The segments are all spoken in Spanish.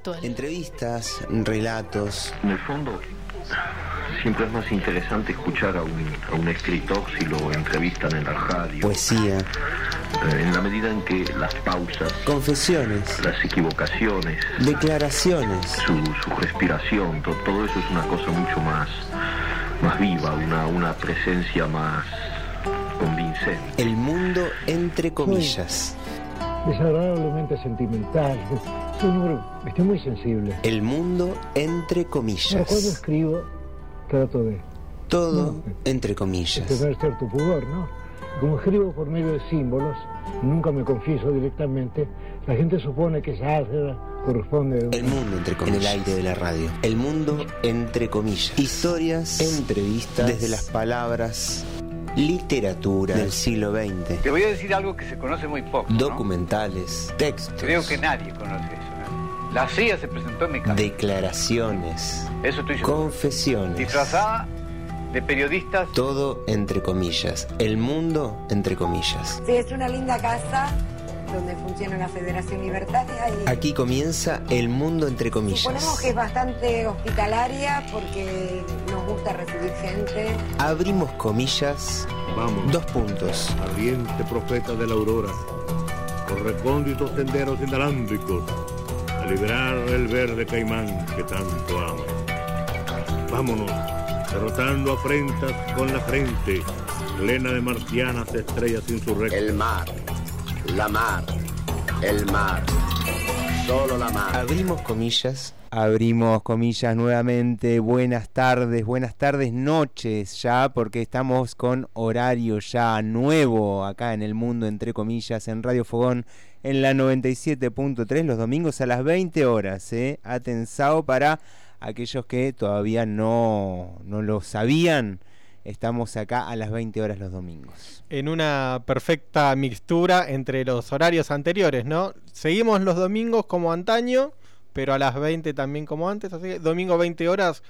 textual. Entrevistas, relatos. En el fondo, siempre es más interesante escuchar a un, a un escritor si lo entrevistan en la radio. Poesía. Eh, en la medida en que las pausas, confesiones, las equivocaciones, declaraciones, su, su respiración, to, todo eso es una cosa mucho más, más viva, una, una presencia más convincente. El mundo entre comillas. Desagradablemente sentimental. Soy un estoy muy sensible. El mundo entre comillas. cuando escribo, trato de Todo entre de comillas. tener cierto pudor, ¿no? Como escribo por medio de símbolos, nunca me confieso directamente, la gente supone que esa álgebra corresponde a El mundo entre comillas. En el aire de la radio. El mundo entre comillas. Historias, entrevistas, desde las palabras, literatura del siglo XX. Te voy a decir algo que se conoce muy poco. ¿no? Documentales, textos, Creo que nadie conoce eso. La CIA se presentó en mi casa. declaraciones, Eso estoy seguro. confesiones. Disfrazada de periodistas. Todo entre comillas. El mundo entre comillas. Sí, es una linda casa donde funciona la Federación Libertaria y Aquí comienza el mundo entre suponemos comillas. que es bastante hospitalaria porque nos gusta recibir gente. Abrimos comillas, Vamos, dos puntos. ardiente profeta de la aurora, por recónditos senderos inalámbricos, a liberar el verde caimán que tanto amo. Vámonos, derrotando afrentas con la frente, plena de marcianas estrellas insurrectas. El mar, la mar, el mar, solo la mar. Abrimos comillas. Abrimos comillas nuevamente. Buenas tardes, buenas tardes, noches ya, porque estamos con horario ya nuevo acá en el mundo, entre comillas, en Radio Fogón, en la 97.3, los domingos a las 20 horas. ¿eh? Atensado para aquellos que todavía no, no lo sabían. Estamos acá a las 20 horas los domingos. en una perfecta mixtura entre los horarios anteriores, ¿no? Seguimos los domingos como antaño, pero a las 20 también como antes, así que domingo 20 horas,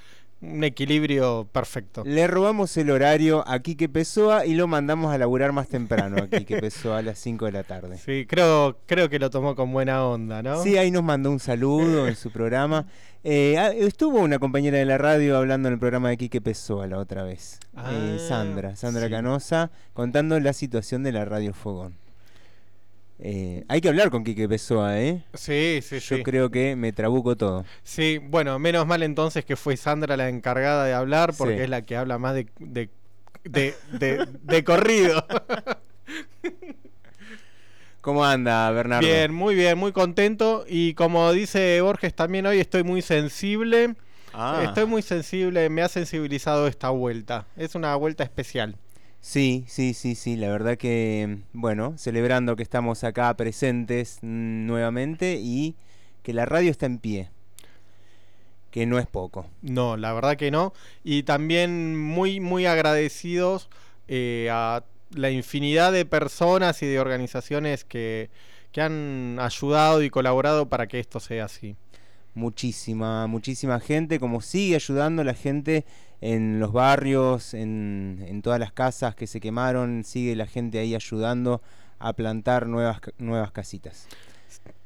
un equilibrio perfecto. Le robamos el horario a Quique Pessoa y lo mandamos a laburar más temprano a Quique Pessoa a las 5 de la tarde. Sí, creo, creo que lo tomó con buena onda, ¿no? Sí, ahí nos mandó un saludo en su programa. Eh, ah, estuvo una compañera de la radio hablando en el programa de Quique Pessoa la otra vez. Ah, Eh, Sandra, Sandra sí. Canosa, contando la situación de la radio Fogón. Eh, hay que hablar con Quique Pessoa, ¿eh? Sí, sí, Yo sí. creo que me trabuco todo. Sí, bueno, menos mal entonces que fue Sandra la encargada de hablar, porque Sí. es la que habla más de, de, de, de- de corrido. ¿Cómo anda, Bernardo? Bien, muy bien, muy contento. Y como dice Borges también hoy, estoy muy sensible. Ah. Estoy muy sensible, me ha sensibilizado esta vuelta. Es una vuelta especial. Sí, sí, sí, sí, la verdad que, bueno, celebrando que estamos acá presentes nuevamente y que la radio está en pie, que no es poco. No, la verdad que no. Y también muy, muy agradecidos eh, a la infinidad de personas y de organizaciones que, que han ayudado y colaborado para que esto sea así. Muchísima, muchísima gente, como sigue ayudando la gente en los barrios, en, en todas las casas que se quemaron, sigue la gente ahí ayudando a plantar nuevas, nuevas casitas.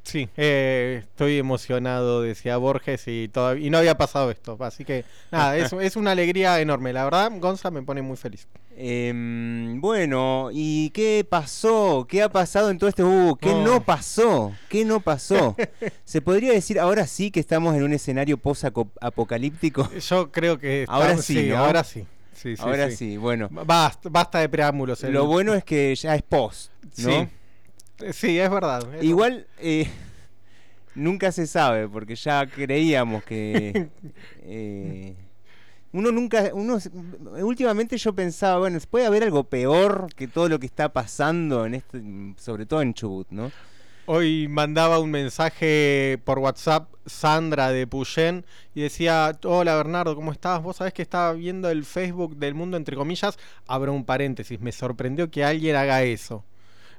Sí, eh, estoy emocionado, decía Borges, y, todavía, y no había pasado esto. Así que, nada, es, es una alegría enorme. La verdad, Gonza me pone muy feliz. Em, bueno, ¿y qué pasó? ¿Qué ha pasado en todo este... Uh, ¿Qué Oh. no pasó? ¿Qué no pasó? Se podría decir ahora sí que estamos en un escenario post-apocalíptico. Yo creo que. Ahora estamos- sí, ¿no? ahora sí. Sí, sí, ahora sí. sí, bueno. Basta, basta de preámbulos. el- Lo bueno es que ya es post, ¿no? Sí. Eh, Sí, es verdad. es Igual eh, nunca se sabe, porque ya creíamos que... eh, uno nunca... uno Últimamente yo pensaba, bueno, puede haber algo peor que todo lo que está pasando, en este, sobre todo en Chubut, ¿no? Hoy mandaba un mensaje por WhatsApp Sandra de Puyén y decía, hola Bernardo, ¿cómo estás? Vos sabés que estaba viendo el Facebook del mundo, entre comillas, abro un paréntesis, me sorprendió que alguien haga eso.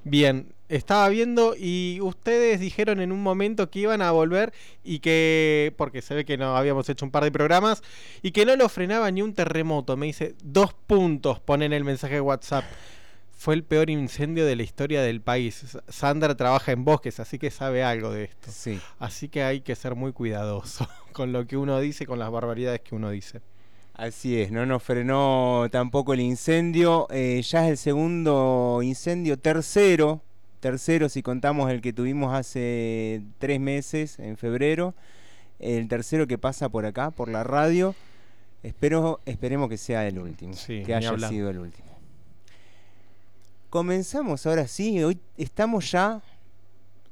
Bien, estaba viendo y ustedes dijeron en un momento que iban a volver y que, porque se ve que no habíamos hecho un par de programas, y que no lo frenaba ni un terremoto. Me dice, dos puntos, pone en el mensaje de WhatsApp. fue el peor incendio de la historia del país. Sandra trabaja en bosques, así que sabe algo de esto. Sí. Así que hay que ser muy cuidadoso con lo que uno dice, con las barbaridades que uno dice. Así es, no nos frenó tampoco el incendio. eh, ya es el segundo incendio, tercero, tercero si contamos el que tuvimos hace tres meses, en febrero. El tercero que pasa por acá, por la radio. Espero, esperemos que sea el último, Sí, que haya sido el último. Comenzamos ahora sí, hoy estamos ya.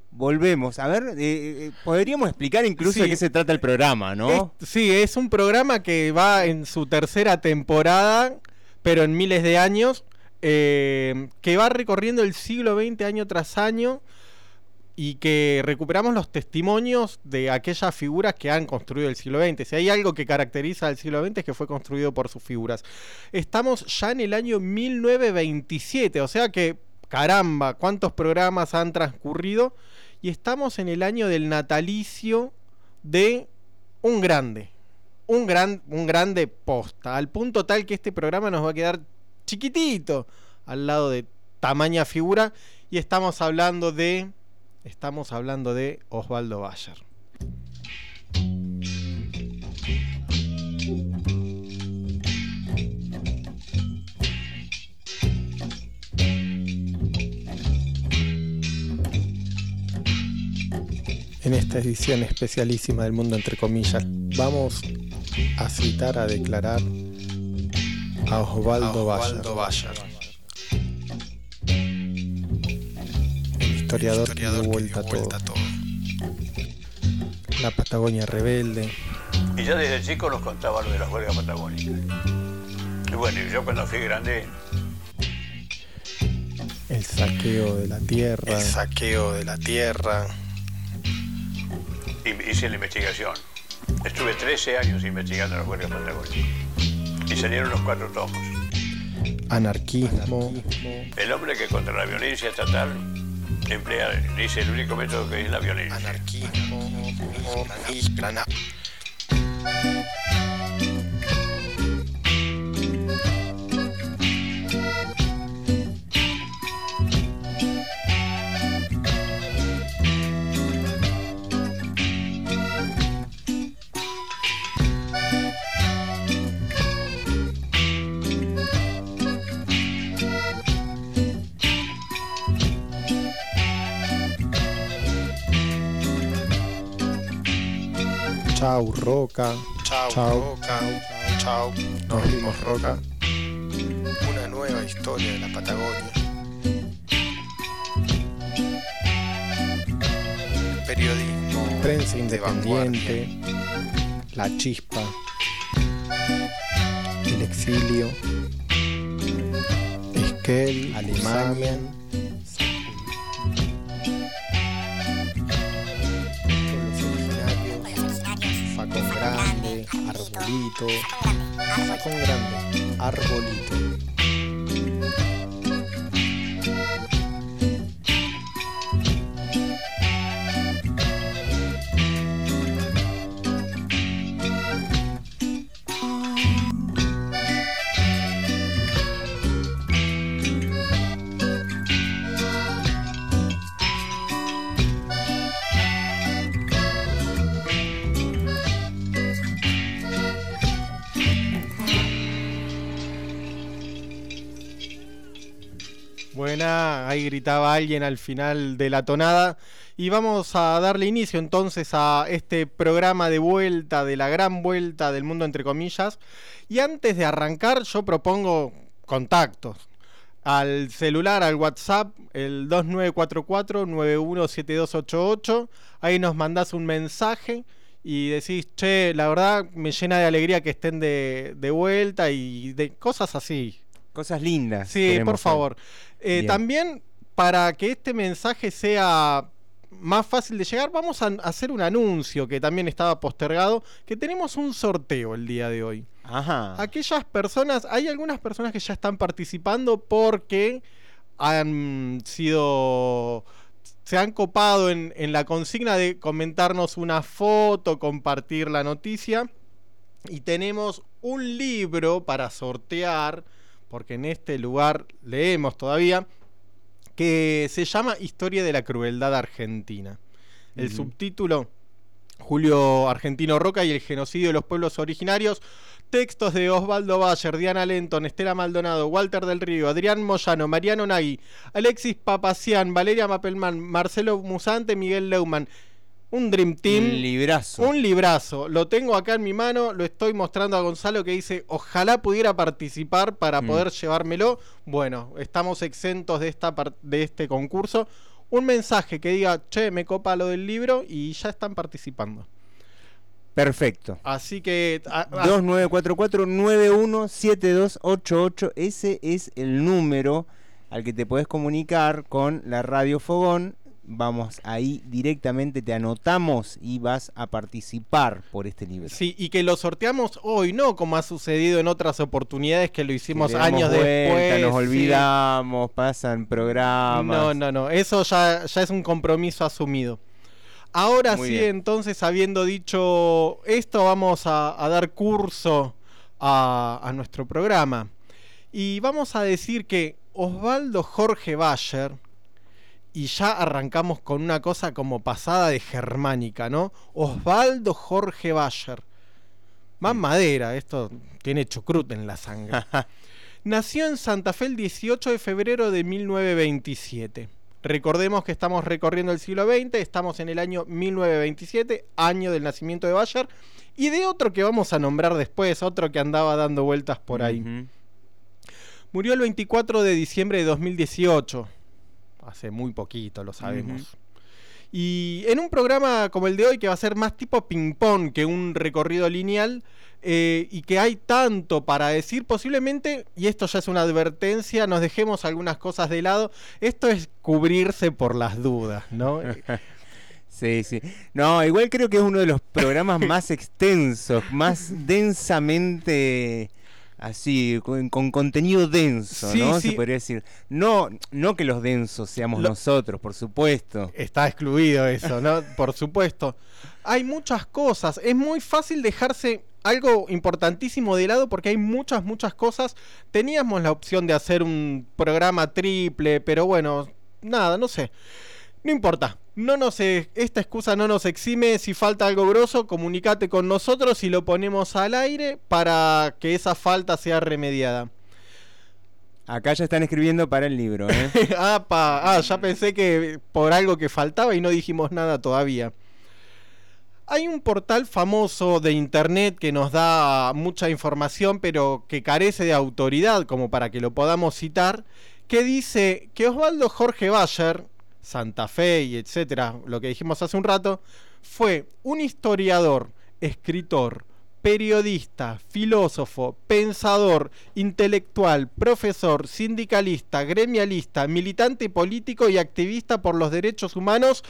Volvemos. A ver, eh, eh, podríamos explicar incluso Sí. de qué se trata el programa, ¿no? Es- sí, es un programa que va en su tercera temporada, pero en miles de años, eh, que va recorriendo el siglo XX año tras año y que recuperamos los testimonios de aquellas figuras que han construido el siglo XX. Si hay algo que caracteriza al siglo XX es que fue construido por sus figuras. Estamos ya en el año 1927, o sea que, caramba, cuántos programas han transcurrido y estamos en el año del natalicio de un grande. Un, gran, un grande posta. Al punto tal que este programa nos va a quedar chiquitito al lado de tamaña figura. Y estamos hablando de. Estamos hablando de Osvaldo Bayer. En esta edición especialísima del mundo entre comillas, vamos a citar a declarar a Osvaldo Bayer. El historiador, que dio vuelta, a todo. La Patagonia rebelde, Y ya desde chico nos contaba lo de las huelgas patagónicas. Y bueno, y yo cuando fui grande, el saqueo de la tierra. El saqueo de la tierra. hi- hice la investigación. Estuve 13 años investigando las huelgas patagónicas. Y salieron los cuatro tomos. Anarquismo, El hombre que contra la violencia estatal emplea, dice, el único método que es la violencia. Anarquismo. Chau Roca, Chau, Chau. Roca. Chau. Nos vimos, Roca. Una nueva historia de la Patagonia. Periodismo. Prensa de Independiente, La Chispa, El Exilio, Esquel, Alemania, Arbolito, Grande, Arbolito. Ahí gritaba alguien al final de la tonada. Y vamos a darle inicio entonces a este programa de vuelta, de la gran vuelta del mundo entre comillas. Y antes de arrancar, yo propongo contactos. Al celular, al WhatsApp, el 2944-917288. Ahí nos mandás un mensaje y decís, che, la verdad me llena de alegría que estén de, de vuelta y de cosas así. Cosas lindas. Sí, por favor. Eh, también, para que este mensaje sea más fácil de llegar, vamos a hacer un anuncio que también estaba postergado, que tenemos un sorteo el día de hoy. Ajá. Aquellas personas, hay algunas personas que ya están participando porque han sido se han copado en, en la consigna de comentarnos una foto, compartir la noticia. Y tenemos un libro para sortear porque en este lugar leemos todavía, que se llama Historia de la Crueldad Argentina. El subtítulo, Julio Argentino Roca y el genocidio de los pueblos originarios. Textos de Osvaldo Bayer, Diana Lenton, Estela Maldonado, Walter del Río, Adrián Moyano, Mariano Nagui, Alexis Papacián, Valeria Mapelman, Marcelo Musante, Miguel Leumann. Un Dream Team. Un librazo. Un librazo. Lo tengo acá en mi mano, lo estoy mostrando a Gonzalo que dice, ojalá pudiera participar para Mm. poder llevármelo. Bueno, estamos exentos de, esta de este concurso. Un mensaje que diga, che, me copa lo del libro y ya están participando. Perfecto. Así que... a- a- 2944-917288. Ese es el número al que te podés comunicar con la Radio Fogón. Vamos ahí directamente, te anotamos y vas a participar por este libro. Sí, y que lo sorteamos hoy, no como ha sucedido en otras oportunidades que lo hicimos años vuelta, después. Nos sí. olvidamos, pasan programas. No, no, no. Eso ya, ya es un compromiso asumido. Ahora Muy sí, bien. entonces, habiendo dicho esto, vamos a, a dar curso a, a nuestro programa. Y vamos a decir que Osvaldo Jorge Bayer, y ya arrancamos con una cosa como pasada de germánica, ¿no? Osvaldo Jorge Bayer. Más madera, esto tiene chucrut en la sangre. Nació en Santa Fe el 18 de febrero de 1927. Recordemos que estamos recorriendo el siglo XX, estamos en el año 1927, año del nacimiento de Bayer, y de otro que vamos a nombrar después, otro que andaba dando vueltas por ahí. Murió el 24 de diciembre de 2018, hace muy poquito, lo sabemos. Y en un programa como el de hoy, que va a ser más tipo ping-pong que un recorrido lineal, eh, y que hay tanto para decir, posiblemente, y esto ya es una advertencia, nos dejemos algunas cosas de lado. Esto es cubrirse por las dudas, ¿no? Sí, sí. No, igual creo que es uno de los programas más extensos, más densamente así, con, con contenido denso, Sí, ¿no? sí. Se podría decir. No, no que los densos seamos Lo- nosotros, por supuesto. Está excluido eso, ¿no? Por supuesto. Hay muchas cosas. Es muy fácil dejarse algo importantísimo de lado porque hay muchas, muchas cosas. Teníamos la opción de hacer un programa triple, pero bueno, nada, no sé. No importa. No nos, e- esta excusa no nos exime. Si falta algo grosso, comunícate con nosotros y lo ponemos al aire para que esa falta sea remediada. Acá ya están escribiendo para el libro, ¿eh? ah, pa- ah, ya pensé que por algo que faltaba y no dijimos nada todavía. Hay un portal famoso de internet que nos da mucha información, pero que carece de autoridad, como para que lo podamos citar, que dice que Osvaldo Jorge Bayer, Santa Fe y etcétera, lo que dijimos hace un rato, fue un historiador, escritor, periodista, filósofo, pensador, intelectual, profesor, sindicalista, gremialista, militante político y activista por los derechos humanos,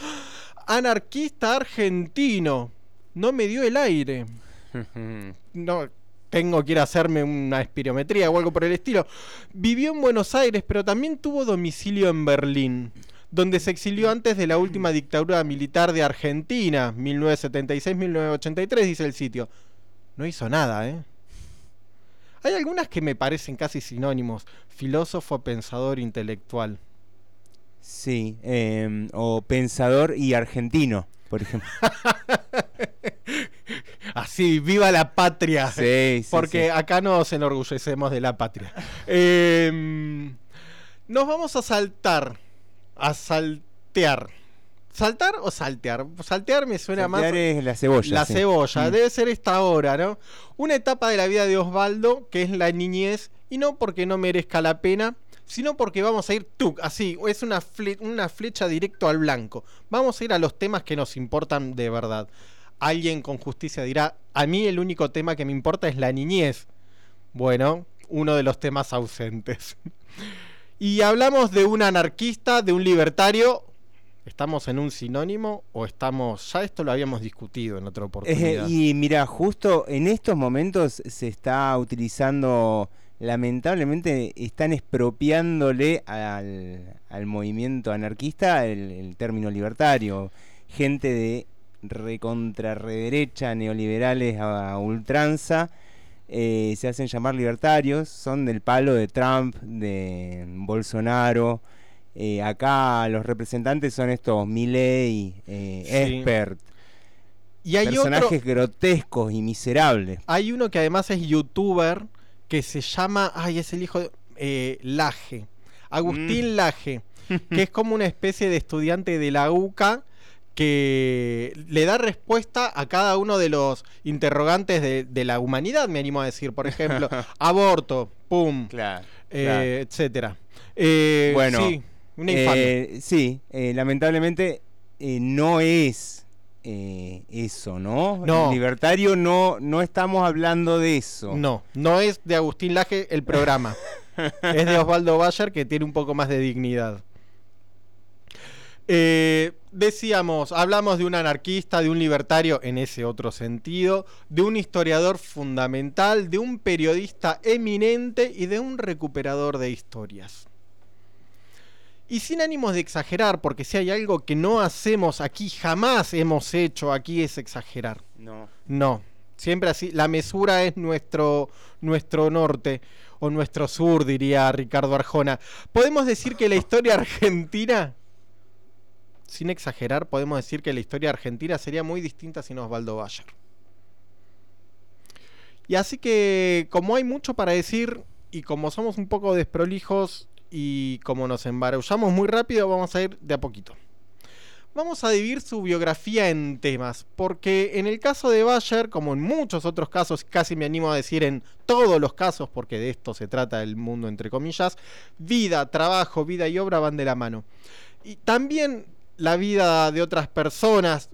anarquista argentino. No me dio el aire. No, tengo que ir a hacerme una espirometría o algo por el estilo. Vivió en Buenos Aires, pero también tuvo domicilio en Berlín, donde se exilió antes de la última dictadura militar de Argentina, 1976-1983, dice el sitio. No hizo nada, ¿eh? Hay algunas que me parecen casi sinónimos. Filósofo, pensador, intelectual. Sí, em, o pensador y argentino, por ejemplo. Así, viva la patria. Sí, sí, Porque sí. acá nos enorgullecemos de la patria. Em, nos vamos a saltar. A saltear. ¿Saltar o saltear? Saltear me suena más. Saltear es la cebolla, La sí. cebolla. Mm. Debe ser esta hora, ¿no? Una etapa de la vida de Osvaldo, que es la niñez, y no porque no merezca la pena, sino porque vamos a ir tuc, así, es una, fle- una flecha directo al blanco. Vamos a ir a los temas que nos importan de verdad. Alguien con justicia dirá, a mí el único tema que me importa es la niñez. Bueno, uno de los temas ausentes. y hablamos de un anarquista, de un libertario. ¿Estamos en un sinónimo o estamos... Ya esto lo habíamos discutido en otra Eh, oportunidad. y mira, justo en estos momentos se está utilizando, lamentablemente están expropiándole al, al movimiento anarquista el, el término libertario. Gente de recontrarrederecha, neoliberales a, ultranza, eh, se hacen llamar libertarios, son del palo de Trump, de Bolsonaro. Eh, acá los representantes son estos Milley, eh, Sí. Expert, Y hay personajes otro, grotescos y miserables. hay uno que además es youtuber que se llama, ay, es el hijo de eh, Laje, Agustín Mm. Laje, que es como una especie de estudiante de la UCA que le da respuesta a cada uno de los interrogantes de, de la humanidad, me animo a decir. Por ejemplo, aborto, pum, Claro. eh, claro. etcétera. Eh, Bueno, sí, una. Eh, sí, eh, lamentablemente no es eso, ¿no? No. Libertario no, no estamos hablando de eso. No, no es de Agustín Laje el programa. es de Osvaldo Bayer que tiene un poco más de dignidad. Eh, decíamos, hablamos de un anarquista, de un libertario en ese otro sentido, de un historiador fundamental, de un periodista eminente y de un recuperador de historias. Y sin ánimos de exagerar, porque si hay algo que no hacemos aquí, jamás hemos hecho aquí, es exagerar. No. No, siempre así. La mesura es nuestro, nuestro norte o nuestro sur, diría Ricardo Arjona. Podemos decir que la historia argentina, sin exagerar, podemos decir que la historia argentina sería muy distinta sin Osvaldo Bayer. Y así que, como hay mucho para decir y como somos un poco desprolijos y como nos embarazullamos muy rápido, vamos a ir de a poquito. Vamos a dividir su biografía en temas, porque en el caso de Bayer, como en muchos otros casos, casi me animo a decir en todos los casos, porque de esto se trata el mundo entre comillas, vida, trabajo, vida y obra van de la mano. Y también la vida de otras personas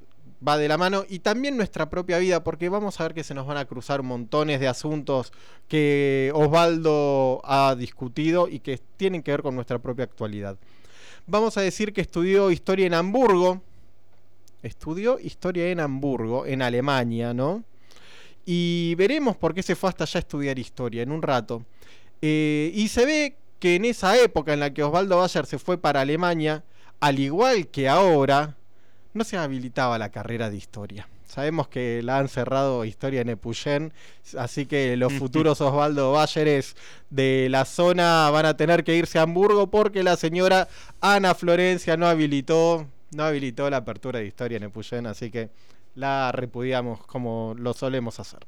va de la mano y también nuestra propia vida, porque vamos a ver que se nos van a cruzar montones de asuntos que Osvaldo ha discutido y que tienen que ver con nuestra propia actualidad. Vamos a decir que estudió historia en Hamburgo. Estudió historia en Hamburgo, en Alemania, ¿no? Y veremos por qué se fue hasta allá a estudiar historia en un rato. Eh, y se ve que en esa época en la que Osvaldo Bayer se fue para Alemania, al igual que ahora, no se habilitaba la carrera de historia. Sabemos que la han cerrado historia en Epuyén, así que los futuros Osvaldo Bayeres de la zona van a tener que irse a Hamburgo porque la señora Ana Florencia no habilitó, no habilitó la apertura de historia en Epuyén, así que la repudiamos como lo solemos hacer.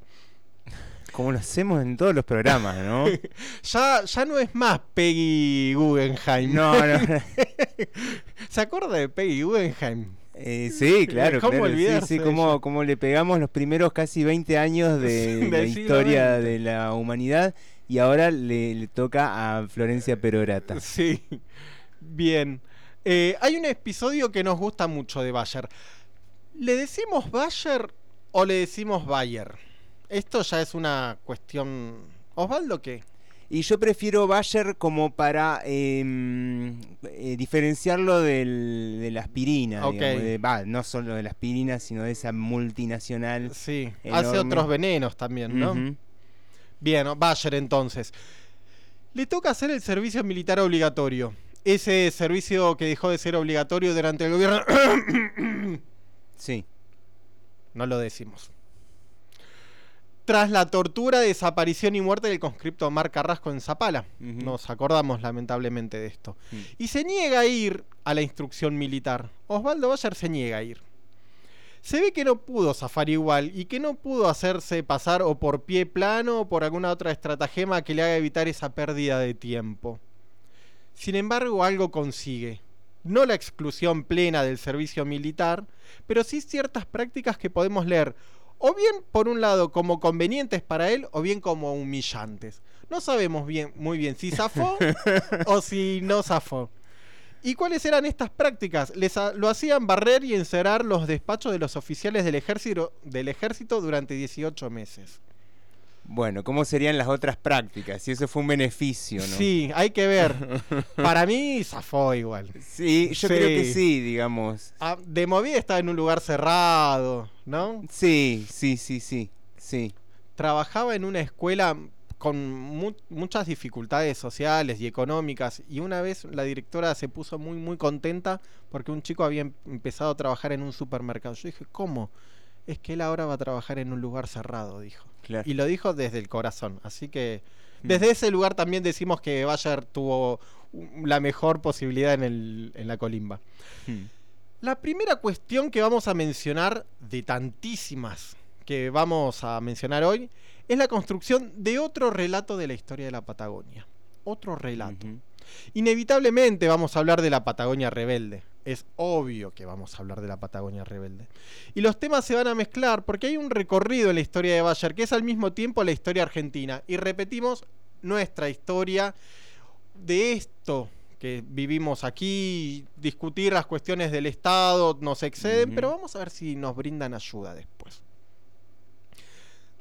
Como lo hacemos en todos los programas, ¿no? Ya, ya no es más Peggy Guggenheim. No, no. ¿Se acuerda de Peggy Guggenheim? Eh, sí, claro, ¿Cómo claro, sí, olvidarse sí, le pegamos los primeros casi 20 años de la historia de la humanidad y ahora le, le toca a Florencia Perorata. Sí. Bien. Eh, hay un episodio que nos gusta mucho de Bayer. ¿Le decimos Bayer o le decimos Bayer? Esto ya es una cuestión. ¿Osvaldo qué? Y yo prefiero Bayer como para em, eh, diferenciarlo del- de la aspirina, digamos, de- no solo de la aspirina, sino de esa multinacional. Sí. Hace otros venenos también, ¿no? Bien, Bayer entonces. Le toca hacer el servicio militar obligatorio. Ese servicio que dejó de ser obligatorio durante el gobierno. Sí. No lo decimos. Tras la tortura, desaparición y muerte del conscripto Mar Carrasco en Zapala. Nos acordamos lamentablemente de esto. Mm. Y se niega a ir a la instrucción militar. Osvaldo Bayer se niega a ir. Se ve que no pudo zafar igual y que no pudo hacerse pasar o por pie plano o por alguna otra estratagema que le haga evitar esa pérdida de tiempo. Sin embargo, algo consigue. No la exclusión plena del servicio militar, pero sí ciertas prácticas que podemos leer, o bien por un lado como convenientes para él, o bien como humillantes. No sabemos bien, muy bien si zafó o si no zafó. ¿Y cuáles eran estas prácticas? Les lo hacían barrer y encerrar los despachos de los oficiales del ejército, del ejército durante 18 meses. Bueno, ¿cómo serían las otras prácticas? Si eso fue un beneficio, ¿no? Sí, hay que ver. Para mí zafó igual. Sí, yo Sí. creo que sí, digamos. Ah, de movida estaba en un lugar cerrado, ¿no? Sí, sí, sí, sí, sí. Trabajaba en una escuela con mu- muchas dificultades sociales y económicas y una vez la directora se puso muy muy contenta porque un chico había em- empezado a trabajar en un supermercado. Yo dije, ¿cómo? Es que él ahora va a trabajar en un lugar cerrado, dijo. Claro. Y lo dijo desde el corazón. Así que Mm. desde ese lugar también decimos que Bayer tuvo la mejor posibilidad en, el- en la colimba. Hmm. La primera cuestión que vamos a mencionar, de tantísimas que vamos a mencionar hoy, es la construcción de otro relato de la historia de la Patagonia. Otro relato. Inevitablemente vamos a hablar de la Patagonia rebelde. Es obvio que vamos a hablar de la Patagonia rebelde. Y los temas se van a mezclar porque hay un recorrido en la historia de Bayer que es al mismo tiempo la historia argentina. Y repetimos nuestra historia de esto que vivimos aquí, discutir las cuestiones del Estado nos exceden, pero vamos a ver si nos brindan ayuda después.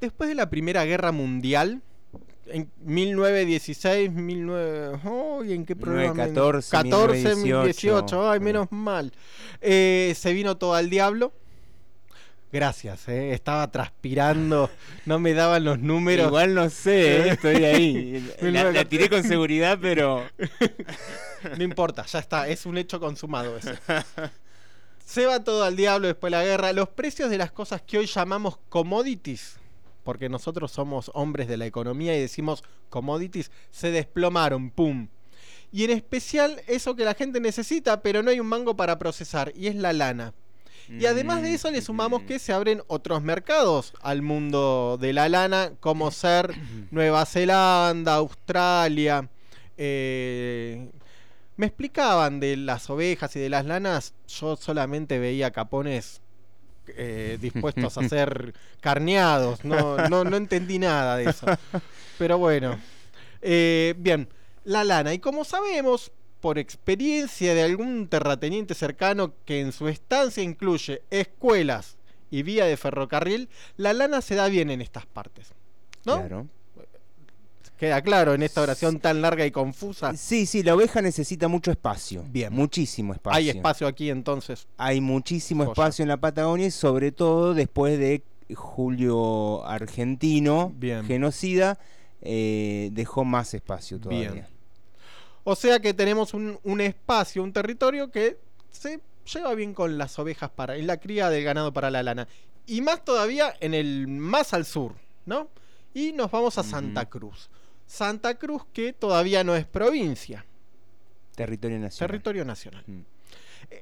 Después de la Primera Guerra Mundial, en 1916, 19... ¡Ay, ¿en qué programa? 1914, 14, 1918, 18, ay, menos mal. Eh, se vino todo al diablo. Gracias, eh, estaba transpirando, no me daban los números. Igual no sé, eh, estoy ahí. La, la tiré con seguridad, pero. No importa, ya está, es un hecho consumado eso. Se va todo al diablo después de la guerra. Los precios de las cosas que hoy llamamos commodities, porque nosotros somos hombres de la economía y decimos commodities, se desplomaron, ¡pum! Y en especial eso que la gente necesita, pero no hay un mango para procesar, y es la lana. Y además de eso le sumamos que se abren otros mercados al mundo de la lana, como ser Nueva Zelanda, Australia. eh, me explicaban de las ovejas y de las lanas, yo solamente veía capones eh, dispuestos a ser carneados, no, no, no entendí nada de eso. Pero bueno, eh, bien, la lana. Y como sabemos, por experiencia de algún terrateniente cercano que en su estancia incluye escuelas y vía de ferrocarril, la lana se da bien en estas partes. ¿No? Claro. Queda claro en esta oración tan larga y confusa. Sí, sí, la oveja necesita mucho espacio. Bien. Muchísimo espacio. Hay espacio aquí entonces. Hay muchísimo espacio en la Patagonia y sobre todo después de Julio Argentino, Bien. genocida, eh, dejó más espacio todavía. Bien. O sea que tenemos un, un espacio, un territorio que se lleva bien con las ovejas para en la cría del ganado para la lana. Y más todavía en el más al sur, ¿no? Y nos vamos a Santa Cruz. Santa Cruz que todavía no es provincia, Territorio nacional. territorio nacional. Mm.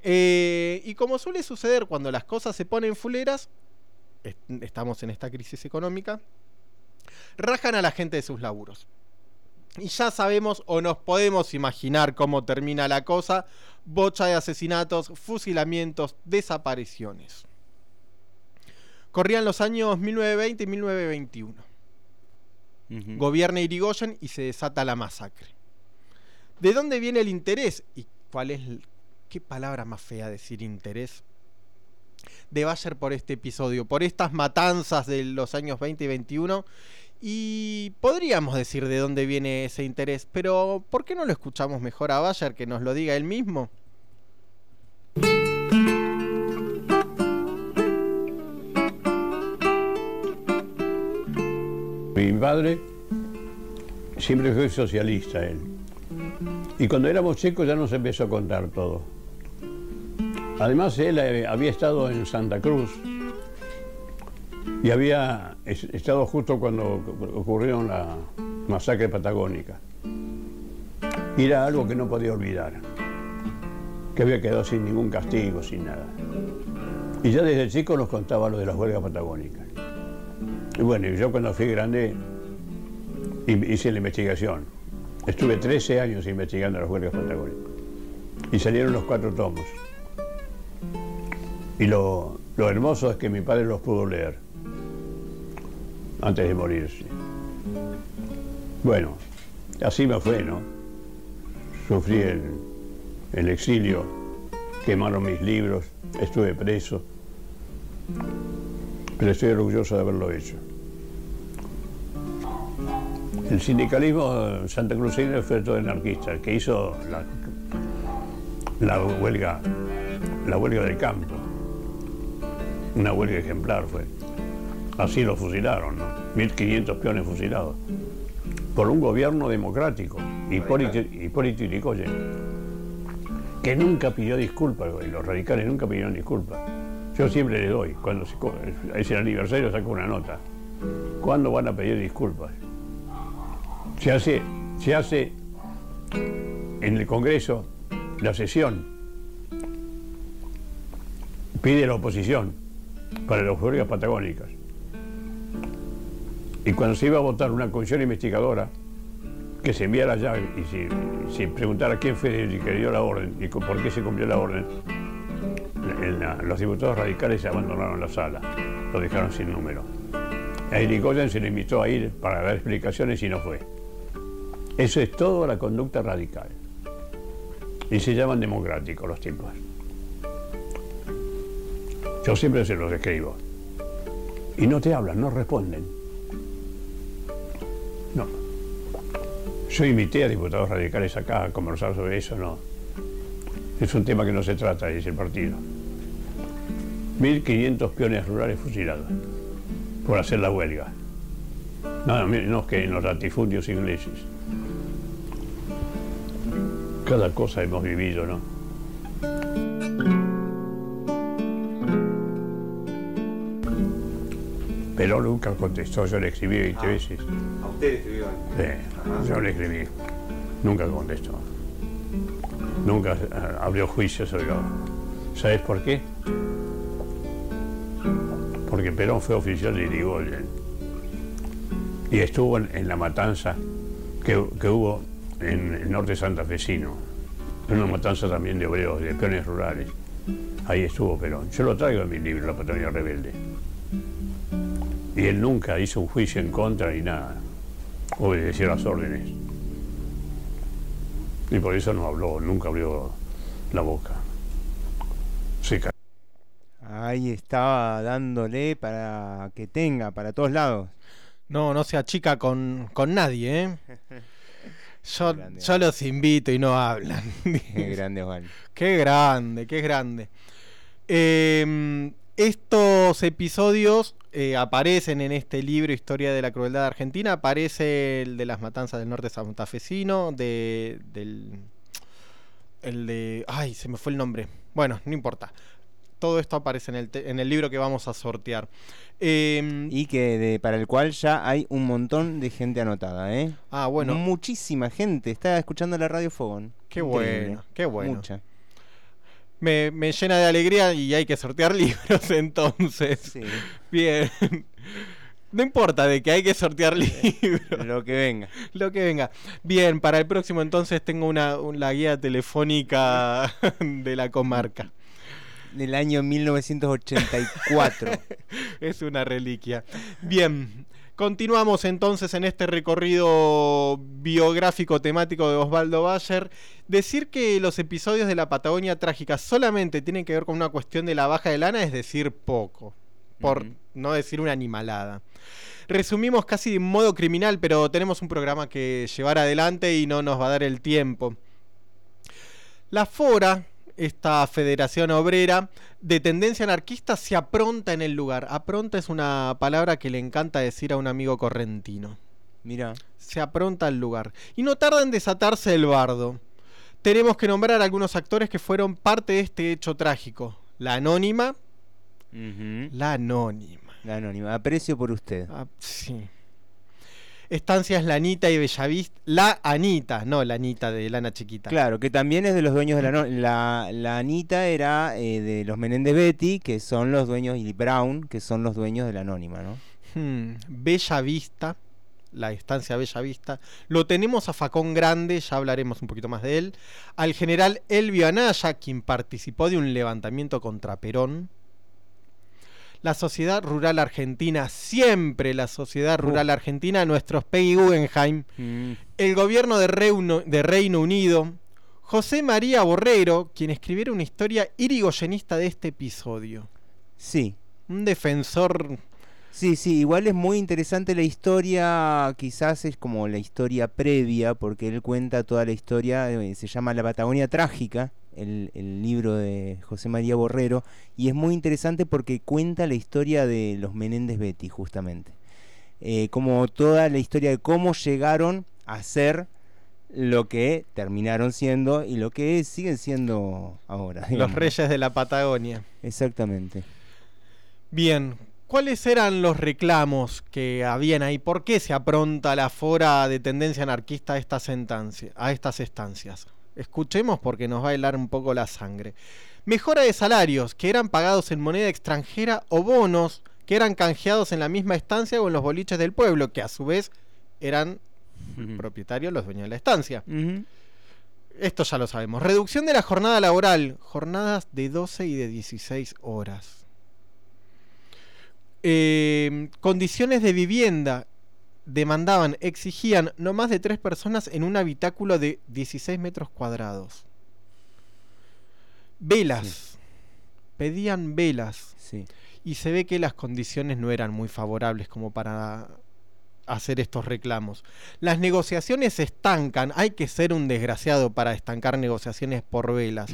Eh, y como suele suceder cuando las cosas se ponen fuleras, est- estamos en esta crisis económica, rajan a la gente de sus laburos. Y ya sabemos o nos podemos imaginar cómo termina la cosa, bocha de asesinatos, fusilamientos, desapariciones. Corrían los años 1920 y 1921. Gobierna Irigoyen y se desata la masacre. ¿De dónde viene el interés? ¿Y cuál es... ¿Qué palabra más fea decir interés? De Bayer por este episodio, por estas matanzas de los años 20 y 21. Y podríamos decir de dónde viene ese interés, pero ¿por qué no lo escuchamos mejor a Bayer que nos lo diga él mismo? Mi padre siempre fue socialista él. Y cuando éramos chicos ya nos empezó a contar todo. Además él eh, había estado en Santa Cruz y había es- estado justo cuando ocurrió la masacre patagónica. Y era algo que no podía olvidar, que había quedado sin ningún castigo, sin nada. Y ya desde chico nos contaba lo de las huelgas patagónicas. Y bueno, yo cuando fui grande hi- hice la investigación. Estuve 13 años investigando las huelgas patagónicas. Y salieron los cuatro tomos. Y lo, lo hermoso es que mi padre los pudo leer antes de morirse. Bueno, así me fue, ¿no? Sufrí el, el exilio, quemaron mis libros, estuve preso, pero estoy orgulloso de haberlo hecho. El sindicalismo santacruceño fue todo anarquista, el que hizo la, la huelga, la huelga del campo. Una huelga ejemplar fue. Así lo fusilaron, ¿no? 1.500 peones fusilados. Por un gobierno democrático, Hipólito, Hipólito Yrigoyen, que nunca pidió disculpas, güey, los radicales nunca pidieron disculpas. Yo siempre le doy, cuando es el aniversario saco una nota. ¿Cuándo van a pedir disculpas? Se hace, se hace en el Congreso la sesión, pide la oposición para las furias patagónicas. Y cuando se iba a votar una comisión investigadora, que se enviara ya y se, preguntara quién fue el que dio la orden y por qué se cumplió la orden, los diputados radicales abandonaron la sala, lo dejaron sin número. A Irigoyen se le invitó a ir para dar explicaciones y no fue. Eso es toda la conducta radical. Y se llaman democráticos los tipos. Yo siempre se los escribo. Y no te hablan, no responden. No. Yo invité a diputados radicales acá a conversar sobre eso, no. Es un tema que no se trata, dice el partido. 1.500 peones rurales fusilados por hacer la huelga. No, no, que en los latifundios ingleses. Cada cosa hemos vivido, ¿no? Pero nunca contestó, yo le escribí 20 veces. A usted escribió. Sí, yo le escribí. Nunca contestó. Nunca eh, abrió juicios, oiga. ¿Sabes por qué? Porque Perón fue oficial de Irigoyen. Y estuvo en, en la matanza que, que hubo en el norte santafesino. Una matanza también de obreros, de peones rurales. Ahí estuvo Perón. Yo lo traigo en mi libro, La Patagonia Rebelde. Y él nunca hizo un juicio en contra ni nada. Obedeció las órdenes. Y por eso no habló, nunca abrió la boca. Se ca- Ahí estaba dándole para que tenga, para todos lados. No, no se achica con, con nadie, ¿eh? Yo, yo los invito y no hablan. Qué grande, Juan. Qué grande, qué grande. Eh, estos episodios eh, aparecen en este libro Historia de la Crueldad Argentina. Aparece el de las matanzas del norte santafesino, de, del... El de... Ay, se me fue el nombre. Bueno, no importa. Todo esto aparece en el, en el libro que vamos a sortear. Eh, Y que de, para el cual ya hay un montón de gente anotada, ¿eh? Ah, bueno. Muchísima gente. Está escuchando la radio Fogón. Qué Increíble. bueno, qué bueno. Mucha. me, me llena de alegría y hay que sortear libros entonces. Sí. Bien. No importa de que hay que sortear libros. Lo que venga. Lo que venga. Bien, para el próximo entonces tengo una, un- la guía telefónica de la comarca. Del año 1984. Es una reliquia. Bien, continuamos entonces en este recorrido biográfico temático de Osvaldo Bayer. Decir que los episodios de la Patagonia trágica solamente tienen que ver con una cuestión de la baja de lana es decir poco, por no decir una animalada. Resumimos casi de modo criminal, pero tenemos un programa que llevar adelante y no nos va a dar el tiempo. La FORA, esta Federación Obrera de tendencia anarquista, se apronta en el lugar. Apronta es una palabra que le encanta decir a un amigo correntino. Mira. Se apronta al lugar. Y no tarda en desatarse el bardo. Tenemos que nombrar algunos actores que fueron parte de este hecho trágico. La anónima. La anónima. La anónima. Aprecio por usted. Ah, sí. Estancias La Anita y Bellavista. La Anita, no la Anita de Lana Chiquita. Claro, que también es de los dueños de la... no- La, la Anita era eh, de los Menéndez Betty, que son los dueños, y Brown, que son los dueños de la Anónima, ¿no? Hmm, Bella Vista, la estancia Bella Vista. Lo tenemos a Facón Grande, ya hablaremos un poquito más de él. Al general Elvio Anaya, quien participó de un levantamiento contra Perón. La Sociedad Rural Argentina, siempre la Sociedad Rural Argentina, nuestros Peggy Guggenheim. Mm, El gobierno de Reino, de Reino Unido. José María Borrero, quien escribiera una historia irigoyenista de este episodio. Sí, Un defensor Sí, sí, igual es muy interesante la historia, quizás es como la historia previa, porque él cuenta toda la historia, eh, se llama La Patagonia Trágica, el, el libro de José María Borrero, y es muy interesante porque cuenta la historia de los Menéndez Betty, justamente. Eh, como toda la historia de cómo llegaron a ser lo que terminaron siendo y lo que siguen siendo ahora. Los reyes de la Patagonia. Exactamente. Bien, ¿cuáles eran los reclamos que habían ahí? ¿Por qué se apronta la fora de tendencia anarquista a estas, estancia- a estas estancias? Escuchemos porque nos va a helar un poco la sangre. Mejora de salarios que eran pagados en moneda extranjera o bonos que eran canjeados en la misma estancia o en los boliches del pueblo, que a su vez eran propietarios los dueños de la estancia. Esto ya lo sabemos. Reducción de la jornada laboral. Jornadas de 12 y de 16 horas. Eh, condiciones de vivienda. Demandaban, exigían no más de tres personas en un habitáculo de 16 metros cuadrados. Velas. Pedían velas. Sí. Y se ve que las condiciones no eran muy favorables como para hacer estos reclamos. Las negociaciones se estancan. Hay que ser un desgraciado para estancar negociaciones por velas.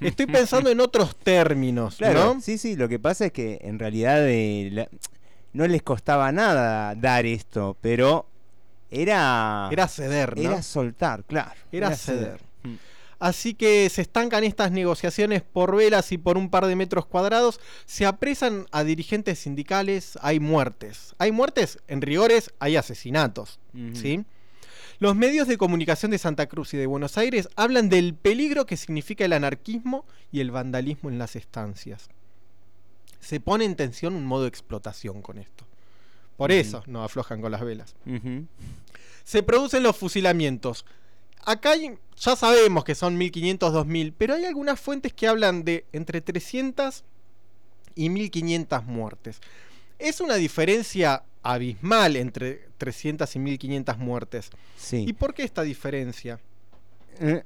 Estoy pensando en otros términos, Claro, ¿no? sí, sí, lo que pasa es que en realidad eh, la- no les costaba nada dar esto, pero era... Era ceder, ¿no? Era soltar, claro. Era ceder. Así que se estancan estas negociaciones por velas y por un par de metros cuadrados. Se apresan a dirigentes sindicales, hay muertes. Hay muertes, en rigores hay asesinatos. ¿sí? Los medios de comunicación de Santa Cruz y de Buenos Aires hablan del peligro que significa el anarquismo y el vandalismo en las estancias. Se pone en tensión un modo de explotación con esto. Por eso no aflojan con las velas. Se producen los fusilamientos. Acá hay- ya sabemos que son 1500, 2000, pero hay algunas fuentes que hablan de entre 300 y 1500 muertes. Es una diferencia abismal entre 300 y 1500 muertes. Sí. ¿Y por qué esta diferencia?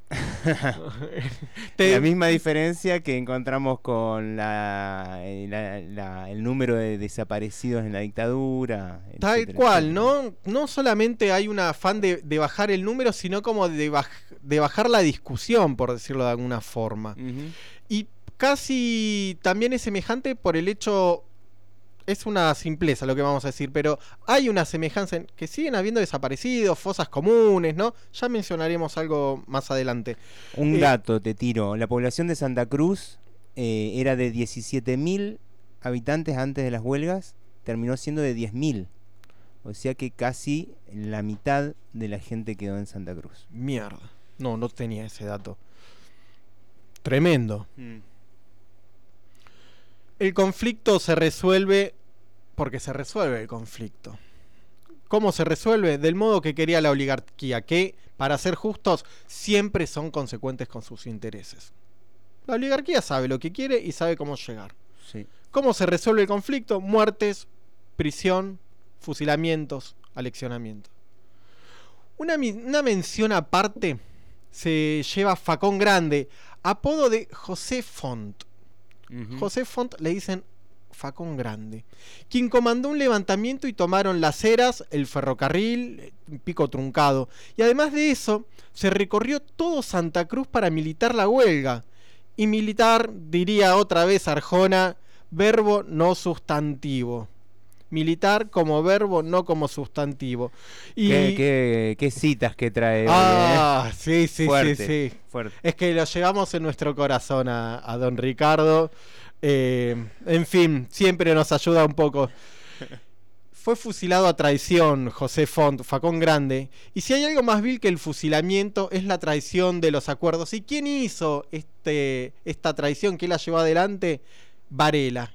La misma diferencia que encontramos con la, eh, la- la- el número de desaparecidos en la dictadura. Tal etcétera, cual, etcétera. ¿no? No solamente hay un afán de, de bajar el número, sino como de, baj- de bajar la discusión, por decirlo de alguna forma. Y casi también es semejante por el hecho. Es una simpleza lo que vamos a decir, pero hay una semejanza en que siguen habiendo desaparecidos, fosas comunes, ¿no? Ya mencionaremos algo más adelante. Un Eh, dato te tiro. La población de Santa Cruz eh, era de 17.000 habitantes antes de las huelgas, terminó siendo de 10.000. O sea que casi la mitad de la gente quedó en Santa Cruz. Mierda. No, no tenía ese dato. Tremendo. El conflicto se resuelve porque se resuelve el conflicto. ¿Cómo se resuelve? Del modo que quería la oligarquía, que, para ser justos, siempre son consecuentes con sus intereses. La oligarquía sabe lo que quiere y sabe cómo llegar. Sí. ¿Cómo se resuelve el conflicto? Muertes, prisión, fusilamientos, aleccionamiento. Una, mención aparte se lleva Facón Grande, apodo de José Font. José Font le dicen Facón Grande, quien comandó un levantamiento y tomaron las eras, el ferrocarril, pico truncado. Y además de eso, se recorrió todo Santa Cruz para militar la huelga. Y militar, diría otra vez Arjona, verbo no sustantivo. Militar como verbo, no como sustantivo. Y... ¿Qué, qué- qué citas que trae? Ah, eh? sí, sí, Fuerte, sí, sí. fuerte. Es que lo llevamos en nuestro corazón a, a don Ricardo. Eh, en fin, siempre nos ayuda un poco. Fue fusilado a traición José Font, Facón Grande. Y si hay algo más vil que el fusilamiento es la traición de los acuerdos. ¿Y quién hizo este, esta traición? ¿Quién la llevó adelante? Varela.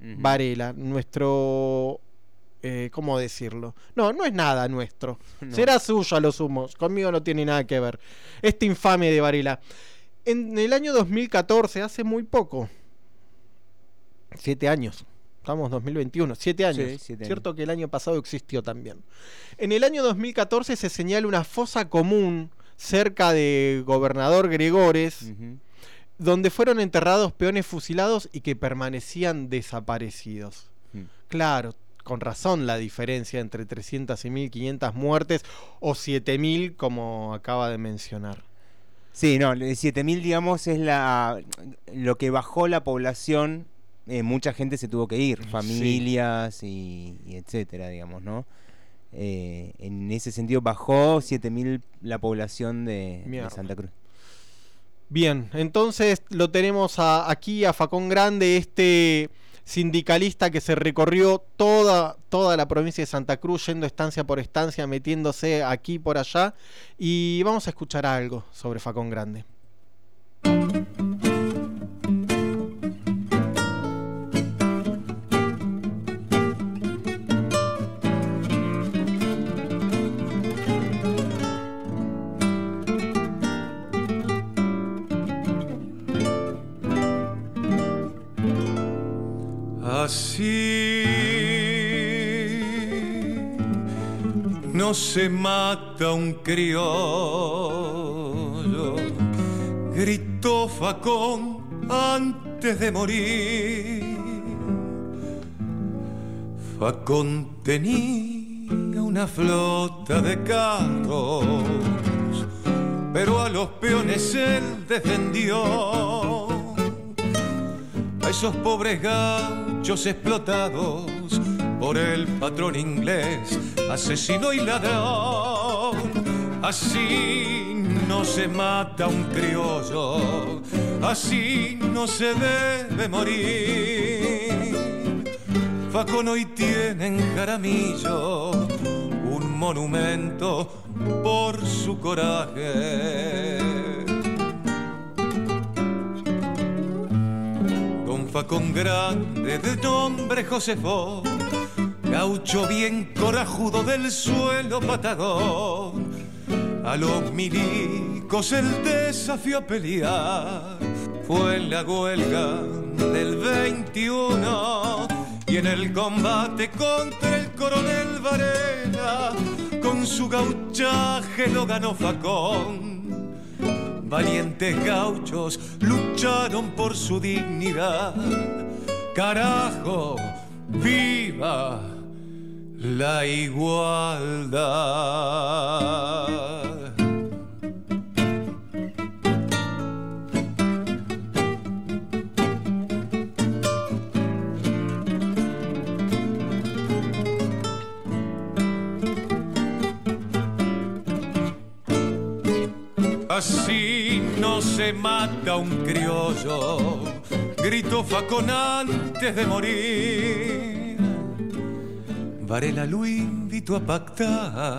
Varela, nuestro... eh, ¿Cómo decirlo? No, no es nada nuestro. No. Será suyo a lo sumo. Conmigo no tiene nada que ver. Este infame de Varela. En el año 2014, hace muy poco. Siete años. Estamos en 2021. Siete años. Sí, siete Cierto que el año pasado existió también. En el año 2014 se señala una fosa común cerca de Gobernador Gregores. Donde fueron enterrados peones fusilados y que permanecían desaparecidos. Mm. Claro, con razón la diferencia entre 300 y 1500 muertes o 7000 como acaba de mencionar. Sí, no, el 7000 digamos es la lo que bajó la población, eh, mucha gente se tuvo que ir, familias y, y etcétera, digamos, ¿no? Eh, en ese sentido bajó 7000 la población de. Santa Cruz. Bien, entonces lo tenemos aquí a Facón Grande, este sindicalista que se recorrió toda, toda la provincia de Santa Cruz, yendo estancia por estancia, metiéndose aquí por allá. Y vamos a escuchar algo sobre Facón Grande. Así no se mata un criollo, gritó Facón antes de morir. Facón tenía una flota de carros, pero a los peones él defendió a esos pobres gauchos explotados por el patrón inglés, asesino y ladrón. Así no se mata un criollo, así no se debe morir. Facón hoy tiene en Jaramillo un monumento por su coraje. Don Facón grande de nombre Josefo, gaucho bien corajudo del suelo patagón. A los milicos el desafío a pelear fue en la huelga del 21 y en el combate contra el coronel Varela con su gauchaje lo ganó Facón. Valientes gauchos lucharon por su dignidad. Carajo, viva la igualdad. Así no se mata un criollo, gritó Facón antes de morir. Varela lo invitó a pactar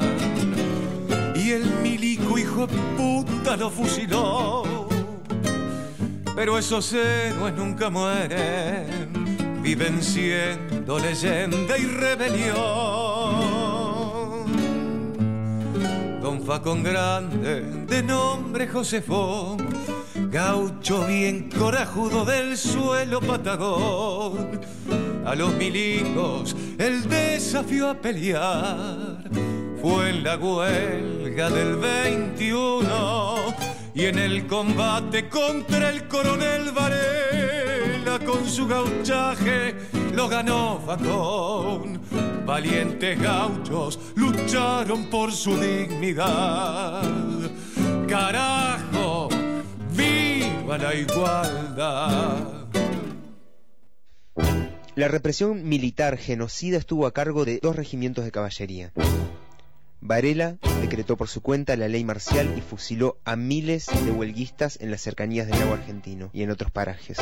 y el milico hijo de puta lo fusiló. Pero esos héroes nunca mueren, viven siendo leyenda y rebelión. Don Facón Grande, de nombre Josefón, gaucho bien corajudo del suelo patagón. A los milicos el desafío a pelear. Fue en la huelga del 21 y en el combate contra el coronel Varela con su gauchaje lo ganó Facón. Valientes gauchos lucharon por su dignidad. Carajo, viva la igualdad. La represión militar genocida estuvo a cargo de dos regimientos de caballería. Varela decretó por su cuenta la ley marcial y fusiló a miles de huelguistas en las cercanías del lago argentino y en otros parajes.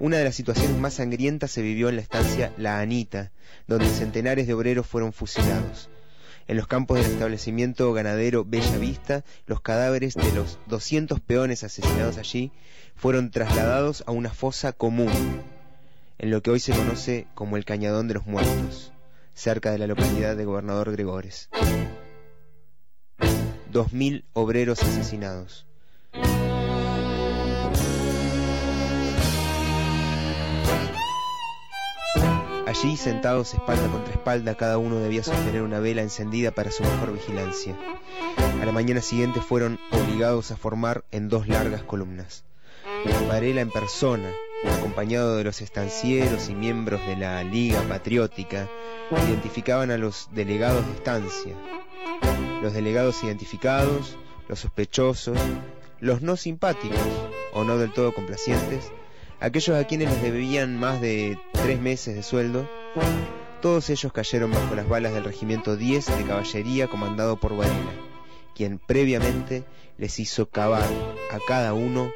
Una de las situaciones más sangrientas se vivió en la estancia La Anita, donde centenares de obreros fueron fusilados. En los campos del establecimiento ganadero Bella Vista, los cadáveres de los 200 peones asesinados allí fueron trasladados a una fosa común, en lo que hoy se conoce como el Cañadón de los Muertos, cerca de la localidad de Gobernador Gregores. 2.000 obreros asesinados. Allí, sentados espalda contra espalda, cada uno debía sostener una vela encendida para su mejor vigilancia. A la mañana siguiente fueron obligados a formar en dos largas columnas. Varela en persona, acompañado de los estancieros y miembros de la Liga Patriótica, identificaban a los delegados de estancia. Los delegados identificados, los sospechosos, los no simpáticos o no del todo complacientes, aquellos a quienes les debían más de tres meses de sueldo, todos ellos cayeron bajo las balas del regimiento 10 de caballería comandado por Varela, quien previamente les hizo cavar a cada uno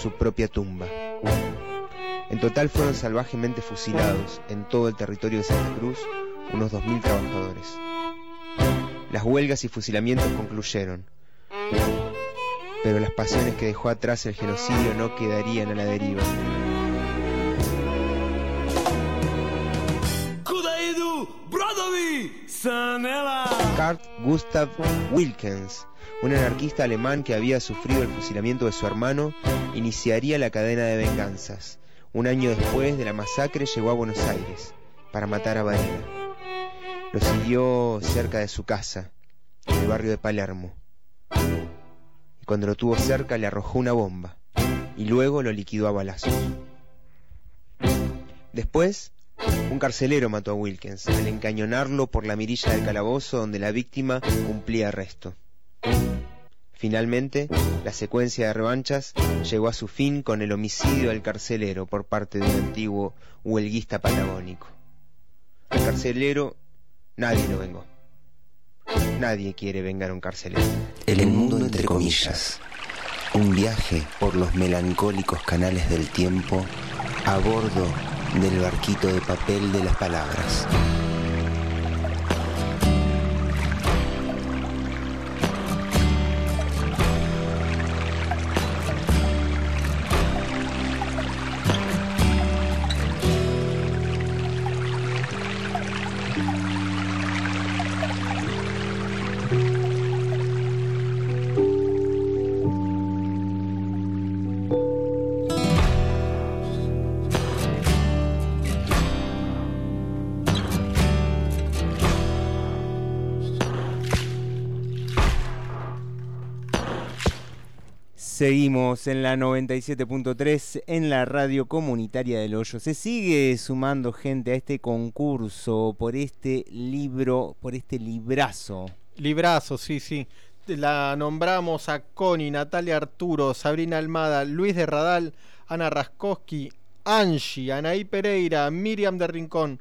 su propia tumba. En total fueron salvajemente fusilados en todo el territorio de Santa Cruz unos 2.000 trabajadores. Las huelgas y fusilamientos concluyeron, pero las pasiones que dejó atrás el genocidio no quedarían a la deriva. Kurt Gustav Wilkens, un anarquista alemán que había sufrido el fusilamiento de su hermano, iniciaría la cadena de venganzas. Un año después de la masacre llegó a Buenos Aires para matar a Varela. Lo siguió cerca de su casa, en el barrio de Palermo. Y cuando lo tuvo cerca le arrojó una bomba y luego lo liquidó a balazos. Después un carcelero mató a Wilkins al encañonarlo por la mirilla del calabozo donde la víctima cumplía arresto. Finalmente, la secuencia de revanchas llegó a su fin con el homicidio del carcelero por parte de un antiguo huelguista patagónico. Al carcelero nadie lo vengó. Nadie quiere vengar a un carcelero. El mundo entre comillas. Un viaje por los melancólicos canales del tiempo a bordo del barquito de papel de las palabras. Seguimos en la 97.3 en la radio comunitaria del Hoyo. Se sigue sumando gente a este concurso por este libro, por este librazo. Librazo, sí, sí. La nombramos a Connie, Natalia Arturo, Sabrina Almada, Luis de Radal, Ana Raskowski, Angie, Anaí Pereira, Miriam de Rincón,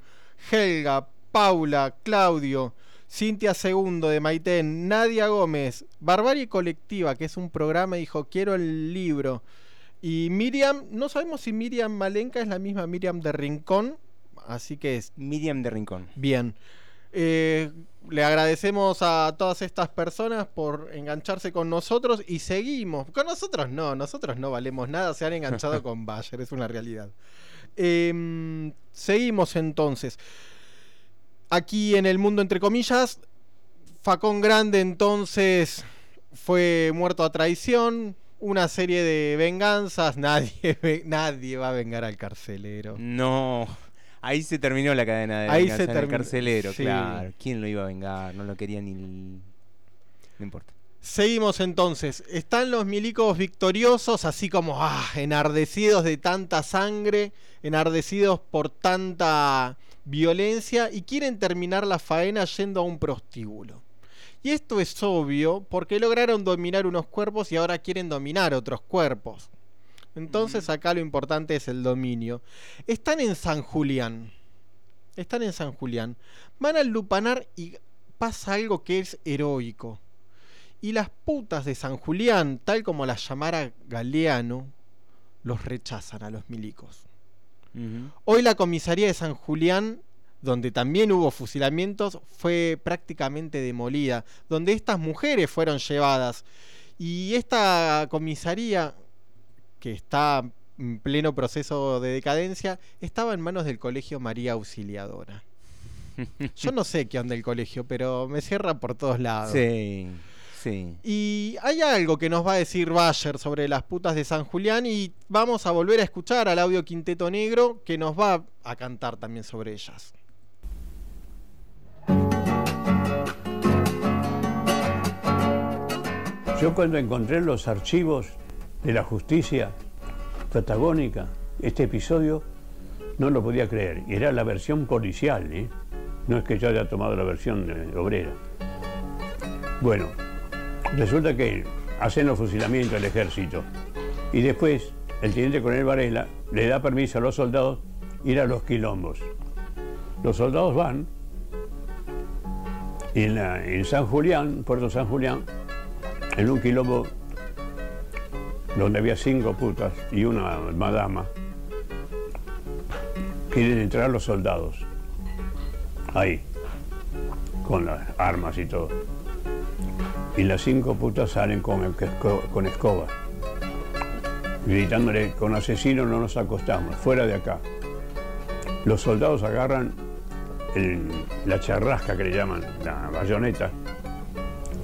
Helga, Paula, Claudio, Cintia Segundo de Maitén, Nadia Gómez, Barbarie Colectiva, que es un programa, dijo, quiero el libro. Y Miriam, no sabemos si Miriam Malenca es la misma Miriam de Rincón, así que es... Miriam de Rincón. Bien. Eh, le agradecemos a todas estas personas por engancharse con nosotros y seguimos. Con nosotros no, nosotros no valemos nada, se han enganchado con Bayer, es una realidad. Em, seguimos entonces aquí en el mundo, entre comillas, Facón Grande entonces fue muerto a traición, una serie de venganzas, nadie, nadie va a vengar al carcelero. No, ahí se terminó la cadena de ahí venganza se en el terminó, carcelero, sí. claro. ¿Quién lo iba a vengar? No lo quería ni... No importa. Seguimos entonces. Están los milicos victoriosos, así como ah, enardecidos de tanta sangre, enardecidos por tanta violencia y quieren terminar la faena yendo a un prostíbulo. Y esto es obvio porque lograron dominar unos cuerpos y ahora quieren dominar otros cuerpos. Entonces acá lo importante es el dominio. Están en San Julián. Están en San Julián. Van al lupanar y pasa algo que es heroico. Y las putas de San Julián, tal como las llamara Galeano, los rechazan a los milicos. Hoy la comisaría de San Julián, donde también hubo fusilamientos, fue prácticamente demolida, donde estas mujeres fueron llevadas. Y esta comisaría, que está en pleno proceso de decadencia, estaba en manos del Colegio María Auxiliadora. Yo no sé qué onda el colegio, pero me cierra por todos lados. Sí, sí. Y hay algo que nos va a decir Bayer sobre las putas de San Julián y vamos a volver a escuchar al audio Quinteto Negro que nos va a cantar también sobre ellas. Yo cuando encontré los archivos de la justicia patagónica, este episodio, no lo podía creer. Era la versión policial, ¿eh? No es que yo haya tomado la versión eh, obrera. Bueno, resulta que hacen los fusilamientos al ejército y después el teniente coronel Varela le da permiso a los soldados ir a los quilombos. Los soldados van y en, en San Julián, Puerto San Julián, en un quilombo donde había cinco putas y una madama, quieren entrar los soldados. Ahí, con las armas y todo. Y las cinco putas salen con, el- con escobas, gritándole, con asesinos no nos acostamos, fuera de acá. Los soldados agarran la charrasca que le llaman, la bayoneta,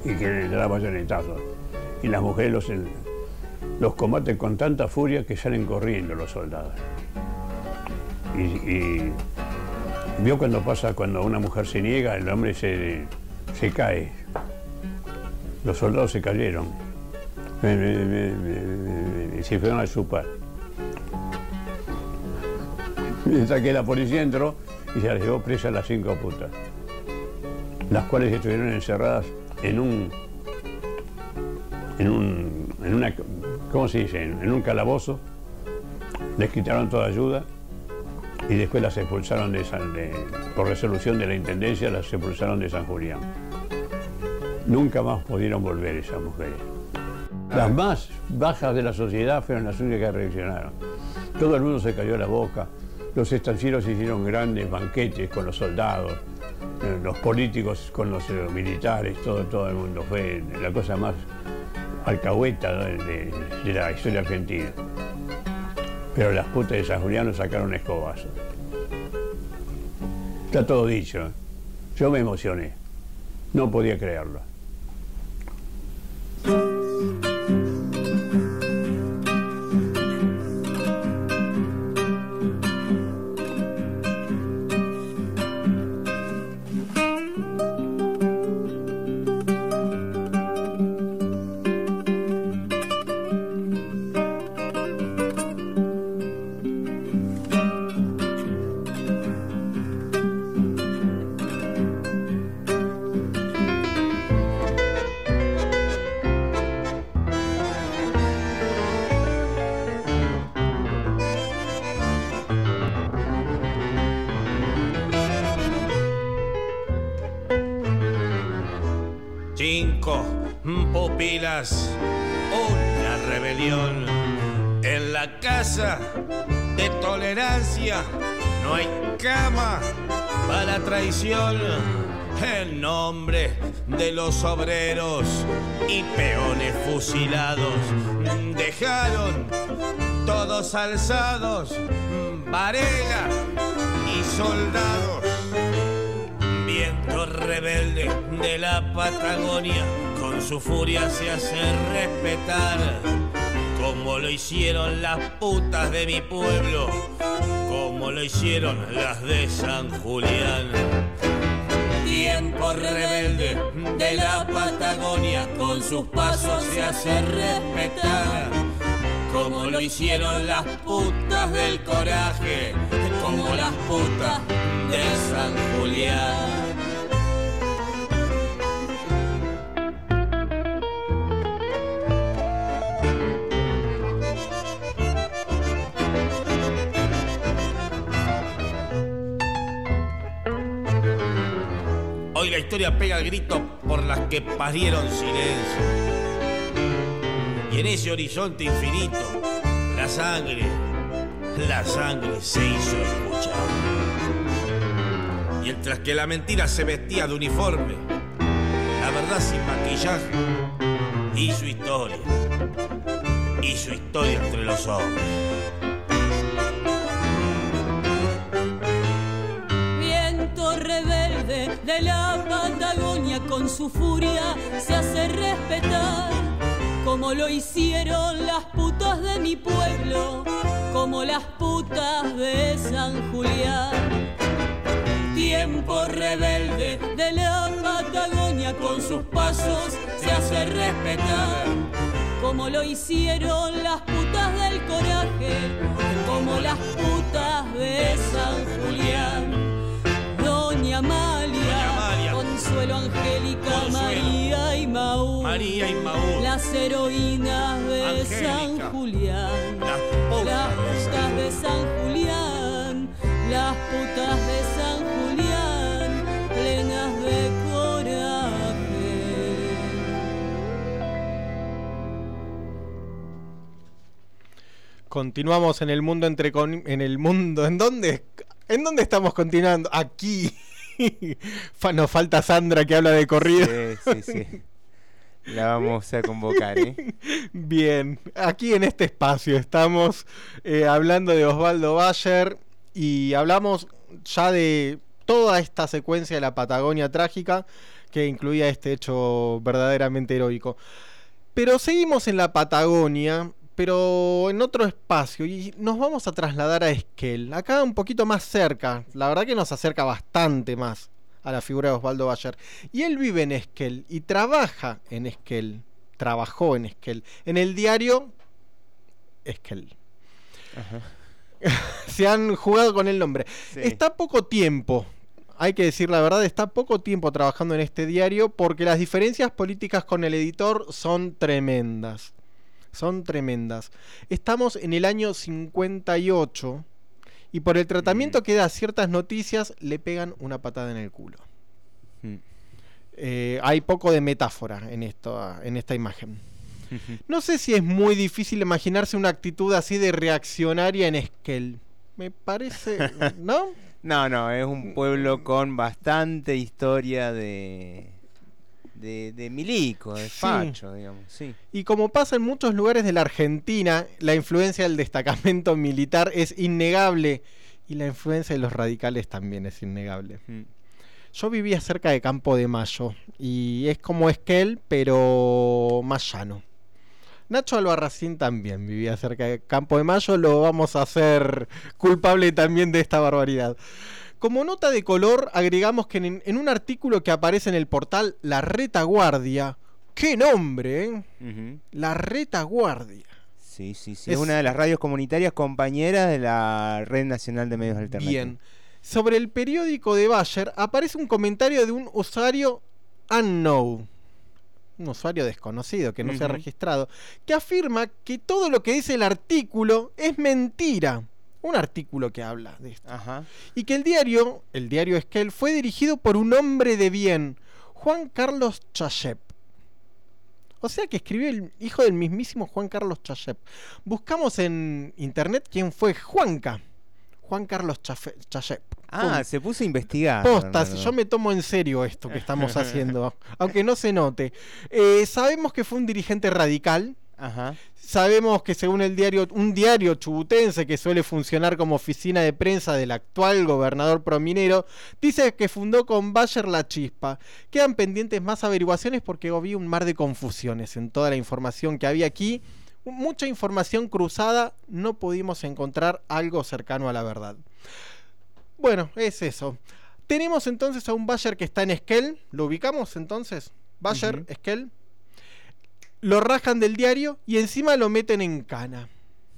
y que le da bayonetazos. Y las mujeres los, los combaten con tanta furia que salen corriendo los soldados. Y, y vio cuando pasa, cuando una mujer se niega, el hombre se, se cae. Los soldados se cayeron. Y se fueron a chupar. Mientras que la policía entró y se las llevó presa a las cinco putas. Las cuales estuvieron encerradas en un. en un. en una. ¿cómo se dice? En un calabozo. Les quitaron toda ayuda y después las expulsaron de San, de- por resolución de la Intendencia, las expulsaron de San Julián. Nunca más pudieron volver esas mujeres. Las más bajas de la sociedad fueron las únicas que reaccionaron. Todo el mundo se cayó la boca. Los estancieros hicieron grandes banquetes con los soldados, eh, los políticos con los eh, militares, todo, todo el mundo. Fue la cosa más alcahueta de, la historia argentina. Pero las putas de San Julián nos sacaron escobazos. Está todo dicho. Yo me emocioné. No podía creerlo. Cinco En nombre de los obreros y peones fusilados, dejaron todos alzados, Varela y soldados. Viento rebelde de la Patagonia, con su furia se hace respetar, como lo hicieron las putas de mi pueblo, como lo hicieron las de San Julián. Tiempo rebelde de la Patagonia, con sus pasos se hace respetar, como lo hicieron las putas del coraje, como las putas de San Julián. Historia pega el grito por las que parieron silencio. Y en ese horizonte infinito, la sangre, la sangre se hizo escuchar. Mientras que la mentira se vestía de uniforme, la verdad sin maquillaje hizo historia. Hizo historia entre los hombres. De la Patagonia con su furia se hace respetar, como lo hicieron las putas de mi pueblo, como las putas de San Julián. Tiempo rebelde de la Patagonia con sus pasos se hace respetar, como lo hicieron las putas del coraje, como las putas de San Julián. Doña Amalia, Consuelo Angélica, María y Maú, María y Maú. las heroínas de Angélica. San Julián, Las las putas de putas de San Julián, las putas de San Julián, plenas de coraje. Continuamos en el mundo entre con- en el mundo. ¿En dónde? ¿En dónde estamos continuando? Aquí. Nos falta Sandra que habla de corrido. Sí, sí, sí. La vamos a convocar, ¿eh? Bien, aquí en este espacio estamos eh, hablando de Osvaldo Bayer y hablamos ya de toda esta secuencia de la Patagonia trágica que incluía este hecho verdaderamente heroico. Pero seguimos en la Patagonia, pero en otro espacio y nos vamos a trasladar a Esquel, acá un poquito más cerca, la verdad que nos acerca bastante más a la figura de Osvaldo Bayer. Y él vive en Esquel y trabaja en Esquel, trabajó en Esquel, en el diario Esquel. Se han jugado con el nombre. Sí. Está poco tiempo, hay que decir la verdad, está poco tiempo trabajando en este diario porque las diferencias políticas con el editor son tremendas. Son tremendas. Estamos en el año 58 y por el tratamiento que da ciertas noticias le pegan una patada en el culo. Mm. Eh, hay poco de metáfora en, esto, en esta imagen. No sé si es muy difícil imaginarse una actitud así de reaccionaria en Esquel. Me parece, ¿no? No, no, es un pueblo con bastante historia de. De, de milico, de Sí. facho, digamos. Sí. Y como pasa en muchos lugares de la Argentina, la influencia del destacamento militar es innegable y la influencia de los radicales también es innegable. Mm. Yo vivía cerca de Campo de Mayo y es como Esquel, pero más llano. Nacho Albarracín también vivía cerca de Campo de Mayo, lo vamos a hacer culpable también de esta barbaridad. Como nota de color, agregamos que en, en un artículo que aparece en el portal La Retaguardia, ¡qué nombre! eh! La Retaguardia. Sí, sí, sí. Es- Es una de las radios comunitarias compañeras de la Red Nacional de Medios Alternativos. Bien. Sobre el periódico de Bayer aparece un comentario de un usuario unknown, un usuario desconocido que no se ha registrado, que afirma que todo lo que dice el artículo es mentira. Un artículo que habla de esto. Ajá. Y que el diario, el diario Esquel, fue dirigido por un hombre de bien, Juan Carlos Chayep. O sea que escribió el hijo del mismísimo Juan Carlos Chayep. Buscamos en internet quién fue Juanca. Juan Carlos Chayep. Ah, Pum. se puso a investigar. Posta, si Bernardo. yo me tomo en serio esto que estamos haciendo, aunque no se note. Eh, sabemos que fue un dirigente radical. Ajá. Sabemos que según el diario, un diario chubutense que suele funcionar como oficina de prensa del actual gobernador prominero, dice que fundó con Bayer la chispa. Quedan pendientes más averiguaciones porque había un mar de confusiones en toda la información que había aquí. Mucha información cruzada, no pudimos encontrar algo cercano a la verdad. Bueno, es eso. Tenemos entonces a un Bayer que está en Esquel. ¿Lo ubicamos entonces? Bayer, Ujú. Esquel. Lo rajan del diario y encima lo meten en cana.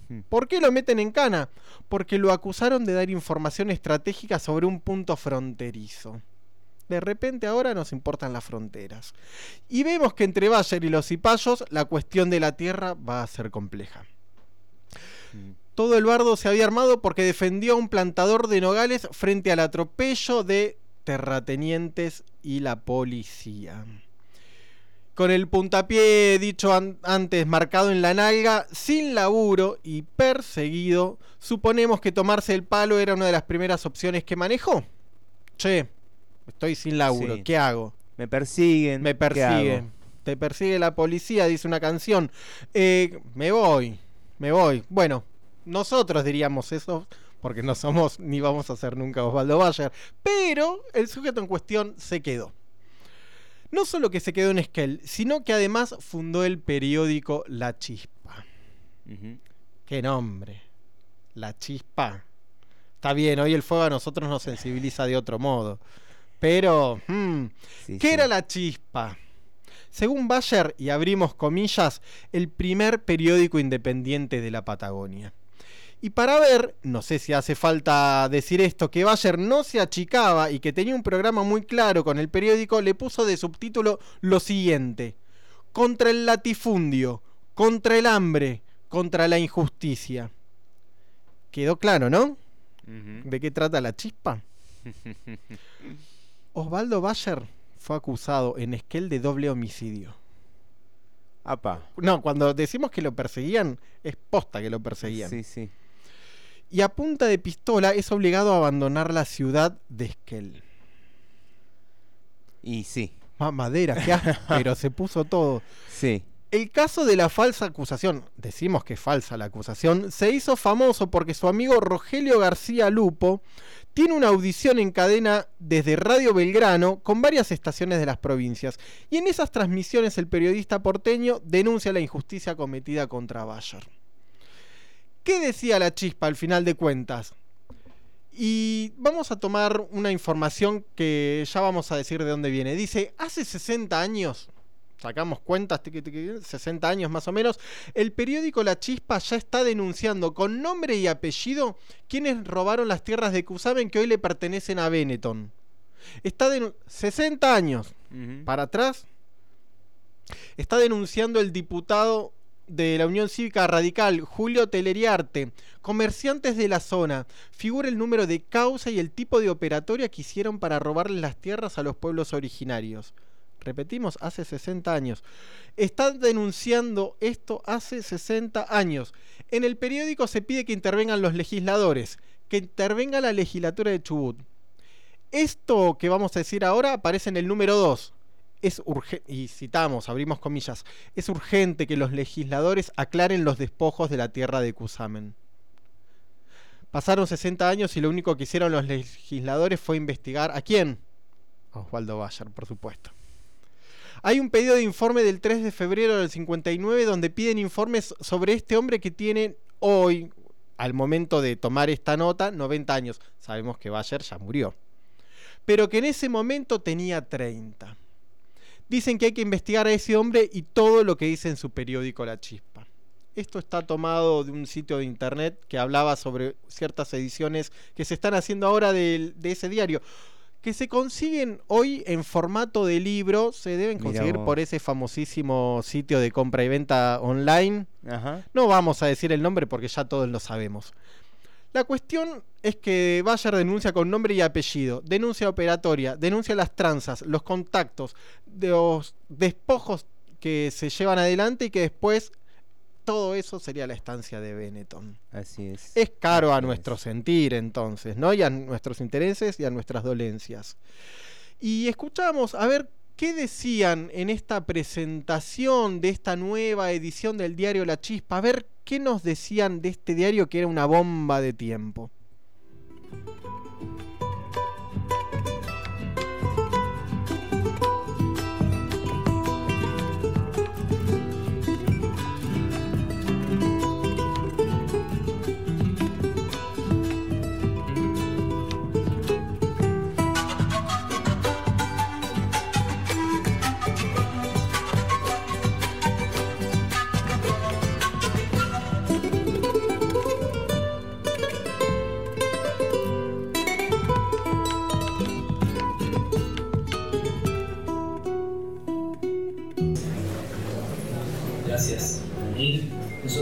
Hmm. ¿Por qué lo meten en cana? Porque lo acusaron de dar información estratégica sobre un punto fronterizo. De repente ahora nos importan las fronteras. Y vemos que entre Bayer y los cipayos la cuestión de la tierra va a ser compleja. Mm. Todo el bardo se había armado porque defendió a un plantador de nogales frente al atropello de terratenientes y la policía. Con el puntapié dicho an- antes marcado en la nalga, sin laburo y perseguido, suponemos que tomarse el palo era una de las primeras opciones que manejó. Che, estoy sin laburo, Sí. ¿qué hago? Me persiguen. Me ¿qué persigue. hago? Te persigue la policía, dice una canción. Eh, me voy, me voy. Bueno, nosotros diríamos eso, porque no somos ni vamos a ser nunca Osvaldo Bayer. Pero el sujeto en cuestión se quedó. No solo que se quedó en Esquel, sino que además fundó el periódico La Chispa. Qué nombre. La Chispa. Está bien, hoy el fuego a nosotros nos sensibiliza de otro modo. Pero, hmm, Sí, ¿qué sí. era la chispa? Según Bayer, y abrimos comillas, el primer periódico independiente de la Patagonia. Y para ver, no sé si hace falta decir esto, que Bayer no se achicaba y que tenía un programa muy claro con el periódico, le puso de subtítulo lo siguiente. Contra el latifundio, contra el hambre, contra la injusticia. Quedó claro, ¿no? ¿De qué trata la chispa? Osvaldo Bayer fue acusado en Esquel de doble homicidio. Apa. No, cuando decimos que lo perseguían, es posta que lo perseguían. Sí, sí. Y a punta de pistola es obligado a abandonar la ciudad de Esquel. Y sí. Más madera, qué pero se puso todo. Sí. El caso de la falsa acusación, decimos que es falsa la acusación, se hizo famoso porque su amigo Rogelio García Lupo tiene una audición en cadena desde Radio Belgrano con varias estaciones de las provincias. Y en esas transmisiones el periodista porteño denuncia la injusticia cometida contra Bayer. ¿Qué decía la chispa al final de cuentas? Y vamos a tomar una información que ya vamos a decir de dónde viene. Dice, hace 60 años, sacamos cuentas, 60 años más o menos, el periódico La Chispa ya está denunciando con nombre y apellido quienes robaron las tierras de Cusamen que hoy le pertenecen a Benetton. Está de 60 años para atrás. Está denunciando el diputado de la Unión Cívica Radical, Julio Teleriarte, comerciantes de la zona, figura el número de causa y el tipo de operatoria que hicieron para robarle las tierras a los pueblos originarios. Repetimos, hace 60 años. Están denunciando esto hace 60 años. En el periódico se pide que intervengan los legisladores, que intervenga la legislatura de Chubut. Esto que vamos a decir ahora aparece en el número 2 es urgente, y citamos, abrimos comillas, es urgente que los legisladores aclaren los despojos de la tierra de Cusamen. Pasaron 60 años y lo único que hicieron los legisladores fue investigar a quién. Osvaldo Bayer, por supuesto. Hay un pedido de informe del 3 de febrero del 59 donde piden informes sobre este hombre que tiene hoy, al momento de tomar esta nota, 90 años. Sabemos que Bayer ya murió. Pero que en ese momento tenía 30 dicen que hay que investigar a ese hombre y todo lo que dice en su periódico La Chispa. Esto está tomado de un sitio de internet que hablaba sobre ciertas ediciones que se están haciendo ahora de, ese diario. Que se consiguen hoy en formato de libro, se deben conseguir por ese famosísimo sitio de compra y venta online. No vamos a decir el nombre porque ya todos lo sabemos. La cuestión es que Bayer denuncia con nombre y apellido, denuncia operatoria, denuncia las tranzas, los contactos, los despojos que se llevan adelante y que después todo eso sería la estancia de Benetton. Así es. Es caro a nuestro sentir entonces, ¿no? Y a nuestros intereses y a nuestras dolencias. Y escuchamos, a ver qué decían en esta presentación de esta nueva edición del diario La Chispa, a ver ¿qué nos decían de este diario que era una bomba de tiempo?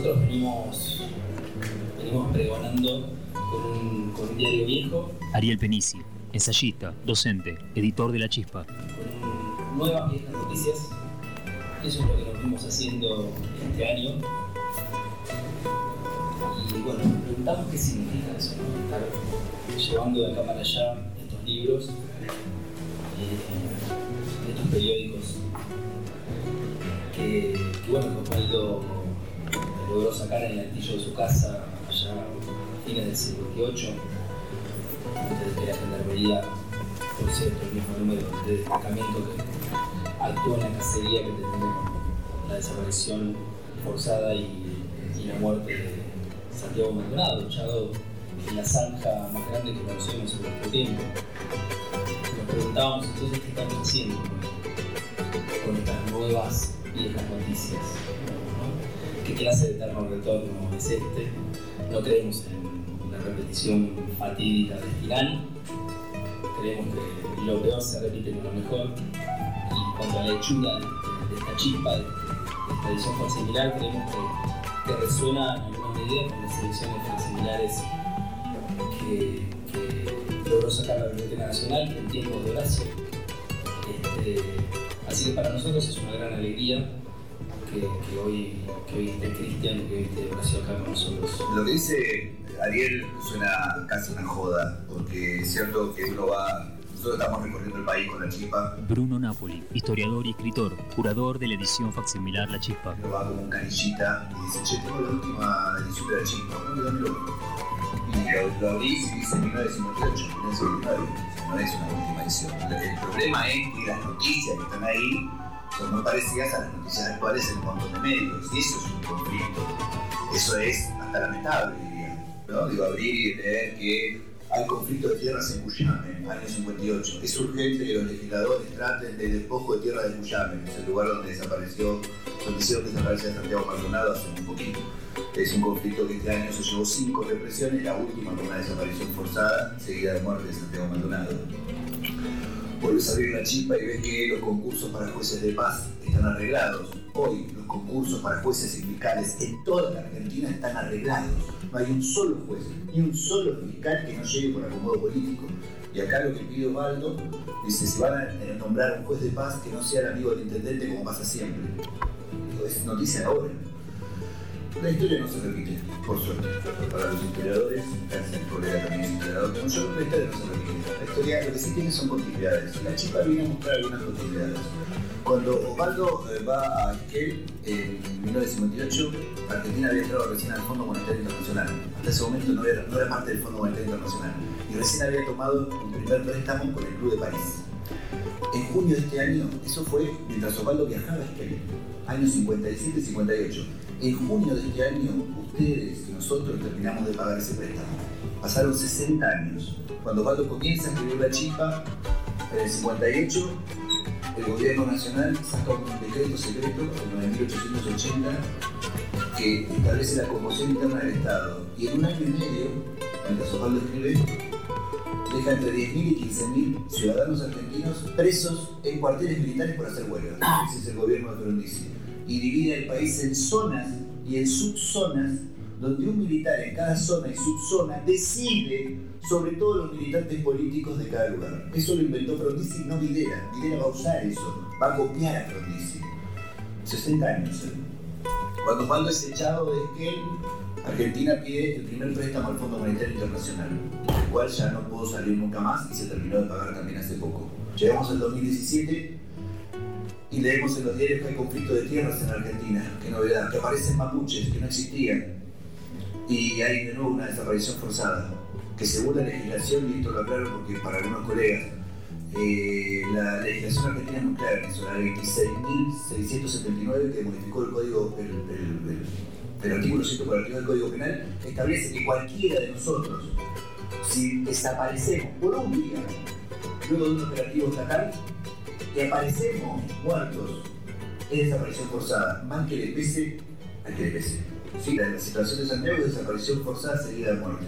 Nosotros venimos, venimos pregonando con un, con un diario viejo. Ariel Penici, ensayista, docente, editor de La Chispa. Con nuevas viejas noticias. Eso es lo que nos vimos haciendo este año. Y bueno, nos preguntamos qué significa eso, ¿no? Estar llevando de acá para allá estos libros, eh, estos periódicos que, que bueno, Osvaldo logró sacar en el altillo de su casa allá a fines del 58, antes de que la gendarmería, por cierto, el mismo número de destacamento que actuó en la cacería que tenemos, la desaparición forzada y, la muerte de Santiago Maldonado, echado en la zanja más grande que conocemos en nuestro tiempo. Nos preguntábamos entonces qué estamos haciendo con estas nuevas viejas noticias qué clase de eterno retorno es este. No creemos en la repetición fatídica Estirán. Creemos que lo peor se repite con lo mejor. Y cuanto a la hechura de, esta chispa, de, esta edición similar, creemos que, resuena en alguna medida con las ediciones similares que, que logró sacar la Biblioteca Nacional en tiempos de Horacio. Este, así que para nosotros es una gran alegría que, que hoy, que hoy esté Cristian, que hoy esté Horacio acá con nosotros. Lo que dice Ariel suena casi una joda, porque es cierto que uno va. Nosotros estamos recorriendo el país con la chispa, Bruno Napoli, historiador y escritor, curador de la edición facsimilar La Chispa. uno va como un canillita y dice, che, tengo la última edición de la chispa, bueno, dámelo. Y lo, lo abrís y dice 1958, 1959, no es una última edición. El problema es que las noticias que están ahí son muy parecidas a las noticias actuales en un montón de medios, y eso es un conflicto. Eso es hasta lamentable, diría. ¿no? Digo, abrir y leer que hay conflicto de tierras en Cuyame, año 58. Es urgente que los legisladores traten del despojo de tierra de Cuyame, que es el lugar donde desapareció, donde hicieron desaparecer Santiago Maldonado hace muy poquito. Es un conflicto que este año se llevó cinco represiones, la última con una desaparición forzada, seguida de muerte de Santiago Maldonado. Vuelves a abrir la chispa y ves que los concursos para jueces de paz están arreglados. Hoy los concursos para jueces sindicales en toda la Argentina están arreglados. No hay un solo juez, ni un solo fiscal que no llegue por acomodo político. Y acá lo que pide Osvaldo, dice, si van a nombrar un juez de paz que no sea el amigo del intendente como pasa siempre. Es noticia ahora. La historia no se repite, por suerte. Para los historiadores, gracias al colega también historiador yo, la historia no se repite. La historia lo que sí tiene son continuidades. La chispa viene a mostrar algunas continuidades. Cuando Osvaldo eh, va a Esquel en 1958, Argentina había entrado recién al Fondo Monetario Internacional. Hasta ese momento no era, parte del Fondo Monetario Internacional. Y recién había tomado un primer préstamo con el Club de París. En junio de este año, eso fue mientras Osvaldo viajaba a Esquel, años 57 y 58. En junio de este año, ustedes y nosotros terminamos de pagar ese préstamo. Pasaron 60 años. Cuando Osvaldo comienza a escribir la chispa, en el 58, el gobierno nacional saca un decreto secreto, el 9880, que establece la conmoción interna del Estado. Y en un año y medio, mientras Osvaldo escribe, deja entre 10.000 y 15.000 ciudadanos argentinos presos en cuarteles militares por hacer huelga. Ese es el gobierno de Frondizi. Y divide el país en zonas y en subzonas, donde un militar en cada zona y subzona decide sobre todos los militantes políticos de cada lugar. Eso lo inventó Frondizi, no Videla. Videla va a usar eso, va a copiar a Frondizi. 60 años. ¿eh? Cuando Osvaldo es echado de Esquel, Argentina pide el primer préstamo al Fondo Monetario Internacional, del cual ya no pudo salir nunca más y se terminó de pagar también hace poco. Llegamos al 2017 y leemos en los diarios que hay conflicto de tierras en Argentina, qué novedad, que aparecen mapuches que no existían. Y hay de nuevo una desaparición forzada, que según la legislación, y esto lo aclaro porque para algunos colegas, eh, la legislación argentina es muy clara, es la 26.679 que modificó el código, el artículo 142 del Código Penal, establece que cualquiera de nosotros, si desaparecemos por un día, luego de un operativo estatal, que aparecemos muertos, es desaparición forzada, más que le pese a que le pese. Sí, la, situación de Santiago es desaparición forzada seguida de muerte.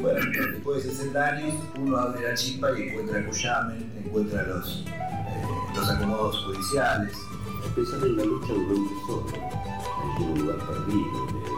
Bueno, después de 60 años, uno abre la chispa y encuentra Cuyamen, encuentra los, eh, los acomodos judiciales. Pensar en la lucha durante solo, en un lugar perdido.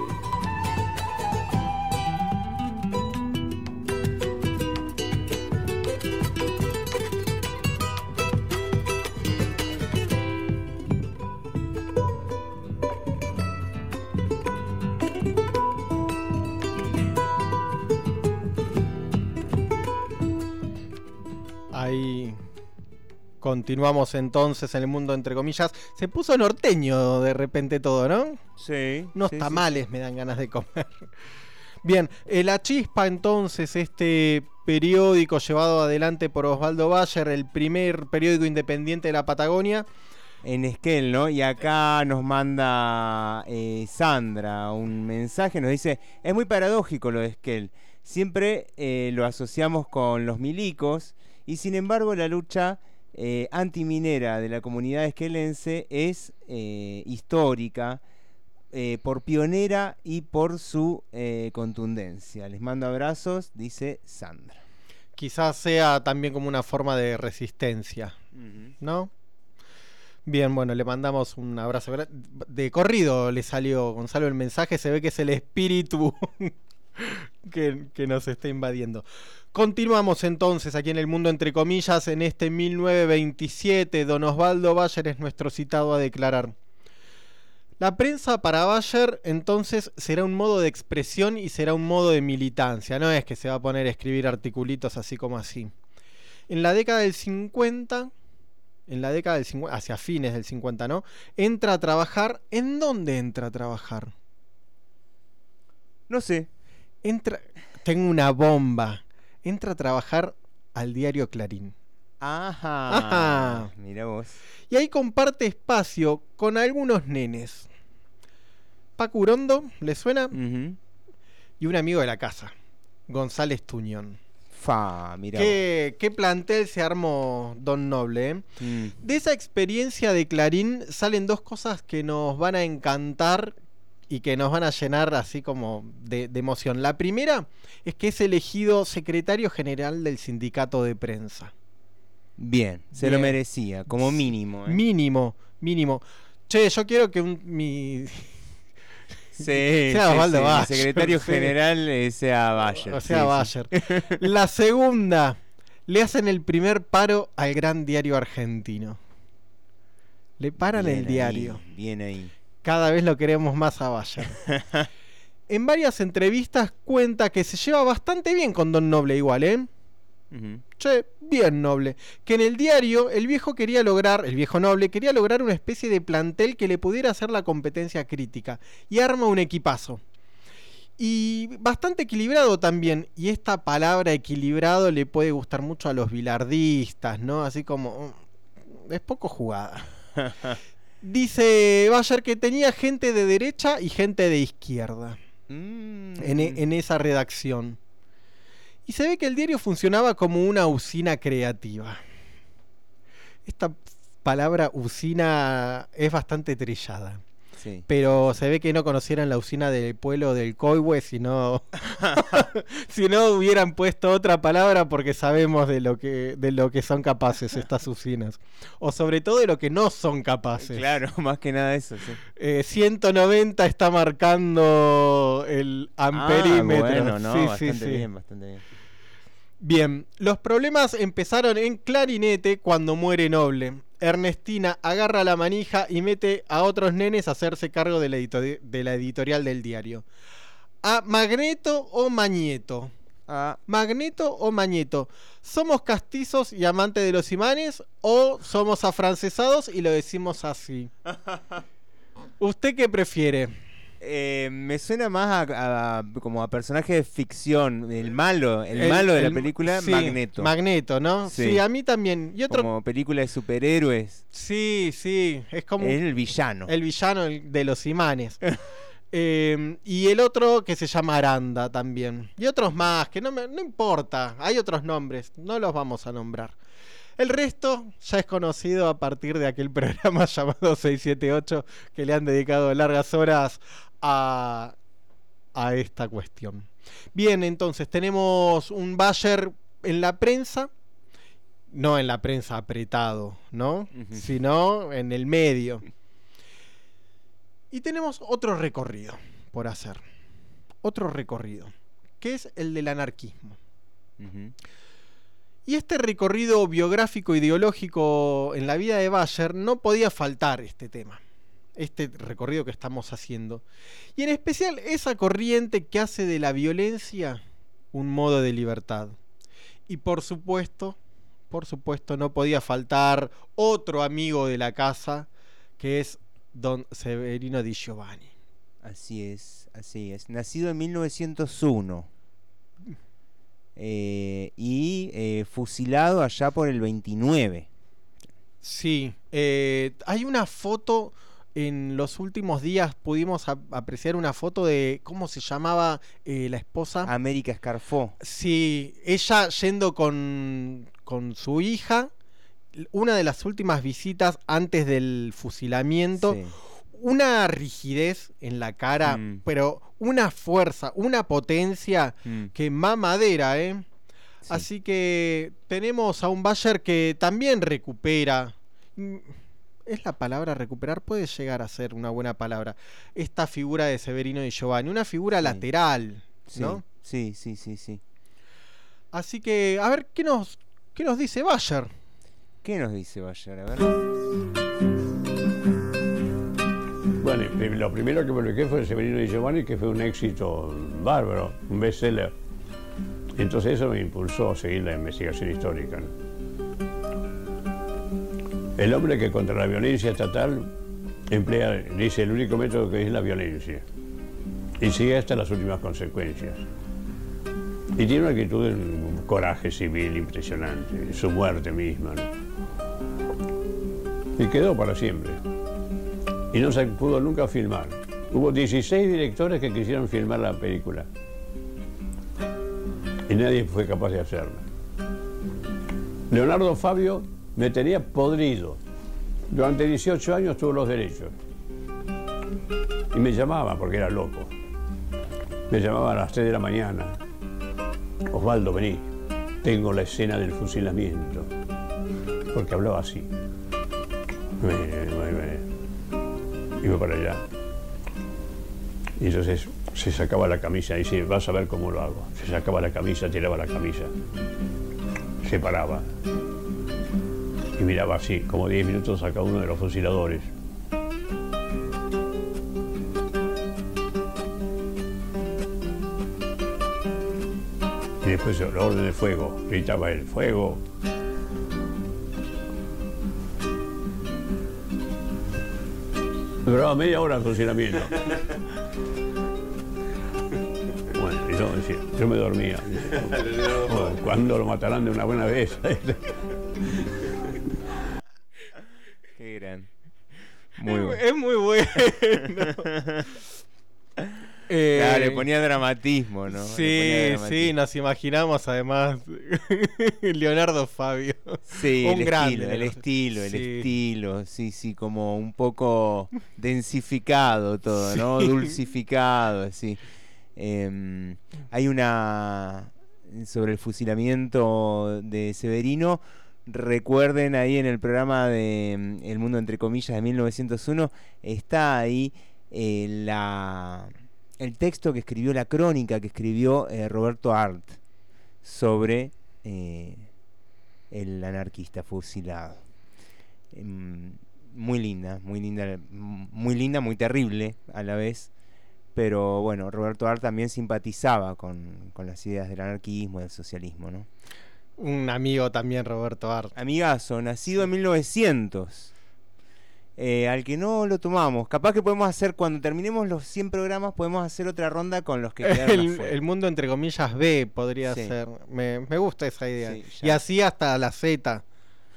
Continuamos entonces en el mundo entre comillas. Se puso norteño de repente todo, ¿no? Sí. Unos sí, sí. tamales me dan ganas de comer. Bien, eh, La Chispa entonces, este periódico llevado adelante por Osvaldo Bayer, el primer periódico independiente de la Patagonia. En Esquel, ¿no? Y acá nos manda eh, Sandra un mensaje, nos dice, es muy paradójico lo de Esquel. Siempre eh, lo asociamos con los milicos y sin embargo la lucha eh, antiminera de la comunidad esquelense es eh, histórica, eh, por pionera y por su eh, contundencia. Les mando abrazos, dice Sandra. Quizás sea también como una forma de resistencia, ¿no? Bien, bueno, le mandamos un abrazo. De corrido le salió Gonzalo el mensaje, se ve que es el espíritu que, nos está invadiendo. Continuamos entonces aquí en el mundo entre comillas, en este 1927, don Osvaldo Bayer es nuestro citado a declarar. La prensa para Bayer entonces será un modo de expresión y será un modo de militancia. No es que se va a poner a escribir articulitos así como así. En la década del 50, en la década del 50, hacia fines del 50, ¿no? Entra a trabajar. ¿En dónde entra a trabajar? No sé. Entra. Tengo una bomba. Entra a trabajar al diario Clarín. Ajá. Ajá. Mira vos. Y ahí comparte espacio con algunos nenes. Paco Urondo, ¿le suena? Y un amigo de la casa, González Tuñón. Fa, mira. ¿Qué, qué plantel se armó Don Noble? eh? Mm. De esa experiencia de Clarín salen dos cosas que nos van a encantar y que nos van a llenar así como de, de emoción. La primera es que es elegido secretario general del sindicato de prensa. Bien, se Bien. lo merecía, como mínimo. ¿eh? Mínimo, mínimo. Che, yo quiero que un, mi... Sí, sea Osvaldo sí, Bayer, secretario sí. general eh, sea Bayer. O sea. Bayer. La segunda, le hacen el primer paro al gran diario argentino. Le paran Bien el ahí, diario. bien ahí. Cada vez lo queremos más a Bayer. en varias entrevistas cuenta que se lleva bastante bien con Don Noble igual, ¿eh? Che, bien noble. Que en el diario el viejo quería lograr, el viejo noble quería lograr una especie de plantel que le pudiera hacer la competencia crítica. Y arma un equipazo. Y bastante equilibrado también. Y esta palabra equilibrado le puede gustar mucho a los bilardistas, ¿no? Así como... mm, Es poco jugada. Dice Bayer que tenía gente de derecha y gente de izquierda Mm. en, e- en esa redacción. Y se ve que el diario funcionaba como una usina creativa. Esta palabra usina es bastante trillada. Sí. Pero se ve que no conocieran la usina del pueblo del Coihue, si no, si no hubieran puesto otra palabra porque sabemos de lo que de lo que son capaces estas usinas. O sobre todo de lo que no son capaces. Claro, más que nada eso, sí. Eh, 190 está marcando el amperímetro. Ah, bueno, no, Sí, sí, bastante bien, bastante bien. Bien, los problemas empezaron en Clarinete cuando muere Noble. Ernestina agarra la manija y mete a otros nenes a hacerse cargo de la, de la editorial del diario. ¿A Magneto o Mañeto? ¿A Magneto o Mañeto? ¿Somos castizos y amantes de los imanes o somos afrancesados y lo decimos así? ¿Usted qué prefiere? Eh, me suena más a, a- como a personaje de ficción, el malo, el, El- malo de el- la película sí, Magneto. Magneto, ¿no? Sí. Sí. a mí también. Y otro. Como película de superhéroes. Sí, sí. Es como. El villano. El villano de los imanes. Eh, y el otro que se llama Aranda también. Y otros más, que no, me- no importa. Hay otros nombres, no los vamos a nombrar. El resto ya es conocido a partir de aquel programa llamado 678 que le han dedicado largas horas a, a esta cuestión. Bien, entonces tenemos un Bayer en la prensa, no en la prensa apretado, ¿no? Sino en el medio. Y tenemos otro recorrido por hacer. Otro recorrido, que es el del anarquismo. Y este recorrido biográfico ideológico en la vida de Bayer no podía faltar este tema. Este recorrido que estamos haciendo. Y en especial esa corriente que hace de la violencia un modo de libertad. Y por supuesto, por supuesto, no podía faltar otro amigo de la casa que es don Severino Di Giovanni. Así es, así es. Nacido en 1901. Eh, y eh, fusilado allá por el 29. Sí, eh, hay una foto, en los últimos días pudimos ap- apreciar una foto de, ¿cómo se llamaba eh, la esposa? América Escarfó. Sí, ella yendo con, con su hija, una de las últimas visitas antes del fusilamiento, Sí. una rigidez en la cara, Mm. pero una fuerza, una potencia Mm. que mamadera, ¿eh? Sí. Así que tenemos a un Bayer que también recupera. Es la palabra recuperar, puede llegar a ser una buena palabra. Esta figura de Severino y Giovanni, una figura Sí. lateral, Sí, ¿no? sí, sí, sí, sí. Así que, a ver, ¿qué nos, qué nos dice Bayer? ¿Qué nos dice Bayer? A ver. Bueno, lo primero que publiqué fue Severino y Giovanni, que fue un éxito bárbaro, un bestseller. Entonces eso me impulsó a seguir la investigación histórica. ¿no? El hombre que contra la violencia estatal emplea, dice, el único método que es la violencia. Y sigue hasta las últimas consecuencias. Y tiene una actitud, un coraje civil impresionante, su muerte misma. Y quedó para siempre. Y no se pudo nunca filmar. Hubo 16 directores que quisieron filmar la película. Y nadie fue capaz de hacerla. Leonardo Fabio me tenía podrido. Durante 18 años tuvo los derechos. Y me llamaba porque era loco. Me llamaba a las 3 de la mañana. Osvaldo, vení. Tengo la escena del fusilamiento. Porque hablaba así. Me- Iba para allá. Y entonces se sacaba la camisa y dice, vas a ver cómo lo hago. Se sacaba la camisa, tiraba la camisa. Se paraba. Y miraba así, como 10 minutos a cada uno de los fusiladores. Y después la orden de fuego, gritaba él, fuego. Duraba media hora el funcionamiento. Bueno, y yo, decía, yo me dormía. Bueno, ¿Cuándo lo matarán de una buena vez? Gran. Muy Es- bueno. es muy bueno. Eh, Claro, le ponía dramatismo, ¿no? Sí, dramatismo. sí, nos imaginamos además Leonardo Fabio. Sí, un el grande. estilo, el estilo, el Sí. estilo, sí, sí, como un poco densificado todo, ¿no? Dulcificado, así. Em, hay una sobre el fusilamiento de Severino. Recuerden ahí en el programa de em, El Mundo entre comillas de 1901 está ahí eh, la el texto que escribió la crónica que escribió eh, Roberto Art sobre eh, el anarquista fusilado. Em, muy linda, muy linda, muy linda, muy terrible a la vez. Pero bueno, Roberto Art también simpatizaba con, con las ideas del anarquismo, del socialismo, ¿no? Un amigo también, Roberto Art. Amigazo, nacido en 1900. eh, al que no lo tomamos. Capaz que podemos hacer, cuando terminemos los 100 programas, podemos hacer otra ronda con los que quedaron El, afuera. el mundo entre comillas B podría Sí. ser. Me, me gusta esa idea. Sí, y así hasta la Z,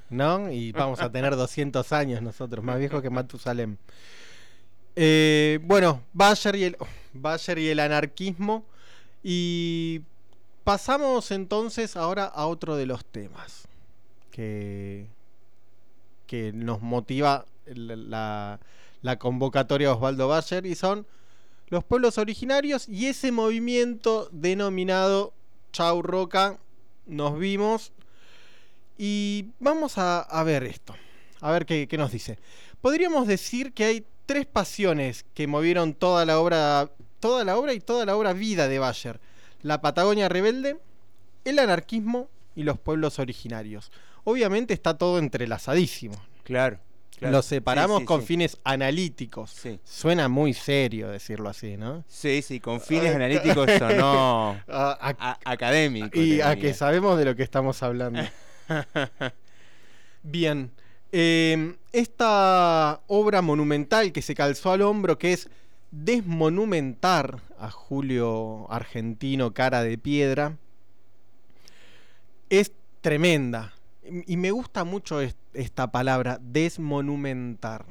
¿no? Y vamos a tener 200 años nosotros, más viejos que Matusalem. Eh, bueno, Bayer y, el, Bayer y el anarquismo. Y pasamos entonces ahora a otro de los temas que, nos motiva la, convocatoria de Osvaldo Bayer y son los pueblos originarios y ese movimiento denominado Chau Roca. Nos vimos y vamos a, a ver esto, a ver qué, qué nos dice. Podríamos decir que hay tres pasiones que movieron toda la obra, toda la obra y toda la obra vida de Bayer: la Patagonia rebelde, el anarquismo y los pueblos originarios. Obviamente está todo entrelazadísimo. Claro. claro. Lo separamos Sí, sí, con sí. fines analíticos. Suena muy serio decirlo así, ¿no? Sí, sí, con fines analíticos sonó A- a- a- académico. y a que sabemos de lo que estamos hablando. Bien. eh, esta obra monumental que se calzó al hombro, que es desmonumentar a Julio Argentino Cara de Piedra, es tremenda. Y me gusta mucho est- esta palabra, desmonumentar.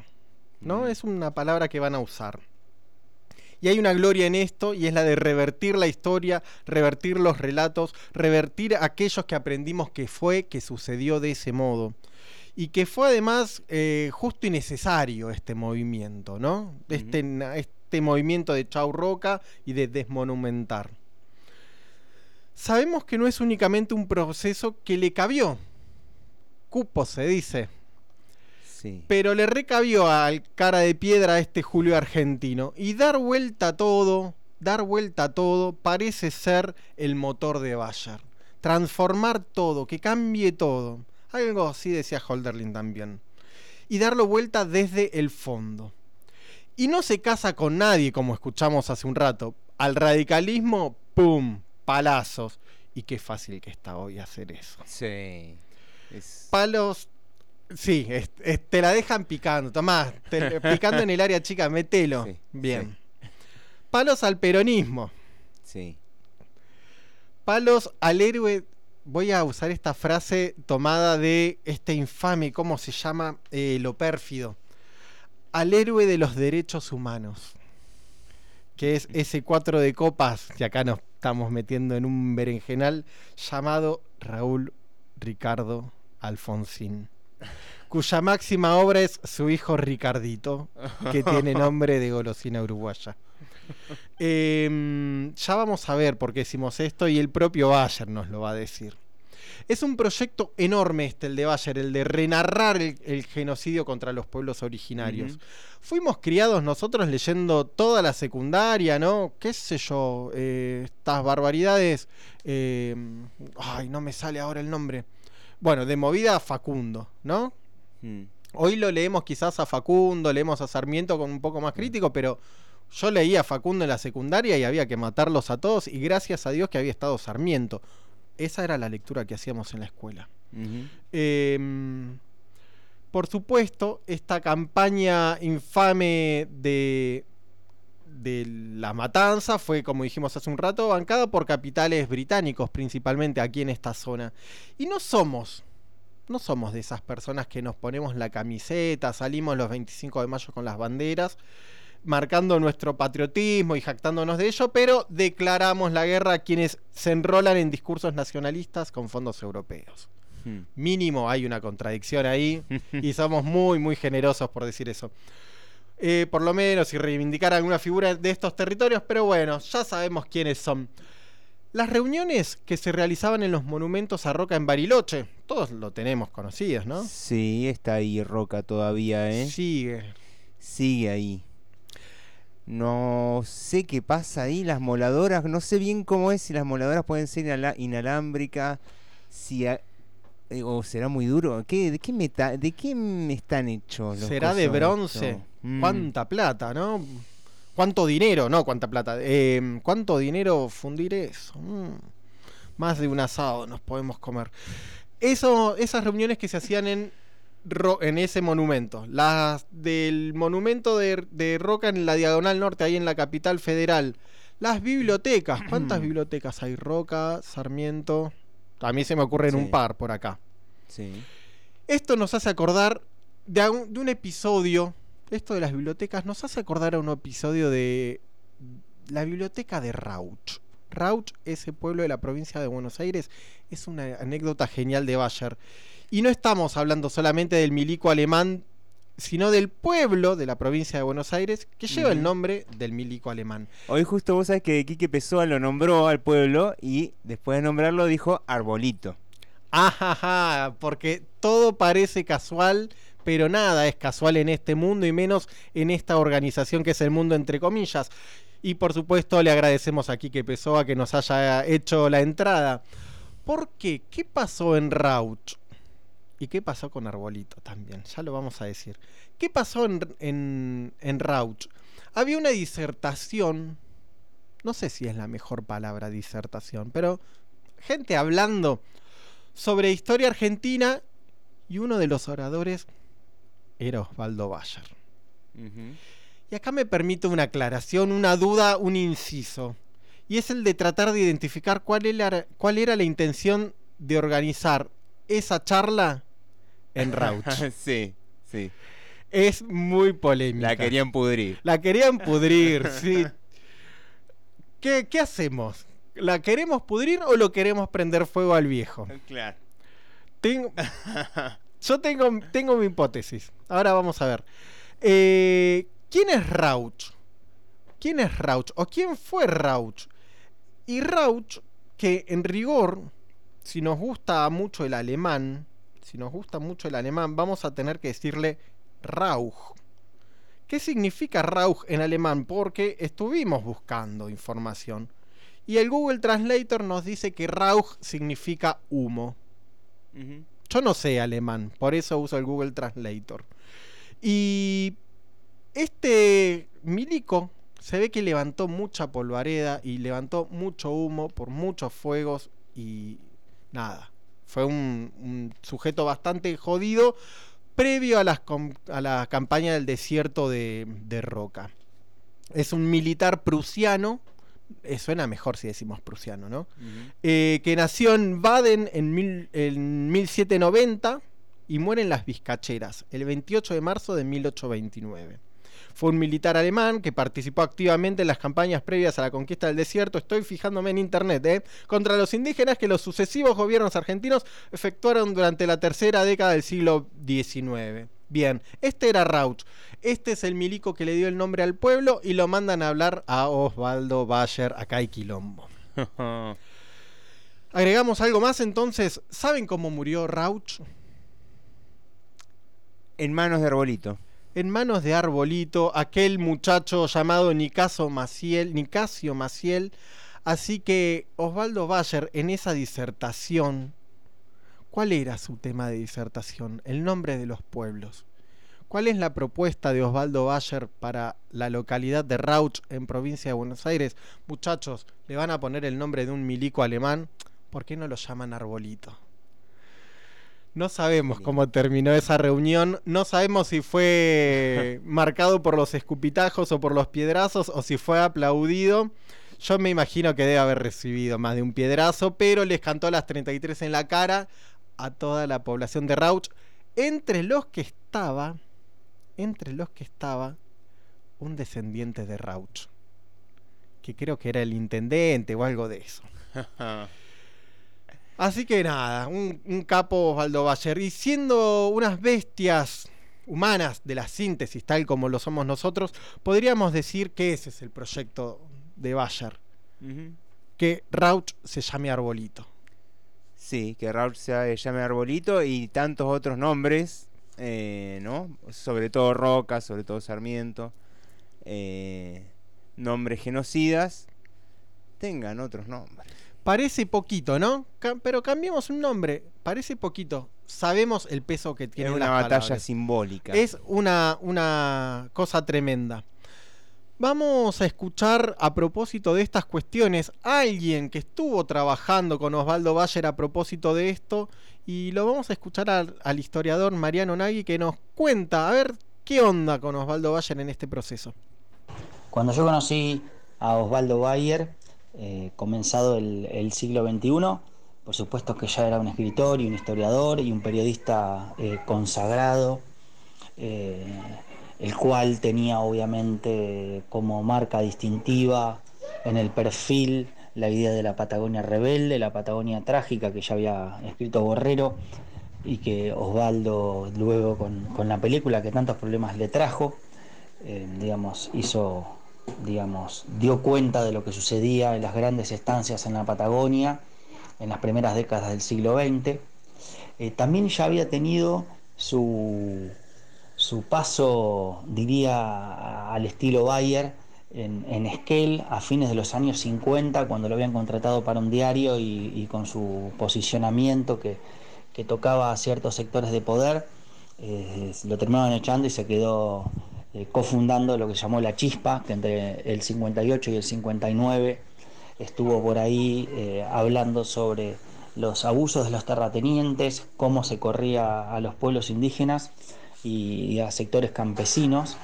¿No? Es una palabra que van a usar. Y hay una gloria en esto y es la de revertir la historia, revertir los relatos, revertir aquellos que aprendimos que fue, que sucedió de ese modo. Y que fue además eh, justo y necesario este movimiento, ¿no? Este, este movimiento de Chau Roca y de desmonumentar. Sabemos que no es únicamente un proceso que le cabió. Cupo se dice. Sí. Pero le recabió al cara de piedra a este Julio argentino. Y dar vuelta a todo, dar vuelta a todo, parece ser el motor de Bayer. Transformar todo, que cambie todo. Algo así decía Holderlin también. Y darlo vuelta desde el fondo. Y no se casa con nadie, como escuchamos hace un rato. Al radicalismo, ¡pum! Palazos. Y qué fácil que está hoy hacer eso. Sí. Palos. Sí, es- es- te la dejan picando. Tomás, te- picando en el área chica, metelo. Bien. Palos al peronismo. Sí. Palos al héroe. Voy a usar esta frase tomada de este infame, ¿cómo se llama? Eh, lo pérfido. Al héroe de los derechos humanos. Que es ese cuatro de copas, que acá nos estamos metiendo en un berenjenal, llamado Raúl Ricardo Alfonsín. Cuya máxima obra es su hijo Ricardito, que tiene nombre de golosina uruguaya. Em, ya vamos a ver por qué decimos esto y el propio Bayer nos lo va a decir. Es un proyecto enorme este, el de Bayer, el de renarrar el, el genocidio contra los pueblos originarios. Fuimos criados nosotros leyendo toda la secundaria, ¿no? ¿Qué sé yo? eh, estas barbaridades. eh, ay, no me sale ahora el nombre. Bueno, de movida a Facundo, ¿no? Mm. Hoy lo leemos quizás a Facundo, leemos a Sarmiento con un poco más crítico, pero yo leía a Facundo en la secundaria y había que matarlos a todos y gracias a Dios que había estado Sarmiento. Esa era la lectura que hacíamos en la escuela. Em, por supuesto, esta campaña infame de, de la matanza fue, como dijimos hace un rato, bancada por capitales británicos, principalmente aquí en esta zona. Y no somos, no somos de esas personas que nos ponemos la camiseta, salimos los 25 de mayo con las banderas, marcando nuestro patriotismo y jactándonos de ello, pero declaramos la guerra a quienes se enrolan en discursos nacionalistas con fondos europeos Hmm. mínimo hay una contradicción ahí y somos muy, muy generosos por decir eso. Eh, por lo menos y reivindicar alguna figura de estos territorios, pero bueno, ya sabemos quiénes son. Las reuniones que se realizaban en los monumentos a Roca en Bariloche, todos lo tenemos conocidos, ¿no? Sí, está ahí Roca todavía, ¿eh? Sigue. Sigue ahí. No sé qué pasa ahí, las moladoras, no sé bien cómo es, si las moladoras pueden ser inala- inalámbricas, si a- eh, o será muy duro. ¿Qué, ¿De qué meta, de qué están hechos los Será de bronce. Mm. ¿Cuánta plata, no? ¿Cuánto dinero? No, cuánta plata. Eh, ¿Cuánto dinero fundir eso? Mm. Más de un asado nos podemos comer. Eso, esas reuniones que se hacían en, en ese monumento. Las del monumento de, de Roca en la Diagonal Norte, ahí en la capital federal. Las bibliotecas. ¿Cuántas bibliotecas hay? Roca, Sarmiento. A mí se me ocurren Sí. un par por acá. Sí. Esto nos hace acordar de, un, de un episodio. Esto de las bibliotecas nos hace acordar a un episodio de la biblioteca de Rauch. Rauch, ese pueblo de la provincia de Buenos Aires, es una anécdota genial de Bayer. Y no estamos hablando solamente del milico alemán, sino del pueblo de la provincia de Buenos Aires que lleva el nombre del milico alemán. Hoy justo vos sabés que Quique Pessoa lo nombró al pueblo y después de nombrarlo dijo arbolito. Ajaja, porque todo parece casual, pero nada es casual en este mundo y menos en esta organización que es el mundo entre comillas. Y por supuesto le agradecemos a Quique Pessoa que nos haya hecho la entrada. ¿Por qué? ¿Qué pasó en Rauch? ¿Y qué pasó con Arbolito también? Ya lo vamos a decir. ¿Qué pasó en, en, en Rauch? Había una disertación, no sé si es la mejor palabra disertación, pero gente hablando sobre historia argentina y uno de los oradores era Osvaldo Bayer. Y acá me permite una aclaración, una duda, un inciso. Y es el de tratar de identificar cuál era, cuál era la intención de organizar esa charla en Rauch. sí, sí. Es muy polémica. La querían pudrir. La querían pudrir, sí. ¿Qué, qué hacemos? ¿La queremos pudrir o lo queremos prender fuego al viejo? Claro. Tengo, yo tengo, tengo mi hipótesis. Ahora vamos a ver. Eh, ¿Quién es Rauch? ¿Quién es Rauch? ¿O quién fue Rauch? Y Rauch, que en rigor, si nos gusta mucho el alemán, si nos gusta mucho el alemán, vamos a tener que decirle Rauch. ¿Qué significa Rauch en alemán? Porque estuvimos buscando información. Y el Google Translator nos dice que Rauch significa humo. Yo no sé alemán, por eso uso el Google Translator. Y Este milico se ve que levantó mucha polvareda y levantó mucho humo por muchos fuegos y nada. Fue un, un sujeto bastante jodido previo a, las a la campaña del desierto de, de Roca. Es un militar prusiano, eh, suena mejor si decimos prusiano, ¿no? Eh, que nació en Baden en, mil- en 1790 y muere en las Vizcacheras el 28 de marzo de 1829. Fue un militar alemán que participó activamente en las campañas previas a la conquista del desierto, estoy fijándome en internet, ¿eh? contra los indígenas que los sucesivos gobiernos argentinos efectuaron durante la tercera década del siglo XIX. Bien, este era Rauch. Este es el milico que le dio el nombre al pueblo y lo mandan a hablar a Osvaldo Bayer, acá hay quilombo. Agregamos algo más entonces. ¿Saben cómo murió Rauch? En manos de Arbolito. En manos de Arbolito, aquel muchacho llamado Nicaso Maciel, Nicasio Maciel. Así que Osvaldo Bayer en esa disertación, ¿cuál era su tema de disertación? El nombre de los pueblos. ¿Cuál es la propuesta de Osvaldo Bayer para la localidad de Rauch en provincia de Buenos Aires? Muchachos, le van a poner el nombre de un milico alemán. ¿Por qué no lo llaman Arbolito? No sabemos cómo terminó esa reunión, no sabemos si fue marcado por los escupitajos o por los piedrazos o si fue aplaudido. Yo me imagino que debe haber recibido más de un piedrazo, pero les cantó las 33 en la cara a toda la población de Rauch, entre los que estaba, entre los que estaba un descendiente de Rauch, que creo que era el intendente o algo de eso. Así que nada, un, un capo Osvaldo Bayer. Y siendo unas bestias humanas de la síntesis, tal como lo somos nosotros, podríamos decir que ese es el proyecto de Bayer. Que Rauch se llame Arbolito. Sí, que Rauch se llame Arbolito y tantos otros nombres, eh, ¿no? Sobre todo Roca, sobre todo Sarmiento, eh, nombres genocidas, tengan otros nombres. Parece poquito, ¿no? Pero cambiemos un nombre. Parece poquito. Sabemos el peso que tiene Es una las batalla palabras. simbólica. Es una, una cosa tremenda. Vamos a escuchar a propósito de estas cuestiones a alguien que estuvo trabajando con Osvaldo Bayer a propósito de esto y lo vamos a escuchar al, al historiador Mariano Nagui que nos cuenta a ver qué onda con Osvaldo Bayer en este proceso. Cuando yo conocí a Osvaldo Bayer, eh, comenzado el, siglo XXI, por supuesto que ya era un escritor y un historiador y un periodista eh, consagrado, eh, el cual tenía obviamente como marca distintiva en el perfil la idea de la Patagonia rebelde, la Patagonia trágica que ya había escrito Borrero y que Osvaldo luego con, con la película que tantos problemas le trajo, digamos, hizo, digamos, dio cuenta de lo que sucedía en las grandes estancias en la Patagonia en las primeras décadas del siglo XX. Eh, también ya había tenido su, su paso, diría, al estilo Bayer en, en Esquel a fines de los años 50, cuando lo habían contratado para un diario y, con su posicionamiento que, que tocaba a ciertos sectores de poder, eh, lo terminaron echando y se quedó eh, cofundando lo que llamó La Chispa, que entre el 58 y el 59 estuvo por ahí eh, hablando sobre los abusos de los terratenientes, cómo se corría a los pueblos indígenas y, a sectores campesinos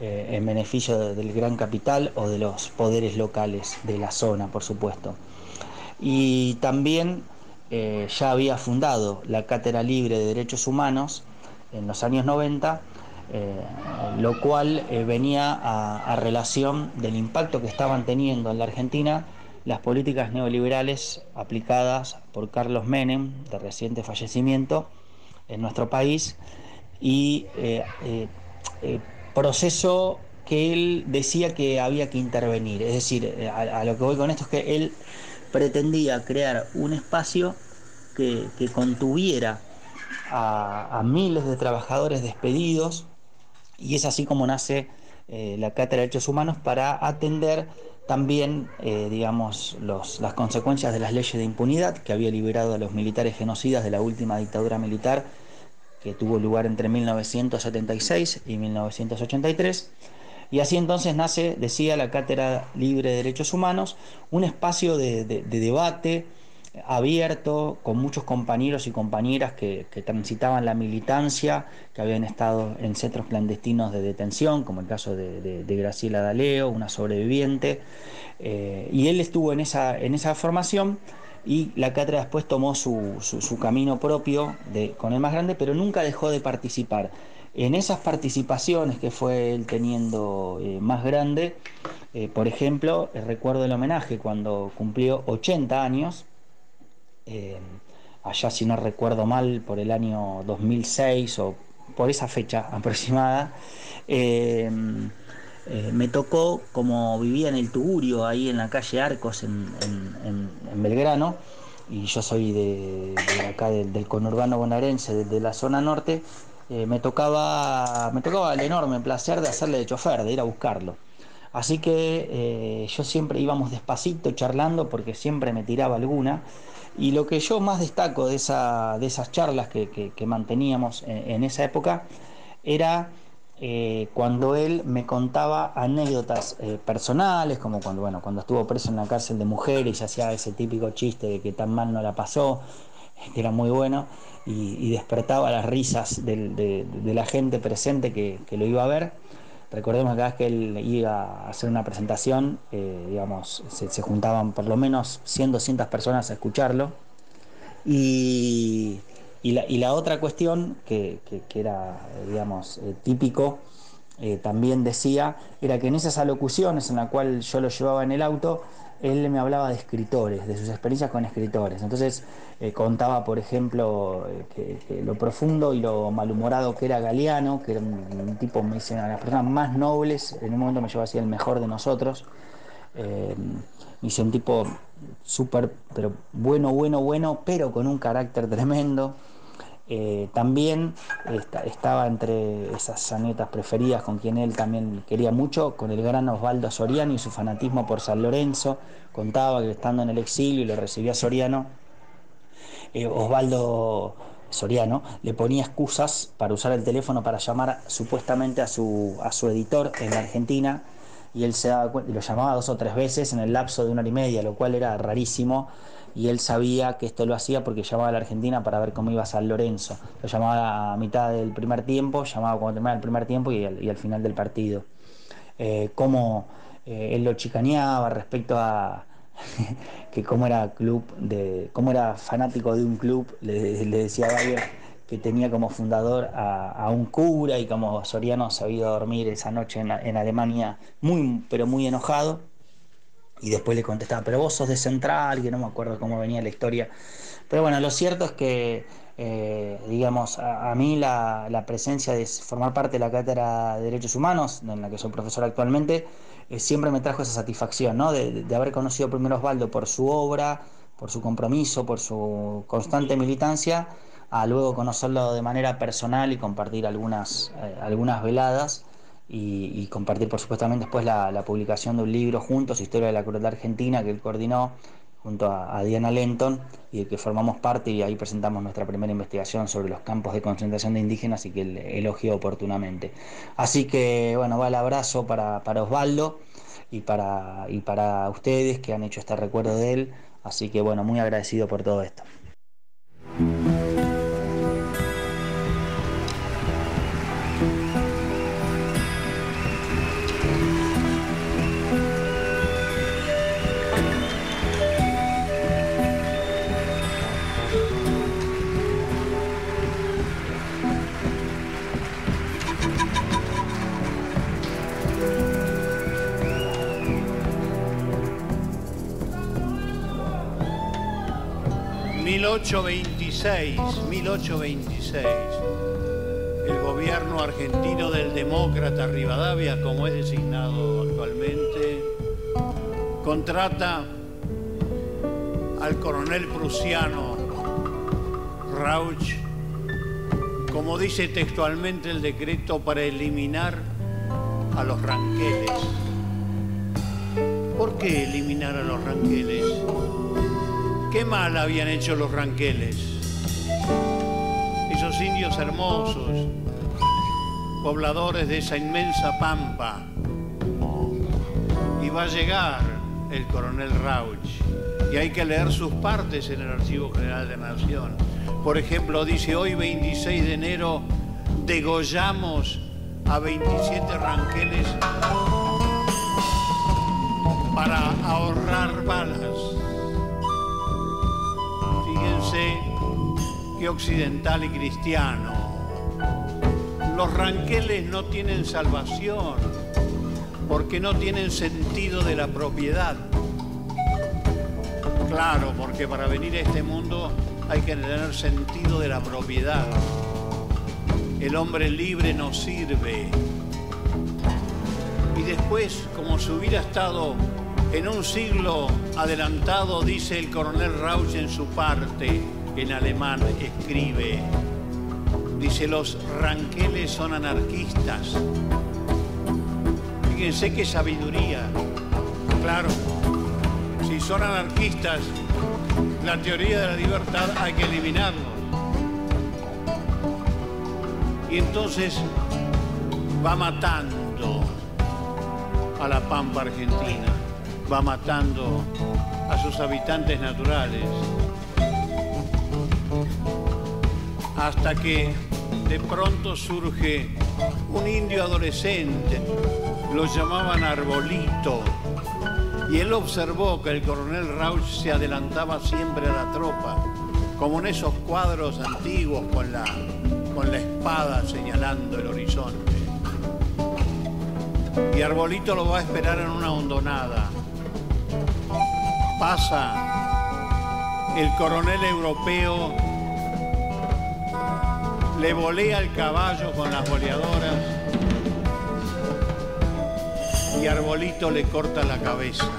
eh, en beneficio de- del gran capital o de los poderes locales de la zona, por supuesto. Y también ya había fundado la Cátedra Libre de Derechos Humanos en los años 90, eh, lo cual eh, venía a, relación del impacto que estaban teniendo en la Argentina las políticas neoliberales aplicadas por Carlos Menem, de reciente fallecimiento, en nuestro país, y eh, eh, eh, proceso que él decía que había que intervenir. Es decir, eh, a, lo que voy con esto es que él pretendía crear un espacio que, contuviera a miles de trabajadores despedidos y es así como nace eh, la Cátedra de Derechos Humanos para atender también, eh, digamos, los- las consecuencias de las leyes de impunidad que había liberado a los militares genocidas de la última dictadura militar que tuvo lugar entre 1976 y 1983 Y así entonces nace, decía, la Cátedra Libre de Derechos Humanos, un espacio de, de- de debate abierto, con muchos compañeros y compañeras que, transitaban la militancia, que habían estado en centros clandestinos de detención, como el caso de, Graciela Daleo, una sobreviviente, eh, y él estuvo en esa, en esa formación y la cátedra después tomó su, su- camino propio de, con el más grande, pero nunca dejó de participar. En esas participaciones que fue él teniendo eh, más grande, eh, por ejemplo, recuerdo el homenaje cuando cumplió 80 años, eh, allá si no recuerdo mal, por el año 2006 o por esa fecha aproximada, eh, eh, me tocó, como vivía en el Tugurio, ahí en la calle Arcos, en, Belgrano, y yo soy de, acá del, conurbano bonaerense, de, de la zona norte, eh, me, tocaba, me tocaba el enorme placer de hacerle de chofer, de ir a buscarlo. Así que eh, yo siempre íbamos despacito charlando porque siempre me tiraba alguna. Y lo que yo más destaco de, esa, de esas charlas que, que- manteníamos en, esa época era eh, cuando él me contaba anécdotas eh, personales, como cuando, bueno, cuando estuvo preso en la cárcel de mujeres y hacía ese típico chiste de que tan mal no la pasó, que era muy bueno, y, despertaba las risas de, de la gente presente que, que lo iba a ver. Recordemos que cada vez que él iba a hacer una presentación, eh, digamos, se, juntaban por lo menos 100, 200 personas a escucharlo. Y, y la, y la otra cuestión que, que- era, digamos, eh, típico, eh, también decía, era que en esas alocuciones en la cual yo lo llevaba en el auto, él me hablaba de escritores, de sus experiencias con escritores. Entonces eh, contaba, por ejemplo, eh, que, lo profundo y lo malhumorado que era Galeano, que era un, tipo, me dicen, a las personas más nobles, en un momento me llevó así el mejor de nosotros. Eh, me dice un tipo súper, pero bueno, bueno, bueno, pero con un carácter tremendo. Eh, también esta- estaba entre esas anécdotas preferidas con quien él también quería mucho, con el gran Osvaldo Soriano y su fanatismo por San Lorenzo. Contaba que estando en el exilio y lo recibía Soriano, eh, Osvaldo Soriano le ponía excusas para usar el teléfono para llamar supuestamente a su, a su editor en la Argentina y él se daba cuenta, lo llamaba dos o tres veces en el lapso de una hora y media, lo cual era rarísimo y él sabía que esto lo hacía porque llamaba a la Argentina para ver cómo iba San Lorenzo. Lo llamaba a mitad del primer tiempo, llamaba cuando terminaba el primer tiempo y al, al final del partido. Eh, cómo eh, él lo chicaneaba respecto a que cómo era club de cómo era fanático de un club le, decía Bayer que tenía como fundador a, un cura y como Soriano se había ido dormir esa noche en, en Alemania muy pero muy enojado y después le contestaba, pero vos sos de Central, que no me acuerdo cómo venía la historia. Pero bueno, lo cierto es que, eh, digamos, a, mí la, la presencia de formar parte de la Cátedra de Derechos Humanos, en la que soy profesor actualmente, eh, siempre me trajo esa satisfacción, ¿no? De, haber conocido primero Osvaldo por su obra, por su compromiso, por su constante militancia, a luego conocerlo de manera personal y compartir algunas, eh, algunas veladas y, compartir, por supuesto, también después la, publicación de un libro juntos, Historia de la Crueldad Argentina, que él coordinó junto a, a Diana Lenton y del que formamos parte y ahí presentamos nuestra primera investigación sobre los campos de concentración de indígenas y que él elogió oportunamente. Así que, bueno, va el abrazo para, para Osvaldo y para, y para ustedes que han hecho este recuerdo de él. Así que, bueno, muy agradecido por todo esto. ...1826, 1826... ...el gobierno argentino del demócrata Rivadavia... ...como es designado actualmente... ...contrata... ...al coronel prusiano... Rauch... ...como dice textualmente el decreto... ...para eliminar... ...a los ranqueles... ¿Por qué eliminar a los ranqueles? ¿Qué mal habían hecho los ranqueles? Esos indios hermosos, pobladores de esa inmensa pampa, va a llegar el coronel Rauch y hay que leer sus partes en el Archivo General de la Nación. Por ejemplo, dice hoy 26 de enero degollamos a 27 ranqueles para ahorrar balas. Fíjense que occidental y cristiano. Los ranqueles no tienen salvación porque no tienen sentido de la propiedad. Claro, porque para venir a este mundo hay que tener sentido de la propiedad. El hombre libre no sirve. Y después, como si hubiera estado en un siglo adelantado, dice el coronel Rauch en su parte, en alemán escribe, dice, los ranqueles son anarquistas. Fíjense qué sabiduría. Claro, si son anarquistas, la teoría de la libertad hay que eliminarlo. Y entonces va matando a la pampa argentina, va matando a sus habitantes naturales, hasta que de pronto surge un indio adolescente, lo llamaban Arbolito, y él observó que el coronel Rauch se adelantaba siempre a la tropa, como en esos cuadros antiguos con la, con la espada señalando el horizonte. Y Arbolito lo va a esperar en una hondonada. Pasa el coronel europeo le volea el caballo con las boleadoras y Arbolito le corta la cabeza.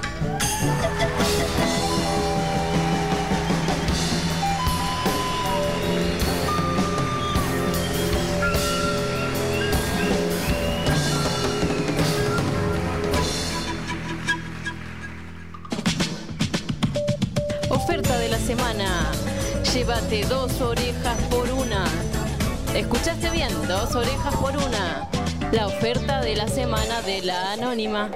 Semana. Llévate dos orejas por una. Escuchaste bien, dos orejas por una. La oferta de la semana de la anónima.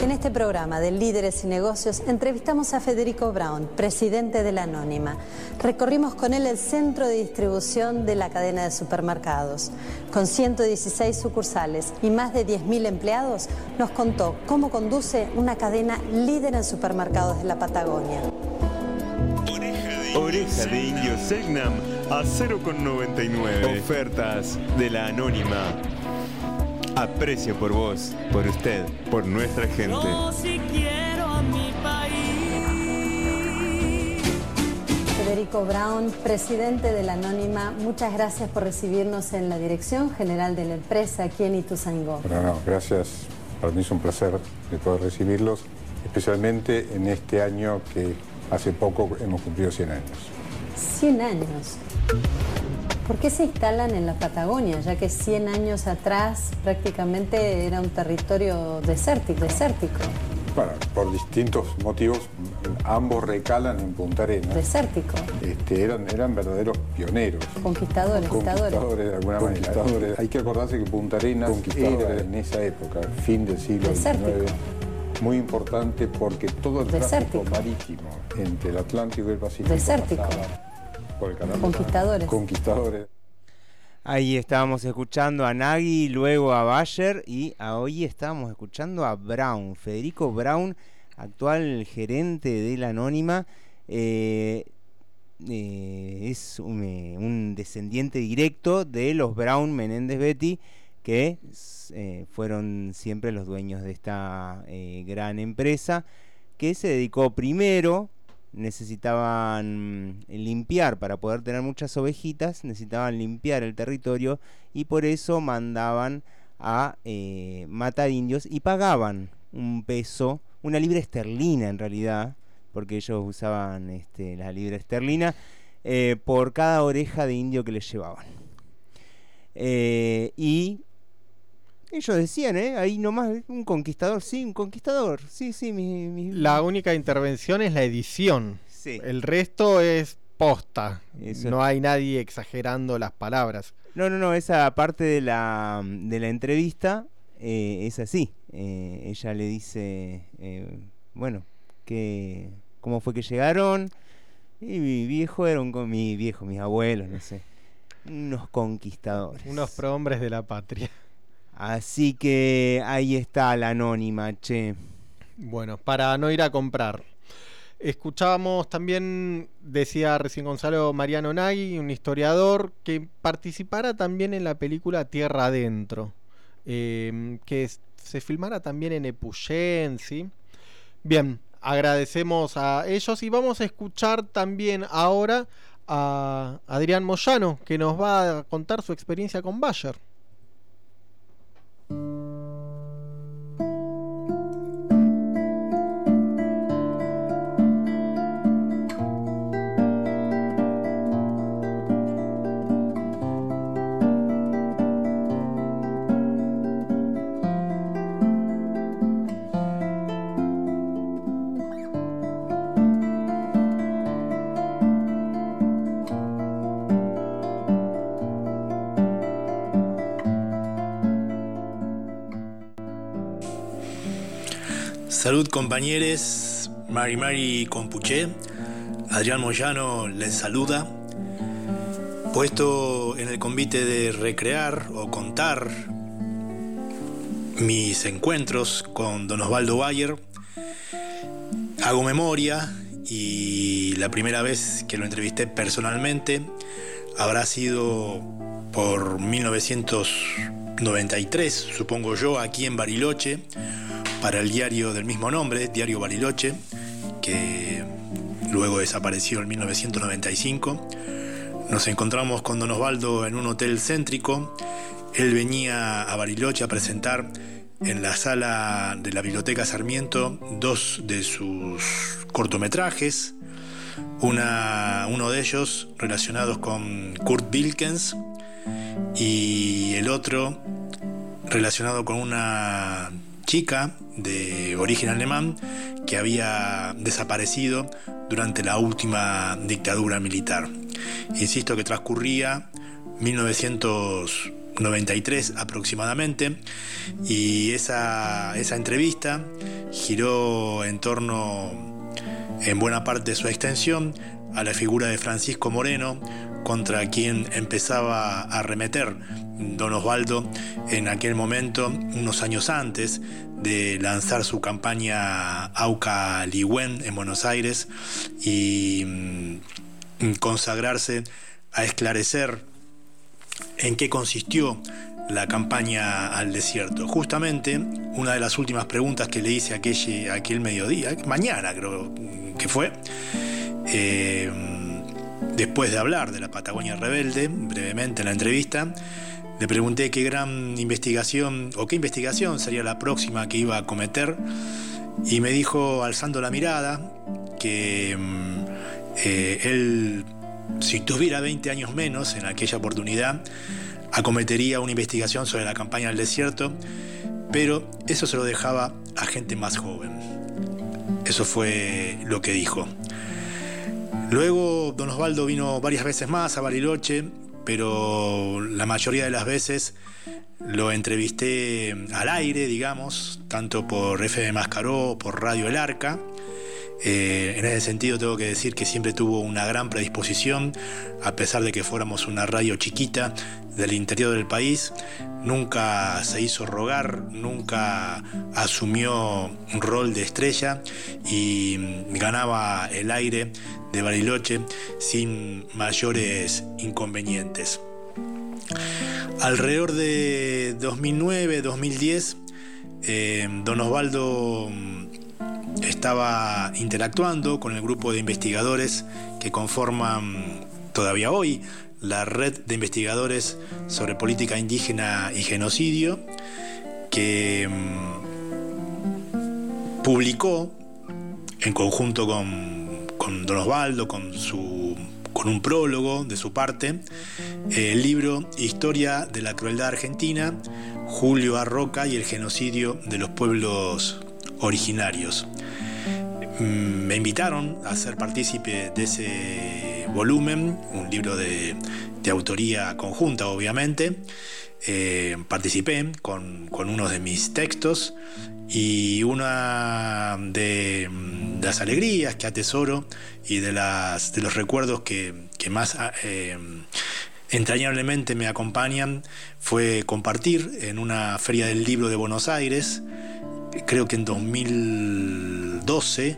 En este programa de Líderes y Negocios entrevistamos a Federico Brown, presidente de la Anónima. Recorrimos con él el centro de distribución de la cadena de supermercados. Con 116 sucursales y más de 10.000 empleados, nos contó cómo conduce una cadena líder en supermercados de la Patagonia. Oreja de indio Segnam a 0,99. Ofertas de la anónima. Aprecio por vos, por usted, por nuestra gente. Yo sí quiero a mi país. Federico Brown, presidente de la Anónima, muchas gracias por recibirnos en la Dirección General de la Empresa aquí en Ituzaingó. Bueno, no, gracias. Para mí es un placer de poder recibirlos, especialmente en este año que hace poco hemos cumplido 100 años. 100 años. ¿Por qué se instalan en la Patagonia, ya que 100 años atrás prácticamente era un territorio desértico? desértico? Bueno, por distintos motivos, ambos recalan en Punta Arenas. Desértico. Este, eran, eran verdaderos pioneros. Conquistadores, Conquistadores de alguna manera. Conquistadores. Hay que acordarse que Punta Arenas era en esa época, fin del siglo Desértico. XIX, muy importante porque todo el tráfico Desértico. marítimo entre el Atlántico y el Pacífico Desértico. pasaba por el canal de Conquistadores. Conquistadores. Ahí estábamos escuchando a Nagy, luego a Bayer y a hoy estábamos escuchando a Brown, Federico Brown, actual gerente de la Anónima. eh, eh, es un, eh, un descendiente directo de los Brown Menéndez Betty, que eh, fueron siempre los dueños de esta eh, gran empresa, que se dedicó primero necesitaban limpiar para poder tener muchas ovejitas, necesitaban limpiar el territorio y por eso mandaban a eh, matar indios y pagaban un peso, una libra esterlina en realidad, porque ellos usaban este, la libra esterlina, por cada oreja de indio que les llevaban. Y ellos decían, ¿eh? Ahí nomás, un conquistador, sí, un conquistador, sí, sí, mi, mi- La única intervención es la edición. Sí. El resto es posta. Eso. No hay nadie exagerando las palabras. No, no, no, esa parte de la, de la entrevista eh, es así. eh, ella le dice, eh, bueno, que, ¿cómo fue que llegaron? Y mi viejo era un, con mi viejo, mis abuelos, no sé, unos conquistadores. Unos prohombres de la patria. Así que ahí está la anónima, che. Bueno, para no ir a comprar. Escuchábamos también, decía recién Gonzalo Mariano Nagui, un historiador, que participara también en la película Tierra Adentro, eh, que se filmara también en Epuyén. Bien, agradecemos a ellos y vamos a escuchar también ahora a Adrián Moyano, que nos va a contar su experiencia con Bayer. Thank you. Salud compañeros, Mari Mari Compuché, Adrián Moyano les saluda. Puesto en el convite de recrear o contar mis encuentros con Don Osvaldo Bayer, hago memoria y la primera vez que lo entrevisté personalmente habrá sido por 1993, supongo yo, aquí en Bariloche para el diario del mismo nombre, Diario Bariloche, que luego desapareció en 1995. Nos encontramos con Don Osvaldo en un hotel céntrico. Él venía a Bariloche a presentar en la sala de la Biblioteca Sarmiento dos de sus cortometrajes. Uno de ellos relacionados con Kurt Wilkens y el otro relacionado con una chica de origen alemán que había desaparecido durante la última dictadura militar. Insisto que transcurría 1993 aproximadamente y esa, esa entrevista giró en torno, en buena parte de su extensión, a la figura de Francisco Moreno, contra quien empezaba a arremeter don Osvaldo en aquel momento, unos años antes de lanzar su campaña Auca Ligüen en Buenos Aires y mm, consagrarse a esclarecer en qué consistió la campaña al desierto. Justamente una de las últimas preguntas que le hice aquel, aquel mediodía, mañana creo que fue, eh, después de hablar de la Patagonia Rebelde, brevemente en la entrevista, le pregunté qué gran investigación o qué investigación sería la próxima que iba a cometer y me dijo, alzando la mirada, que mm, eh, él, si tuviera 20 años menos en aquella oportunidad, acometería una investigación sobre la campaña del desierto, pero eso se lo dejaba a gente más joven. Eso fue lo que dijo. Luego don Osvaldo vino varias veces más a Bariloche pero la mayoría de las veces lo entrevisté al aire, digamos, tanto por FM Mascaró por Radio El Arca. Eh, en ese sentido tengo que decir que siempre tuvo una gran predisposición, a pesar de que fuéramos una radio chiquita del interior del país, nunca se hizo rogar, nunca asumió un rol de estrella y ganaba el aire de Bariloche sin mayores inconvenientes. Alrededor de 2009-2010, eh, don Osvaldo mm, estaba interactuando con el grupo de investigadores que conforman todavía hoy la red de investigadores sobre política indígena y genocidio, que mm, publicó en conjunto con con Don Osvaldo, con, su, con un prólogo de su parte, el libro Historia de la Crueldad Argentina, Julio Arroca y el genocidio de los pueblos originarios. Mm, me invitaron a ser partícipe de ese volumen, un libro de, de autoría conjunta, obviamente. Eh, participé con, con uno de mis textos y una de, mm, las alegrías que atesoro y de, las, de los recuerdos que, que más ah, eh, entrañablemente me acompañan fue compartir en una feria del libro de Buenos Aires, creo que en 2012,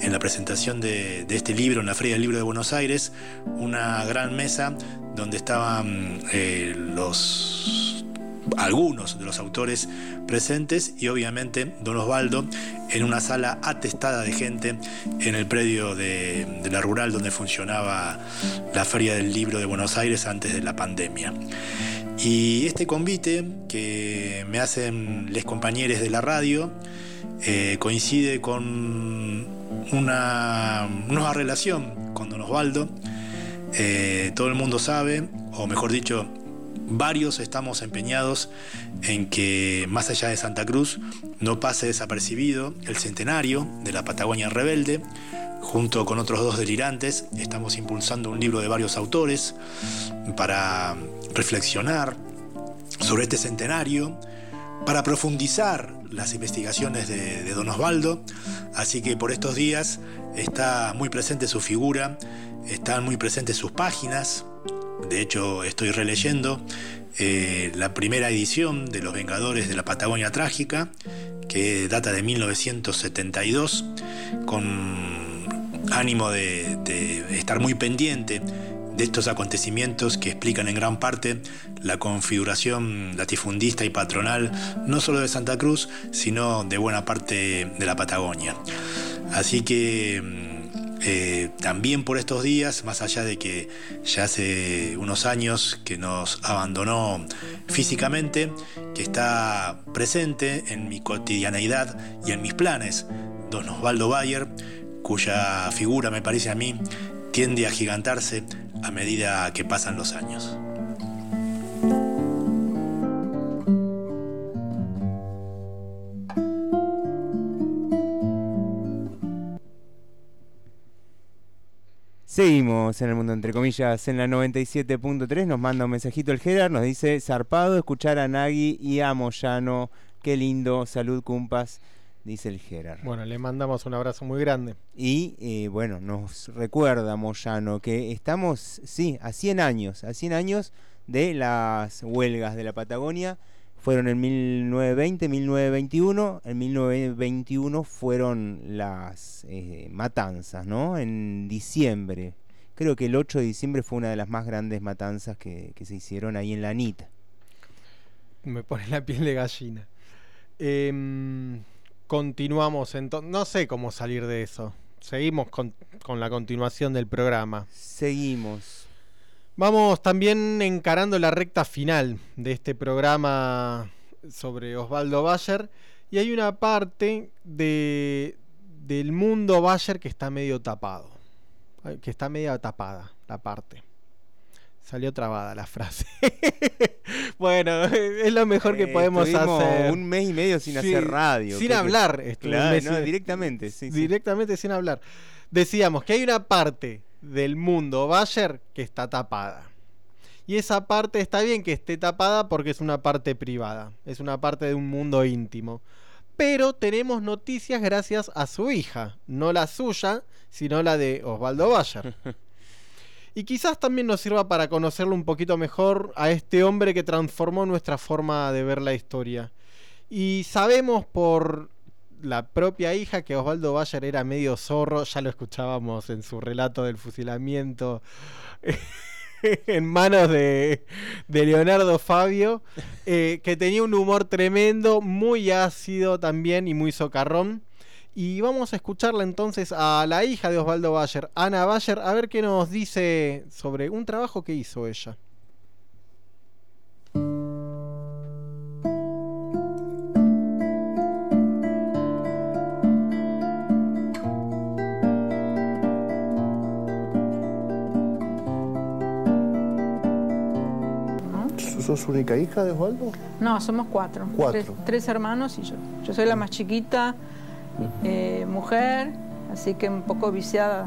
en la presentación de, este libro en la Feria del Libro de Buenos Aires, una gran mesa donde estaban eh, los algunos de los autores presentes y obviamente Don Osvaldo en una sala atestada de gente en el predio de, la rural donde funcionaba la Feria del Libro de Buenos Aires antes de la pandemia. Y este convite que me hacen les compañeros de la radio eh, coincide con una nueva relación con Don Osvaldo. Eh, todo el mundo sabe, o mejor dicho, varios estamos empeñados en que más allá de Santa Cruz no pase desapercibido el centenario de la Patagonia Rebelde. Junto con otros dos delirantes estamos impulsando un libro de varios autores para reflexionar sobre este centenario, para profundizar las investigaciones de, Don Osvaldo. Así que por estos días está muy presente su figura, están muy presentes sus páginas. De hecho, estoy releyendo eh, la primera edición de Los Vengadores de la Patagonia Trágica, que data de 1972, con ánimo de estar muy pendiente de estos acontecimientos que explican en gran parte la configuración latifundista y patronal no solo de Santa Cruz, sino de buena parte de la Patagonia. Así que eh, también por estos días, más allá de que ya hace unos años que nos abandonó físicamente, que está presente en mi cotidianeidad y en mis planes, don Osvaldo Bayer, cuya figura me parece a mí tiende a gigantarse a medida que pasan los años. Seguimos en el mundo entre comillas en la 97.3, nos manda un mensajito el Gerard, nos dice, zarpado escuchar a Nagui y a Moyano, qué lindo, salud cumpas, dice el Gerard. Bueno, le mandamos un abrazo muy grande. Y eh, bueno, nos recuerda Moyano que estamos, sí, a 100 años, a 100 años de las huelgas de la Patagonia, fueron en 1920, 1921, en 1921 fueron las eh, matanzas, ¿no? En diciembre, creo que el 8 de diciembre fue una de las más grandes matanzas que, que se hicieron ahí en la Anita. Me pone la piel de gallina. Eh, continuamos entonces, no sé cómo salir de eso. Seguimos con, con la continuación del programa. Seguimos. Vamos también encarando la recta final de este programa sobre Osvaldo Bayer y hay una parte de, del mundo Bayer que está medio tapado, que está medio tapada la parte. Salió trabada la frase. bueno, es lo mejor que Eh, podemos hacer. un mes y medio sin Sí, hacer radio. Sin que- hablar. Claro, no, sin- directamente, sí, sí. Directamente sin hablar. Decíamos que hay una parte del mundo Bayer que está tapada. Y esa parte está bien que esté tapada porque es una parte privada, es una parte de un mundo íntimo. Pero tenemos noticias gracias a su hija, no la suya, sino la de Osvaldo Bayer. Y quizás también nos sirva para conocerlo un poquito mejor a este hombre que transformó nuestra forma de ver la historia. Y sabemos por la propia hija que Osvaldo Bayer era medio zorro, ya lo escuchábamos en su relato del fusilamiento en manos de, Leonardo Fabio, eh, que tenía un humor tremendo, muy ácido también y muy socarrón. Y vamos a escucharla entonces a la hija de Osvaldo Bayer, Ana Bayer, a ver qué nos dice sobre un trabajo que hizo ella. ¿Sos única hija de Osvaldo? No, somos cuatro. Cuatro. Tres, tres hermanos y yo. Yo soy la más chiquita, eh, mujer, así que un poco viciada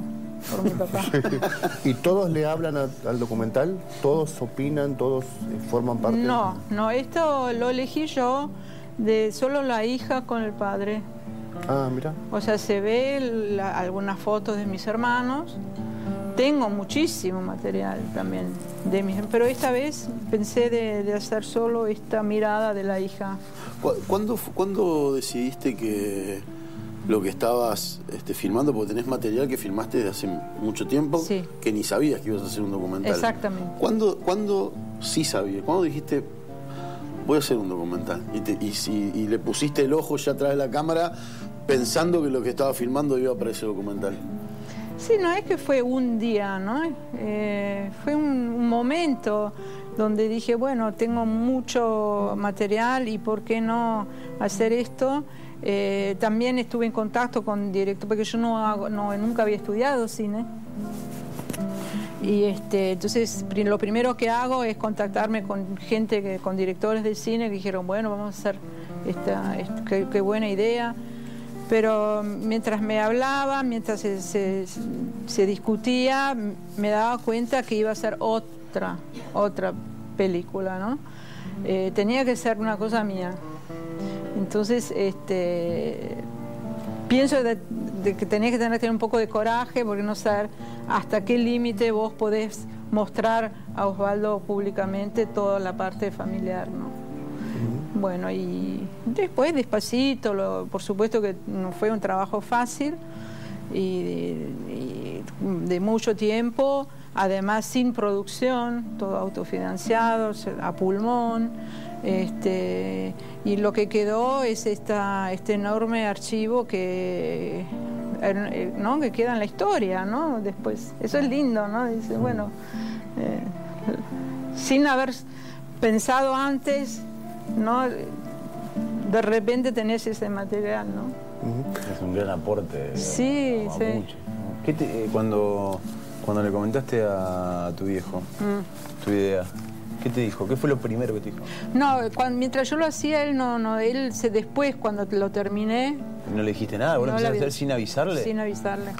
por mi papá. ¿Y todos le hablan a- al documental? ¿Todos opinan? ¿Todos eh, forman parte? No, no, esto lo elegí yo de solo la hija con el padre. Ah, mira. O sea, se ve la- algunas fotos de mis hermanos. Tengo muchísimo material también de mis, pero esta vez pensé de, de hacer solo esta mirada de la hija. ¿Cu- ¿Cuándo, cuándo decidiste que lo que estabas este, filmando, porque tenés material que filmaste desde hace mucho tiempo, Sí. que ni sabías que ibas a hacer un documental? Exactamente. ¿Cuándo, cuándo sí sabías? ¿Cuándo dijiste, voy a hacer un documental? Y, te- y si- y le pusiste el ojo ya atrás de la cámara pensando que lo que estaba filmando iba para ese documental. Sí, no es que fue un día, ¿no? Eh, fue un, un momento donde dije, bueno, tengo mucho material y por qué no hacer esto. Eh, también estuve en contacto con director, porque yo no, hago, no nunca había estudiado cine. Y este, entonces lo primero que hago es contactarme con gente, con directores de cine que dijeron, bueno, vamos a hacer esta, esta- qué, qué buena idea. Pero mientras me hablaba, mientras se, se- se discutía, me daba cuenta que iba a ser otra, otra película, ¿no? Eh, tenía que ser una cosa mía. Entonces, este, pienso de, de que tenés que tener, tener un poco de coraje porque no saber hasta qué límite vos podés mostrar a Osvaldo públicamente toda la parte familiar, ¿no? Bueno, y después despacito, lo- por supuesto que no fue un trabajo fácil y, y de mucho tiempo, además sin producción, todo autofinanciado, a pulmón. Este, y lo que quedó es esta, este enorme archivo que, eh, ¿no? que queda en la historia, ¿no? Después, eso es lindo, ¿no? Dice, bueno, eh, sin haber pensado antes, ¿no? De repente tenés ese material, ¿no? Es un gran aporte. Sí, a sí. mucho. ¿Qué te- eh, cuando, cuando le comentaste a tu viejo Mm. tu idea, ¿qué te dijo? ¿Qué fue lo primero que te dijo? No, mientras yo lo hacía, él no, no, él se, después, cuando lo terminé, ¿No le dijiste nada? ¿Vos lo No empezaste le a hacer sin avisarle? sin avisarle.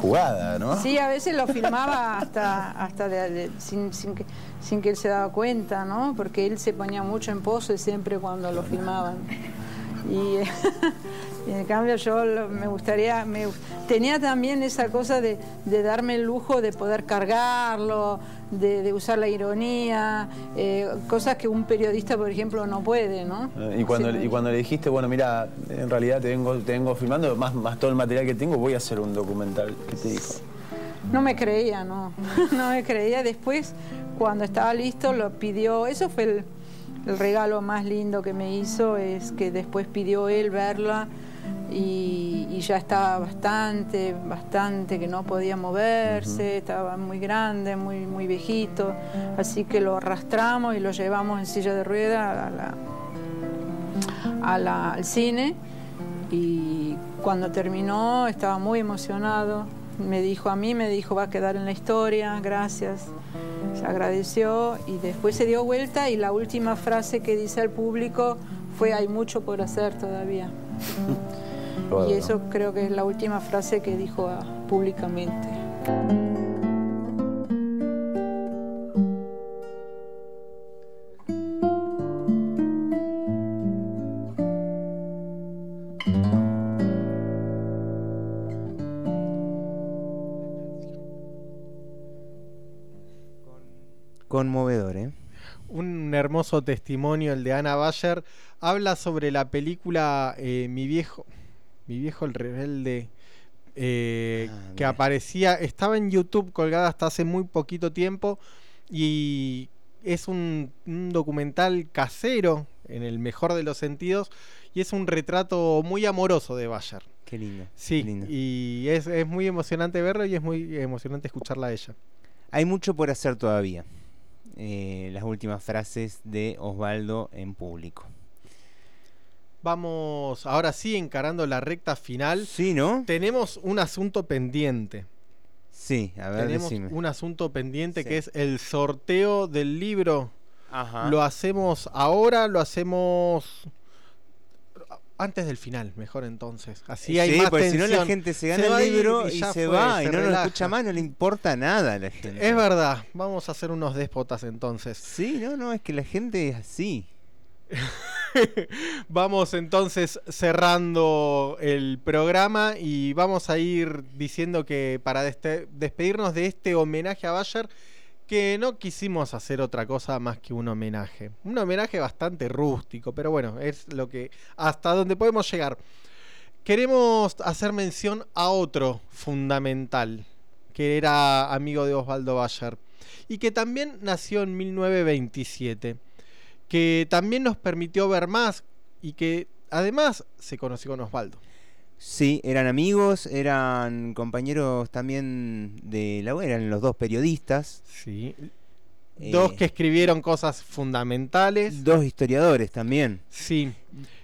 Jugada, ¿no? Sí, a veces lo filmaba hasta, hasta de- de- sin, sin que, sin que él se daba cuenta, ¿no? Porque él se ponía mucho en pose siempre cuando lo filmaban. Y, y en cambio yo lo- me gustaría, me, tenía también esa cosa de, de darme el lujo de poder cargarlo, de, de usar la ironía, eh, cosas que un periodista, por ejemplo, no puede, ¿no? Eh, Y cuando, Sí. y cuando le dijiste, bueno, mira, en realidad te vengo, te vengo filmando, más, más todo el material que tengo, voy a hacer un documental. ¿Qué te dijo? No me creía, no. No me creía. Después, cuando estaba listo, lo pidió. Eso fue el, el regalo más lindo que me hizo, es que después pidió él verla y, y ya estaba bastante, bastante que no podía moverse, estaba muy grande, muy, muy viejito. Así que lo arrastramos y lo llevamos en silla de rueda a la- a la- al cine y cuando terminó estaba muy emocionado. Me dijo a mí, me dijo, va a quedar en la historia, gracias. Se agradeció y después se dio vuelta y la última frase que dice al público fue, hay mucho por hacer todavía. Y eso creo que es la última frase que dijo ah, públicamente. Conmovedor, ¿eh? Un hermoso testimonio el de Ana Bayer. Habla sobre la película eh, Mi viejo. Mi viejo el rebelde. eh, que aparecía. Estaba en YouTube colgada hasta hace muy poquito tiempo. Y es un, un documental casero. En el mejor de los sentidos. Y es un retrato muy amoroso de Bayer. Qué lindo. Sí, qué lindo. y es, es muy emocionante verlo y es muy emocionante escucharla a ella. Hay mucho por hacer todavía. Eh, las últimas frases de Osvaldo en público. Vamos ahora sí encarando la recta final. Sí, ¿no? Tenemos un asunto pendiente. Sí, a ver, Tenemos decime. un asunto pendiente Sí. que es el sorteo del libro. Ajá. Lo hacemos ahora, lo hacemos Antes del final, mejor entonces. Así Sí, hay más porque si no la gente se gana el libro y ya se fue, va y no lo escucha más, no le importa nada a la gente. Es verdad, vamos a hacer unos déspotas entonces. Sí, no, no, es que la gente es así. Vamos entonces cerrando el programa y vamos a ir diciendo que para despedirnos de este homenaje a Bayer, que no quisimos hacer otra cosa más que un homenaje. Un homenaje bastante rústico, pero bueno, es lo que hasta donde podemos llegar. Queremos hacer mención a otro fundamental, que era amigo de Osvaldo Bayer, y que también nació en 1927 que también nos permitió ver más y que además se conoció con Osvaldo. Sí, eran amigos, eran compañeros también de la eran los dos periodistas. Sí. Eh, Dos que escribieron cosas fundamentales. Dos historiadores también. Sí.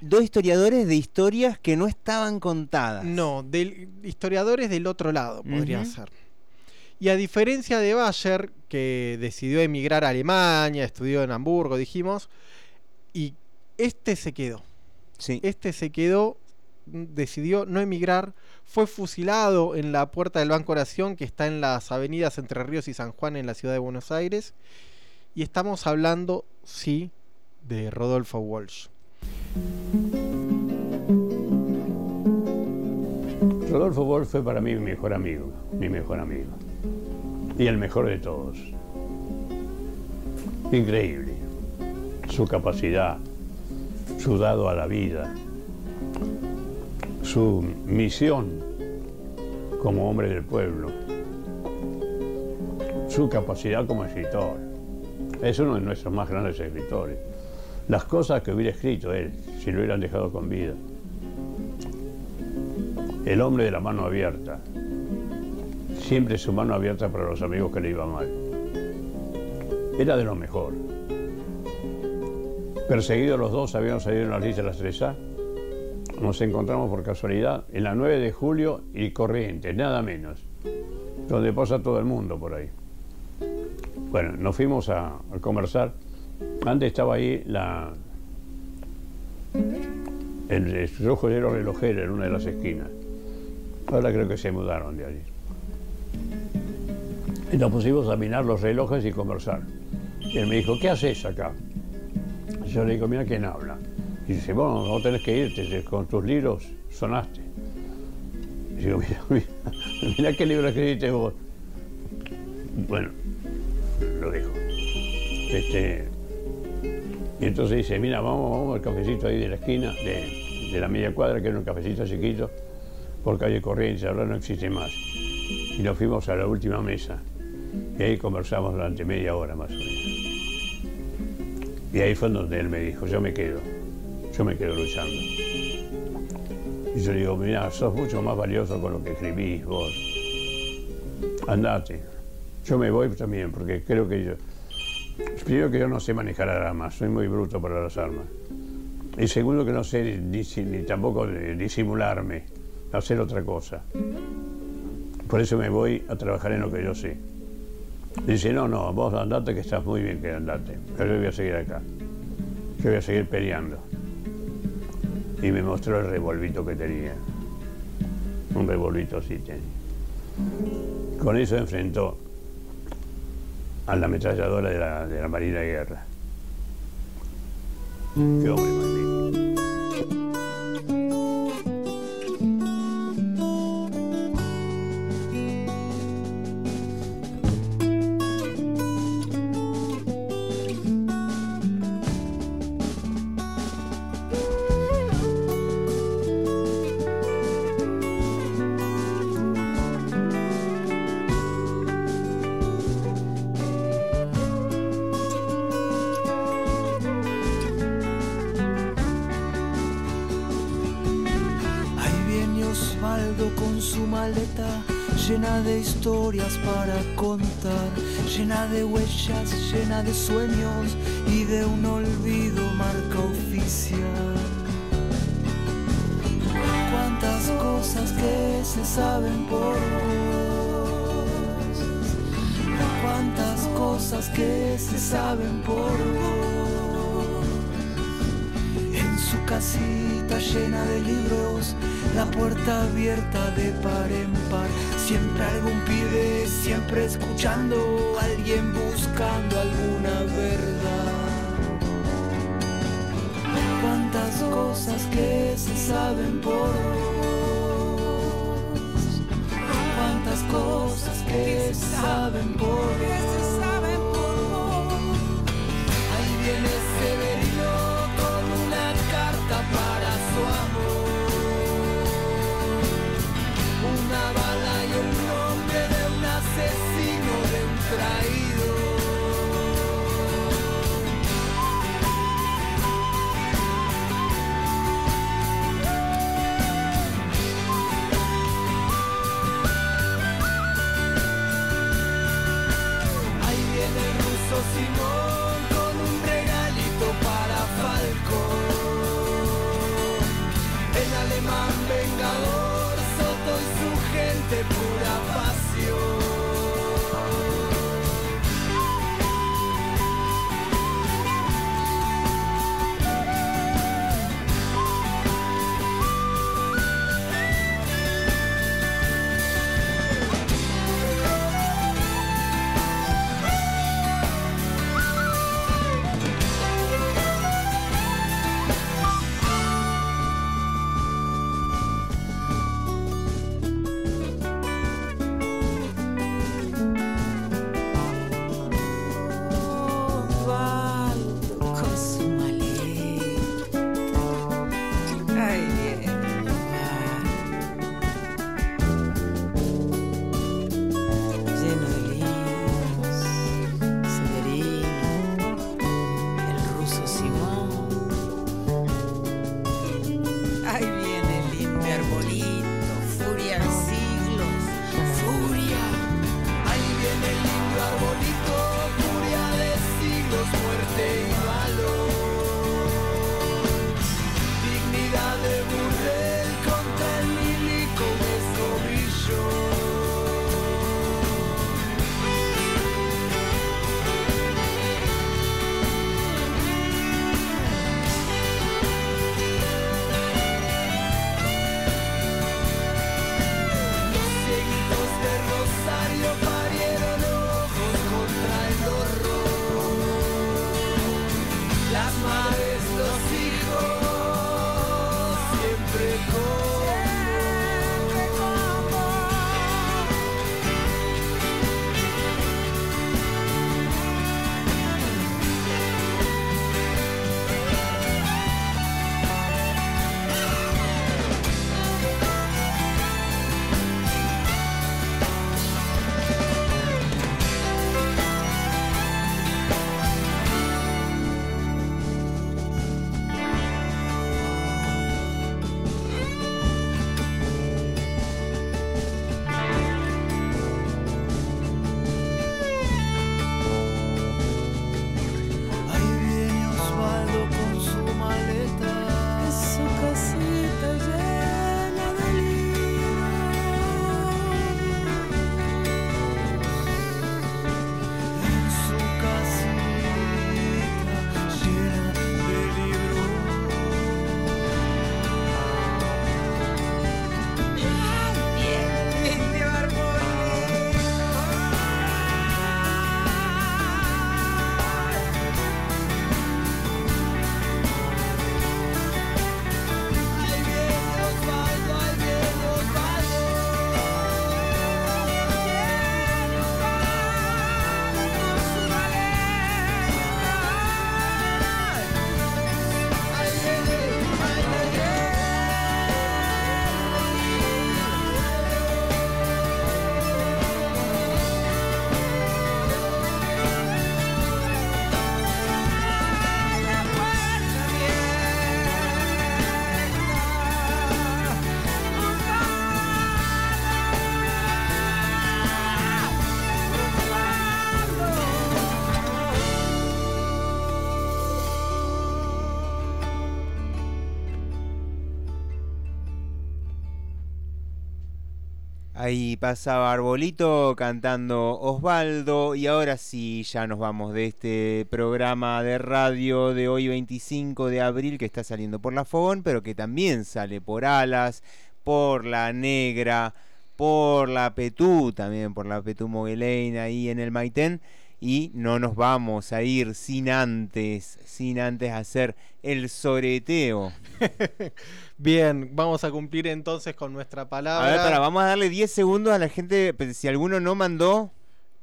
Dos historiadores de historias que no estaban contadas. No, del, historiadores del otro lado, podría ser. Y a diferencia de Bayer, que decidió emigrar a Alemania, estudió en Hamburgo, dijimos, y este se quedó. Sí. Este se quedó, decidió no emigrar, fue fusilado en la puerta del Banco Oración, que está en las avenidas Entre Ríos y San Juan en la ciudad de Buenos Aires. Y estamos hablando, sí, de Rodolfo Walsh. Rodolfo Wolf fue para mí mi mejor amigo, mi mejor amigo. Y el mejor de todos. Increíble. Su capacidad, su dado a la vida, su misión como hombre del pueblo, su capacidad como escritor. Es uno de nuestros más grandes escritores. Las cosas que hubiera escrito él, si lo hubieran dejado con vida. El hombre de la mano abierta. Siempre su mano abierta para los amigos que le iba mal. Era de lo mejor. Perseguidos los dos, habíamos salido en la lista de las 3A. Nos encontramos por casualidad en la 9 de julio y Corrientes, nada menos. Donde pasa todo el mundo por ahí. Bueno, nos fuimos a, a conversar. Antes estaba ahí la, el, el joyero relojero en una de las esquinas. Ahora creo que se mudaron de allí. Y nos pusimos a mirar los relojes y conversar. Y él me dijo, ¿qué haces acá? Yo le digo, mira quién habla. Y dice, bueno, no tenés que irte, con tus libros sonaste. Y digo, mira, mira, mira qué libro escribiste vos. Bueno, lo dijo. Este, y entonces dice, mira, vamos, vamos al cafecito ahí de la esquina, de, de la media cuadra, que era un cafecito chiquito, por calle Corrientes, ahora no existe más. Y nos fuimos a la última mesa. Y ahí conversamos durante media hora más o menos. Y ahí fue donde él me dijo, yo me quedo, yo me quedo luchando. Y yo le digo, mira, sos mucho más valioso con lo que escribís vos. Andate. Yo me voy también, porque creo que yo... Primero que yo no sé manejar armas, soy muy bruto para las armas. Y segundo que no sé ni, ni tampoco disimularme, hacer otra cosa. Por eso me voy a trabajar en lo que yo sé. Dice, no, no, vos andate que estás muy bien que andate, pero yo voy a seguir acá. Yo voy a seguir peleando. Y me mostró el revolvito que tenía. Un revolvito así tenía. Con eso enfrentó a la ametralladora de la, de la Marina de Guerra. Qué hombre magnífico. De sueños y de un olvido marca oficial. Cuántas cosas que se saben por vos, cuántas cosas que se saben por vos. En su casita llena de libros, la puerta abierta de par en par. Siempre algún pibe, siempre escuchando, alguien buscando alguna verdad. Cuántas cosas que se saben por. Cuántas cosas que se saben por. Ahí pasaba Arbolito cantando Osvaldo y ahora sí ya nos vamos de este programa de radio de hoy 25 de abril que está saliendo por la Fogón, pero que también sale por Alas, por La Negra, por la Petú, también por la Petú Moguelein ahí en el Maitén. Y no nos vamos a ir sin antes, sin antes hacer el soreteo. Bien, vamos a cumplir entonces con nuestra palabra. A ver, para, vamos a darle 10 segundos a la gente. Si alguno no mandó,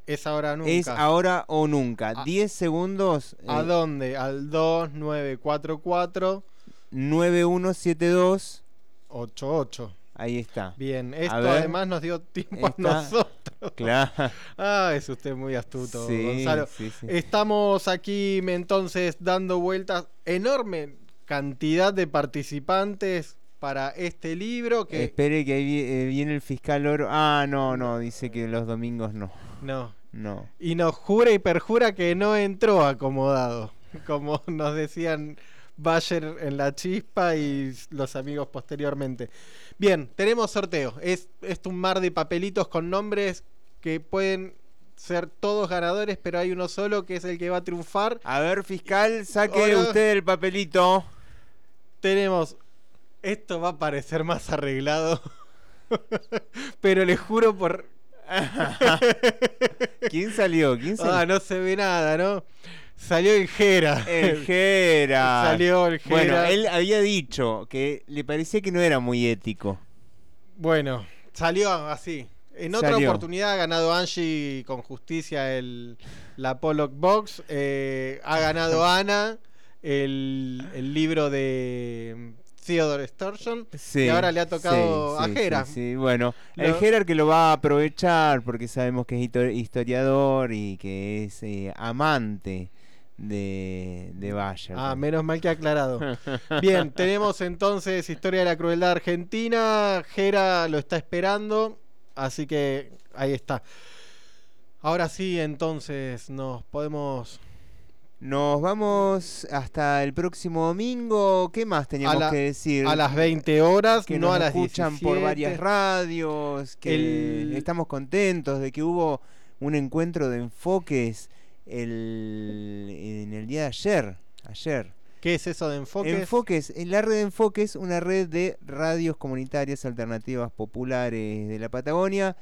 Es ahora o nunca. es ahora o nunca. 10 segundos. ¿A eh, dónde? Al 2944 9172 88. Ahí está. Bien, esto además nos dio tiempo Está- a nosotros. Claro. Ah, es usted muy astuto, Sí, Gonzalo. sí, sí. Estamos aquí entonces dando vueltas. Enorme cantidad de participantes para este libro que Espere que ahí eh, viene el fiscal oro. Ah, no, no, dice que los domingos no. no. No. Y nos jura y perjura que no entró acomodado, como nos decían Bayer en la chispa y los amigos posteriormente. Bien, tenemos sorteo. Es, es un mar de papelitos con nombres que pueden ser todos ganadores, pero hay uno solo que es el que va a triunfar. A ver, fiscal, saque usted el papelito. Tenemos. Esto va a parecer más arreglado. pero le juro por. ¿Quién salió? ¿Quién salió? Ah, no se ve nada, ¿no? Salió el Jera. El Jera. Salió el Jera. Bueno, él había dicho que le parecía que no era muy ético. Bueno, salió así. En otra Salió. oportunidad ha ganado Angie con justicia el, la Pollock Box. eh, ha ganado Ana el, el libro de Theodore Sturgeon. Sí, y ahora le ha tocado sí, a sí, Jera. sí, sí. Bueno, el Gerard que lo va a aprovechar porque sabemos que es historiador y que es eh, amante de, de Bayer. Ah, menos mal que ha aclarado. Bien, tenemos entonces Historia de la Crueldad Argentina. Jera lo está esperando. Así que ahí está. Ahora sí, entonces nos podemos. Nos vamos hasta el próximo domingo. ¿Qué más teníamos la- que decir? a las 20 horas, que no nos a las escuchan 17. por varias radios, que El- estamos contentos de que hubo un encuentro de enfoques el, en el día de ayer. Ayer. ¿Qué es eso de enfoques? Enfoques, en la red de Enfoques, una red de radios comunitarias alternativas populares de la Patagonia,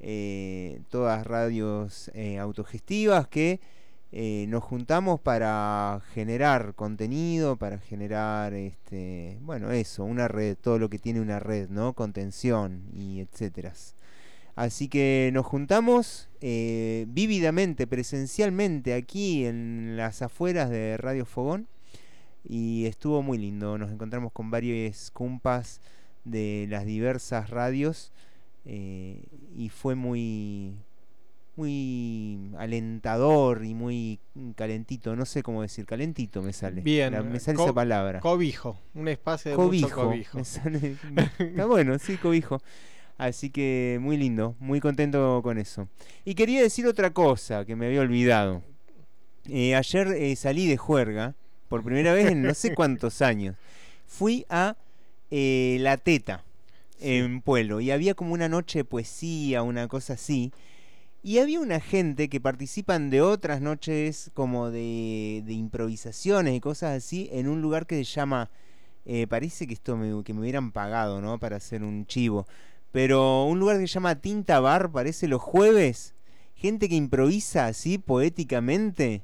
eh, todas radios eh, autogestivas que eh, nos juntamos para generar contenido, para generar, este, bueno, eso, una red, todo lo que tiene una red, ¿no? Contención y etcétera. Así que nos juntamos eh, vívidamente, presencialmente, aquí en las afueras de Radio Fogón y estuvo muy lindo. Nos encontramos con varios cumpas de las diversas radios eh, y fue muy muy alentador y muy calentito, no sé cómo decir, calentito me sale. Bien, La- me sale esa palabra. Cobijo, un espacio de cobijo. mucho cobijo. me sale- está bueno, sí, cobijo. Así que muy lindo, muy contento con eso. Y quería decir otra cosa que me había olvidado. Eh, ayer eh, salí de juerga por primera vez en no sé cuántos años. Fui a eh, La Teta en Pueblo y había como una noche de poesía, una cosa así. Y había una gente que participan de otras noches como de, de improvisaciones y cosas así en un lugar que se llama, eh, parece que esto me, que me hubieran pagado, ¿no? Para hacer un chivo. Pero un lugar que se llama Tinta Bar, parece los jueves. Gente que improvisa así poéticamente.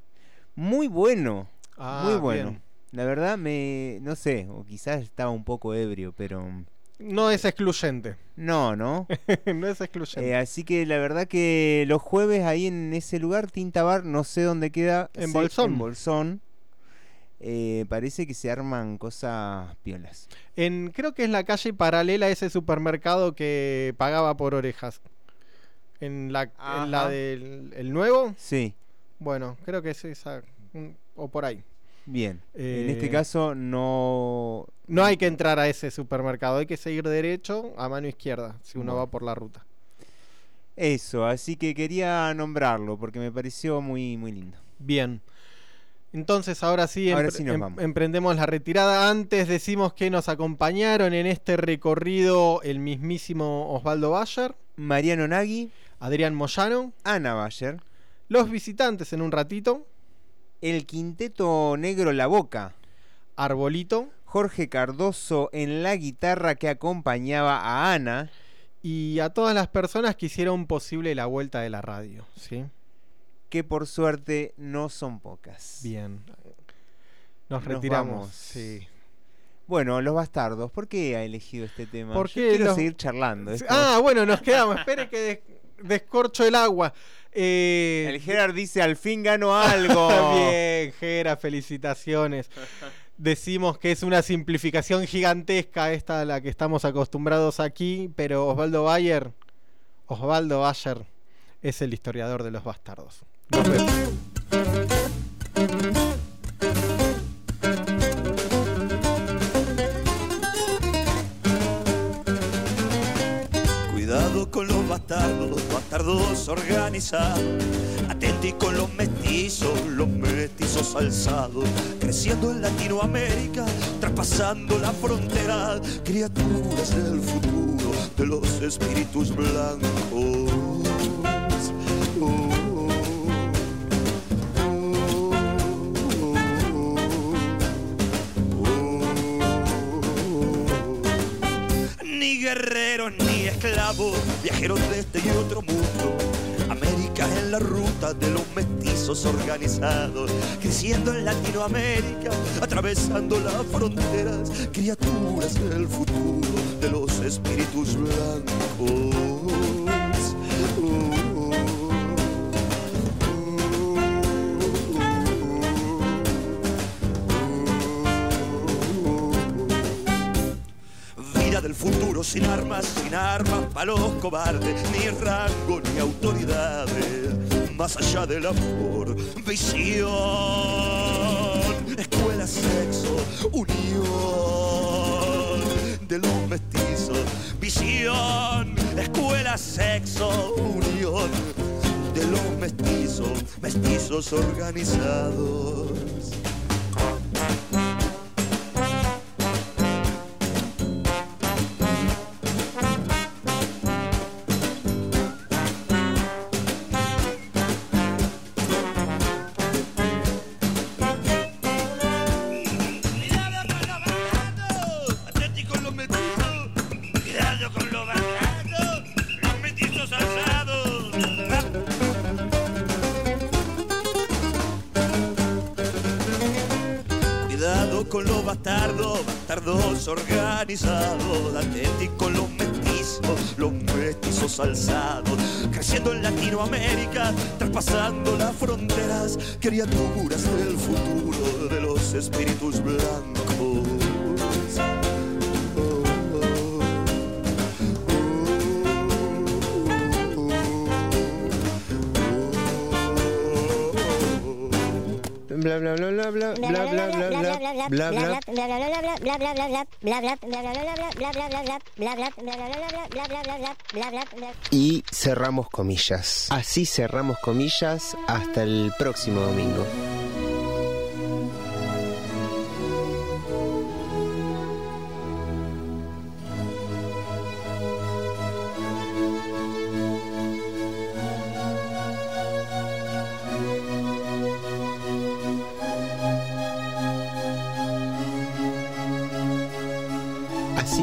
Muy bueno. Ah, muy bueno. bien. La verdad me, no sé, o quizás estaba un poco ebrio, pero... No es excluyente. No, ¿no? no es excluyente. Eh, así que la verdad que los jueves ahí en ese lugar, Tinta Bar, no sé dónde queda. En sé- Bolsón. En Bolsón. Eh, parece que se arman cosas piolas. En, creo que es la calle paralela a ese supermercado que pagaba por orejas. En la, en la Ajá. del el nuevo. Sí. Bueno, creo que es esa. O por ahí. Bien. en Eh, este caso no... No hay que entrar a ese supermercado, hay que seguir derecho a mano izquierda si uno va por la ruta. Eso, así que quería nombrarlo porque me pareció muy, muy lindo. Bien. Entonces ahora sí, Ahora em- vamos. emprendemos la retirada. Antes decimos que nos acompañaron en este recorrido el mismísimo Osvaldo Bayer. Mariano Nagui, Adrián Moyano, Ana Bayer, los visitantes en un ratito, el quinteto negro La Boca, Arbolito, Jorge Cardoso en la guitarra que acompañaba a Ana y a todas las personas que hicieron posible la vuelta de la radio, ¿sí? Que por suerte no son pocas. Bien. Nos retiramos. Sí. Bueno, los bastardos, ¿por qué ha elegido este tema? ¿Por Yo qué quiero los- seguir charlando. esto- Ah, bueno, nos quedamos. Espere que des- descorcho el agua. Eh, El Gerard dice, al fin ganó algo. Bien, Gera, felicitaciones. Decimos que es una simplificación gigantesca esta a la que estamos acostumbrados aquí, pero Osvaldo Bayer, Osvaldo Bayer es el historiador de los bastardos. Cuidado con los bastardos, bastardos organizados. Atenti con los mestizos, los mestizos alzados. Creciendo en Latinoamérica, traspasando la frontera. Criaturas del futuro, de los espíritus blancos. Oh, Ni guerreros ni esclavos, viajeros de este y otro mundo. América en la ruta de los mestizos organizados, creciendo en Latinoamérica, atravesando las fronteras, criaturas del futuro de los espíritus blancos. Del futuro sin armas, sin armas para los cobardes, ni rango ni autoridades, más allá del amor, visión, escuela, sexo, unión. De los mestizos, visión, escuela, sexo, unión. De los mestizos, mestizos organizados. Con los mestizos, los mestizos alzados. Creciendo en Latinoamérica, traspasando las fronteras. Criaturas del futuro de los espíritus blancos. Bla bla bla bla bla bla bla bla bla bla bla bla y cerramos comillas. Así cerramos comillas hasta el próximo domingo.